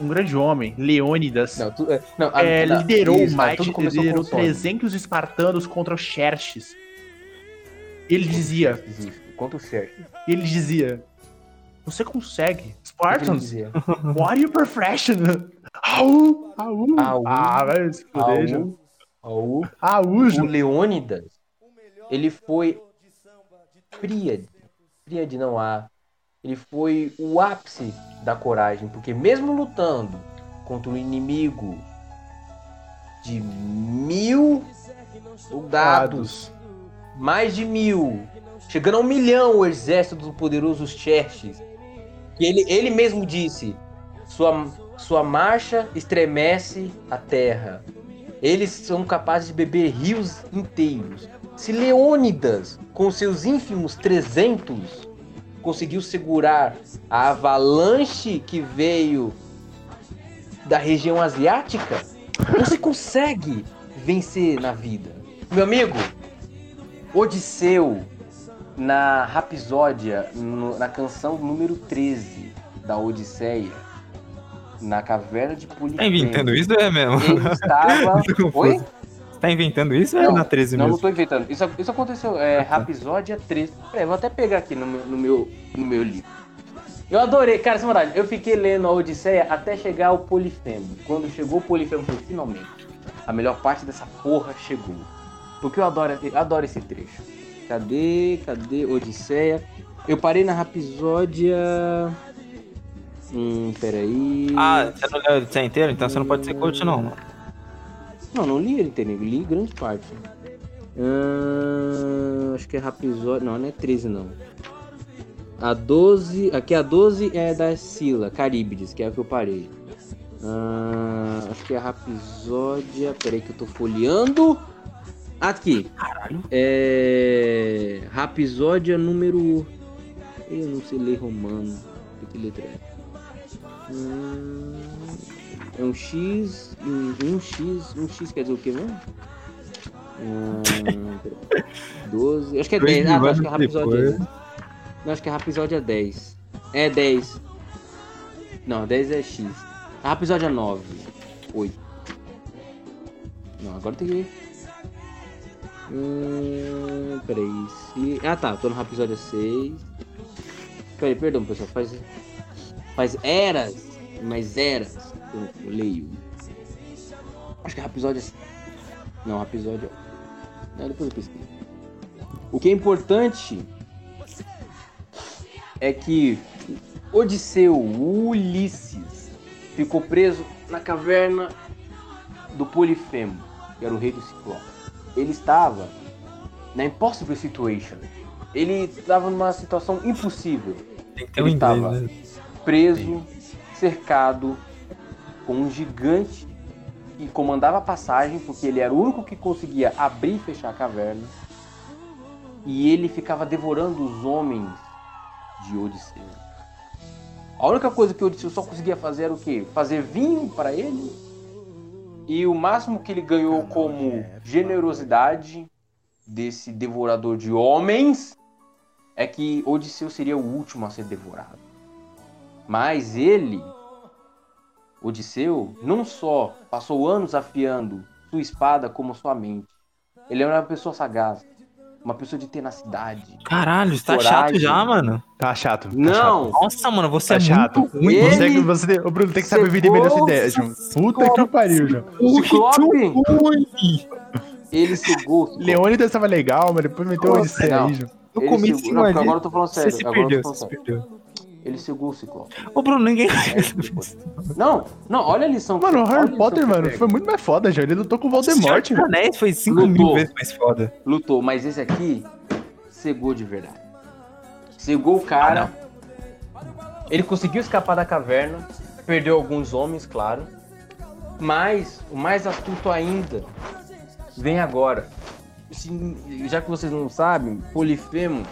S2: um grande homem, Leônidas,
S3: Não, tu- é, não, a-
S2: é,
S3: não,
S2: liderou
S3: isso, tudo começou
S2: liderou
S3: com o Sonic.
S2: 300 espartanos contra os Xerxes. Ele dizia,
S3: Isso, Conta o certo.
S2: ele dizia, você consegue, Spartans,
S3: dizia?
S2: warrior profession. Au, au,
S3: Au.
S2: ah, vai se fuder.
S3: Au, au. O. Leônidas, ele foi Príade. Príade não há. Ele foi o ápice da coragem, porque mesmo lutando contra um inimigo de mil soldados, mais de mil, chegando a um milhão o exército do poderoso Xerxes, ele, ele mesmo disse, sua, sua marcha estremece a terra, eles são capazes de beber rios inteiros. Se Leônidas, com seus ínfimos 300, conseguiu segurar a avalanche que veio da região asiática, você consegue vencer na vida. Meu amigo, Odisseu, na Rapsódia, na canção número 13 da Odisseia, na caverna de Polifemo.
S1: Tá inventando isso é mesmo?
S3: Ele estava. Oi?
S1: Você tá inventando isso ou é
S3: Não,
S1: na 13
S3: Não, não
S1: mesmo?
S3: tô inventando. Isso, isso aconteceu, é Rapsódia 13. Peraí, vou até pegar aqui no meu, no meu, no meu livro. Eu adorei, cara, sem verdade, eu fiquei lendo a Odisseia até chegar ao Polifemo. Quando chegou o Polifemo, falei, finalmente, a melhor parte dessa porra chegou. Porque eu adoro, eu adoro esse trecho. Cadê, cadê Odisseia? Eu parei na Rapsódia... Hum, peraí...
S1: Ah, você não leu a Odisseia inteira? Então você não pode ser coach, não, mano.
S3: Não, não li ele inteiro, li grande parte. Ahn, acho que é Rapsódia. Não, não é 13 não. A 12. Aqui a 12 é da Sila, Caríbides, que é a que eu parei. Ahn, acho que é a Rapsódia. Peraí que eu tô folheando. Aqui.
S1: Caralho.
S3: É. Rapsódia número. Eu não sei ler romano. Que letra é? Hum, É um X. Um, um X. Um X quer dizer o que mesmo? Peraí. 12. Acho que é
S1: Dois
S3: 10.
S1: mil
S3: Ah, acho que é
S1: depois.
S3: Não, acho que é Rapsódia 10. É 10. Não, 10 é X. A Rapsódia 9. 8. Não, agora tem que. Hum, peraí. Se... Ah tá, tô no Rapsódia 6. Peraí, perdão pessoal, faz. Faz eras, mas eras eu não leio. Acho que é Rapsódia. Não, Rapsódia. Não, depois eu pesquiso. O que é importante é que Odisseu, Ulisses, ficou preso na caverna do Polifemo, que era o rei do Ciclope. Ele estava na impossible situation. Ele estava numa situação impossível. Ele
S1: inglês,
S3: tava
S1: né?
S3: preso, cercado com um gigante que comandava a passagem, porque ele era o único que conseguia abrir e fechar a caverna. E ele ficava devorando os homens de Odisseu. A única coisa que Odisseu só conseguia fazer era o quê? Fazer vinho para ele. E o máximo que ele ganhou como generosidade desse devorador de homens é que Odisseu seria o último a ser devorado. Mas ele, Odisseu, não só passou anos afiando sua espada como sua mente. Ele era uma pessoa sagaz, uma pessoa de tenacidade.
S1: Caralho, tá
S3: Coragem.
S1: chato já, mano.
S2: Tá chato. tá
S3: Não!
S1: Nossa, mano, você
S2: Tá
S1: é
S2: chato.
S1: muito ruim.
S3: Ele-
S2: Você, você, o Bruno tem que saber vender melhor essa ideia, João. Puta que pariu, João.
S3: Ele cegou.
S2: Leônidas tava legal, mas depois meteu o
S3: não.
S2: aí, João.
S1: No
S3: Ele
S1: começo,
S3: cegou- não, agora eu tô falando
S1: Você
S3: sério.
S1: se
S3: agora eu
S1: perdeu,
S3: tô
S1: você se
S3: falando sério. Ele cegou o Ciclope.
S1: Ô, Bruno, ninguém.
S3: Não, não, olha a lição.
S2: Mano, o Harry Potter,
S3: que
S2: mano, foi muito mais foda, João. Ele lutou com o Voldemort, velho.
S1: Anéis foi 5 mil
S3: Lutou.
S1: vezes mais foda.
S3: Lutou, mas esse aqui cegou de verdade. Cegou o cara. ele conseguiu escapar da caverna, perdeu alguns homens, claro. Mas o mais astuto ainda vem agora. Se- já que vocês não sabem, Polifemo.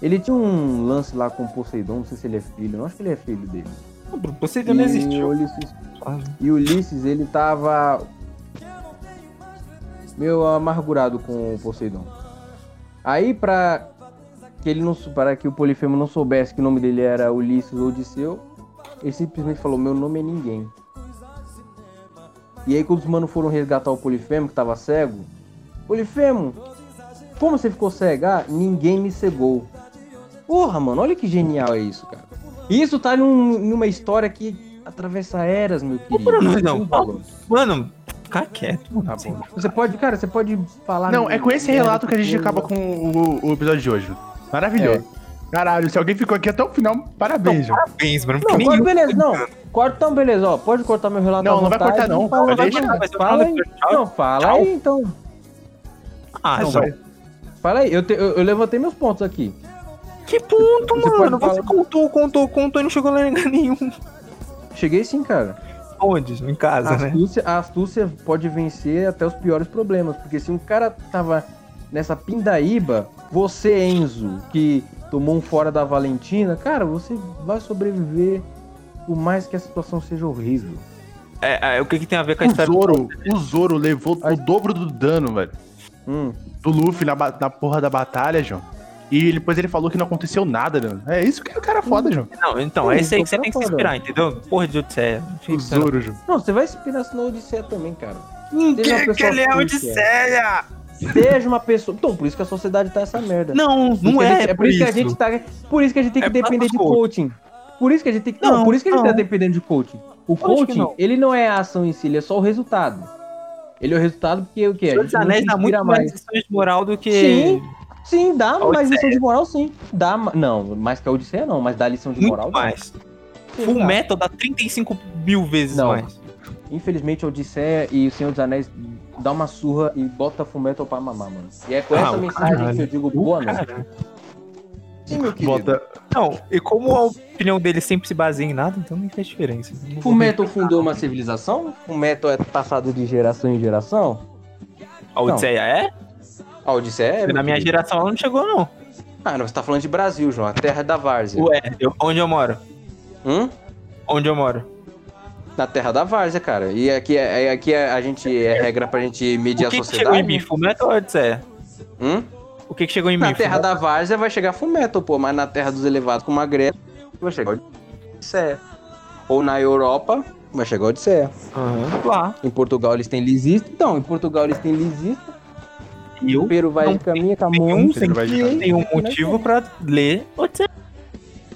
S3: Ele tinha um lance lá com Poseidon, não sei se ele é filho, não acho que ele é filho dele.
S1: Bruno, Poseidon não
S3: E
S1: existiu.
S3: Ulisses, e Ulisses, ele tava meio amargurado com o Poseidon. Aí pra que ele não para que o Polifemo não soubesse que o nome dele era Ulisses ou Odisseu, ele simplesmente falou: "Meu nome é ninguém". E aí quando os manos foram resgatar o Polifemo que tava cego, Polifemo, como você ficou cego? Ah, ninguém me cegou. Porra, mano, olha que genial é isso, cara. Isso tá num- numa história que atravessa eras, meu querido.
S1: Bruno, não.
S3: Valor.
S1: Mano, fica quieto. Mano.
S2: Tá bom.
S3: Você pode, cara, você pode falar.
S2: Não, é com esse relato que a gente acaba com o, o episódio de hoje. Maravilhoso. Caralho, se alguém ficou aqui até o final, parabéns, João.
S1: Parabéns, mano.
S3: Não, corta, beleza, não. Corta então, beleza, ó. Pode cortar meu relato
S2: Não, não vai cortar, não.
S3: Fala,
S2: Vai
S3: fala, fala aí. Não, fala
S1: Tchau.
S3: aí então.
S1: Ah,
S2: Não,
S1: João.
S2: vai.
S3: Fala aí, eu, te- eu- eu levantei meus pontos aqui.
S1: Que ponto,
S3: Você
S1: mano? Você contou, contou, contou e não chegou lá em lugar nenhum.
S3: Cheguei sim, cara.
S1: Onde? Em
S3: A
S1: casa, né?
S3: astúcia, a astúcia pode vencer até os piores problemas. Porque se um cara tava nessa pindaíba, você, Enzo, que tomou um fora da Valentina, cara, você vai sobreviver por mais que a situação seja horrível.
S1: É, é, o que, que tem a ver com a
S2: O
S1: história?
S2: Zoro, o Zoro levou o dobro do dano, velho.
S3: Hum.
S2: Do Luffy na, na porra da batalha, João. E depois ele falou que não aconteceu nada, João. É isso que é o cara foda, João.
S1: Não, então, é esse aí que você tem que se inspirar, entendeu? Porra de Odisseia.
S2: O Zoro, João.
S3: Não, você vai se inspirar na Odisseia também, cara.
S1: Ninguém quer ler a
S3: astúcia.
S1: Odisseia!
S3: Seja uma pessoa. Então, por isso que a sociedade tá essa merda.
S1: Não, não
S3: isso que
S1: é,
S3: gente-
S1: por isso.
S3: que a gente tá. Por isso que a gente tem que
S1: É
S3: depender de
S1: coach.
S3: coaching. Por isso que a gente tem que. Não,
S1: Não,
S3: por isso que a gente
S1: não.
S3: tá dependendo de coaching. O
S1: que
S3: coaching,
S1: não.
S3: ele não é a ação em si, ele é só o resultado. Ele é o resultado porque o quê?
S1: Senhor Anéis dá muito mais
S3: mais.
S1: lições de moral do que.
S3: Sim, sim, dá mais lição de moral, sim. Dá, não, mais que a Odisseia não, mas dá lição de
S1: Muito
S3: moral.
S1: mais.
S3: Sim,
S1: Full
S3: dá.
S1: Metal dá 35 mil vezes
S3: Não.
S1: mais.
S3: Infelizmente, a Odisseia e o Senhor dos Anéis dá uma surra e bota Fullmetal pra mamar, mano. E é com
S1: Ah,
S3: essa mensagem
S1: caralho.
S3: que eu digo boa noite. Sim, meu querido.
S2: Bota.
S1: Não, e como a opinião dele sempre se baseia em nada, então não faz diferença. Não vou
S3: Fullmetal fundou uma civilização? Fullmetal é passado de geração em geração?
S1: A Odisseia é?
S3: A Odisseia é.
S1: Na minha
S3: querido.
S1: geração ela não chegou, não.
S3: Ah, não, você tá falando de Brasil, João. A terra da Várzea.
S1: Ué, eu- onde eu moro?
S3: Hum?
S1: Onde eu moro?
S3: Na terra da Várzea, cara. E aqui, é, aqui é- a gente é regra pra gente medir
S1: O
S3: a
S1: que, que chegou em
S3: sociedade.
S1: mim? Fullmetal ou Odisseia?
S3: Hum?
S1: O que, que chegou em
S3: Na
S1: mim?
S3: terra
S1: Fullmetal?
S3: da Várzea vai chegar Fullmetal, pô. Mas na terra dos elevados com uma Grécia vai chegar Odisseia. Ou na Europa vai chegar Odisseia.
S1: Aham, lá.
S3: Em Portugal eles têm Lisista. Então, em Portugal eles têm Lisista.
S1: E
S3: O Peru vai de caminho, Camões.
S2: Caminho.
S1: tenho um motivo pra ler Odisseia.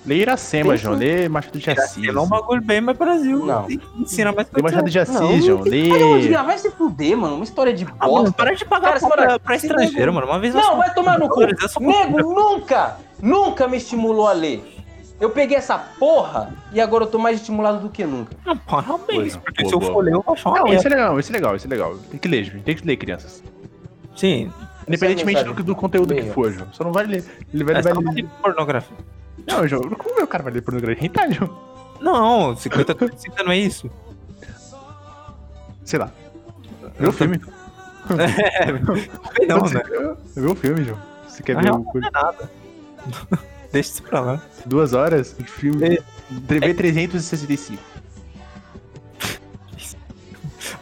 S2: Lê Iracema, João. Lê Machado de Assis.
S1: É um bagulho bem mais Brasil.
S3: Não.
S1: Ensina mais
S2: Lê Machado de
S3: Não,
S2: Assis, João. Lê.
S3: Gra- vai se fuder, mano. Uma história de
S1: Ah, mano,
S3: bosta.
S1: para de pagar
S3: Cara,
S1: pra,
S3: para-
S1: pra estrangeiro,
S3: nego-
S1: mano. Uma vez
S3: Não, vai tomar no cu. Nego nunca, nunca me estimulou a ler. Eu peguei essa porra e agora eu tô mais estimulado do que nunca.
S1: Ah, parabéns, porque
S2: boa,
S1: se eu for ler, eu vou achar uma
S2: Não, isso é legal, isso é legal, isso é legal. Tem que ler, gente. Tem que ler, crianças.
S1: Sim,
S2: Independentemente
S3: mensagem
S2: do, do conteúdo que
S3: bem,
S2: for, João. Só não vai ler. Ele vai,
S1: mas
S2: vai ler.
S1: pornografia.
S2: Não, João. Como é o cara vai ler pornografia? Hentai, João.
S1: Não, 50 30 não é isso.
S2: Sei lá. Vê o filme.
S1: É, não, né?
S2: Vê o filme, João. Você quer ver o coisa?
S1: não é nada. Deixa isso pra lá.
S2: Duas horas de filme.
S1: É.
S2: TV 365.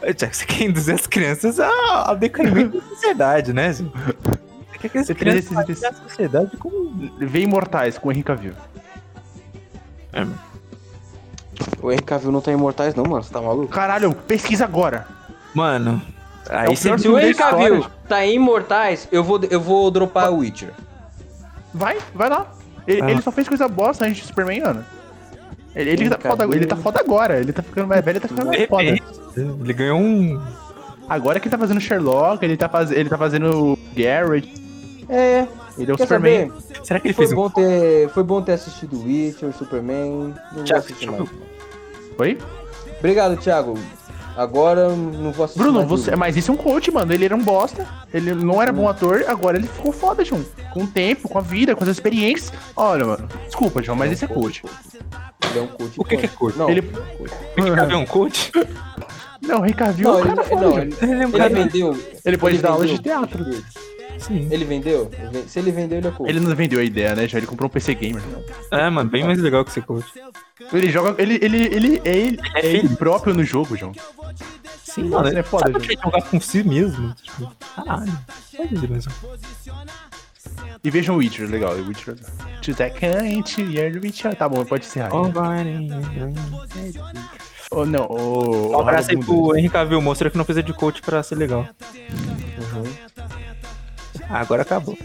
S1: Ô, Tiago, Você quer induzir as crianças ao decaimento da sociedade, né? quer que as
S2: Você
S1: crianças
S2: precisa
S1: façam a sociedade como...
S2: Vê Imortais com o Henrique Cavill.
S3: O Henry Cavill não tá em Imortais, não, mano. Você tá maluco?
S2: Caralho, pesquisa agora.
S1: Mano, aí
S2: É o
S1: você...
S2: pior
S3: Se o Henry. Cavill tá em Imortais, eu vou, eu vou dropar o Witcher.
S2: Vai, vai lá. Ele,
S1: Ah.
S2: ele só fez coisa bosta antes de Superman, mano. Ele, ele, tá
S3: Henry
S2: foda, ele tá foda agora. Ele tá ficando mais velho, ele tá ficando mais foda.
S1: Ele ganhou um...
S2: Agora que ele tá fazendo Sherlock, ele tá, faz... ele tá fazendo Garrett.
S3: É,
S2: Ele é o
S3: quer
S2: Superman.
S3: saber?
S1: Será que ele
S3: Foi
S1: fez um...
S3: bom, ter, foi bom ter assistido Witcher, Superman. Não vou
S1: Thiago,
S3: assistir
S1: deixa
S3: mais.
S2: Oi?
S3: Obrigado, Thiago. Agora eu não vou assistir
S2: Bruno,
S3: mais
S2: você, mas isso é um coach, mano. Ele era um bosta. Ele não era bom ator, agora ele ficou foda, João. Com o tempo, com a vida, com as experiências. Olha, mano. Desculpa, João, mas isso é coach.
S3: Ele é um coach.
S1: O que que é coach?
S3: Não,
S2: Ele.
S1: Ele é um coach?
S2: Não, o Ricardo
S3: não,
S2: é um
S3: ele,
S2: cara foda,
S3: não, ele,
S1: Ele é um
S3: ele vendeu.
S2: Ele pode
S3: ele
S2: dar aula de teatro.
S1: Sim.
S3: Ele vendeu? Ele ven- Se ele vendeu, ele é coach.
S2: Ele não vendeu a ideia, né, João? Ele comprou um PC Gamer.
S1: É, mano, bem mais legal que ser coach.
S2: Ele joga. Ele, ele, ele, é ele, é ele próprio no jogo, João.
S1: Sim, mano,
S2: ele é foda,
S1: sabe o
S2: João.
S1: que é jogar com si mesmo? Tipo, caralho. Pode mesmo.
S2: E vejam o Witcher, legal. O Witcher. To that you're the Witcher. Tá bom, pode encerrar.
S1: Oh,
S2: Oh, não, o.
S1: Um abraço aí pro Henrique Cavill, mostra que não precisa de coach pra ser legal. Ah, ah, agora acabou.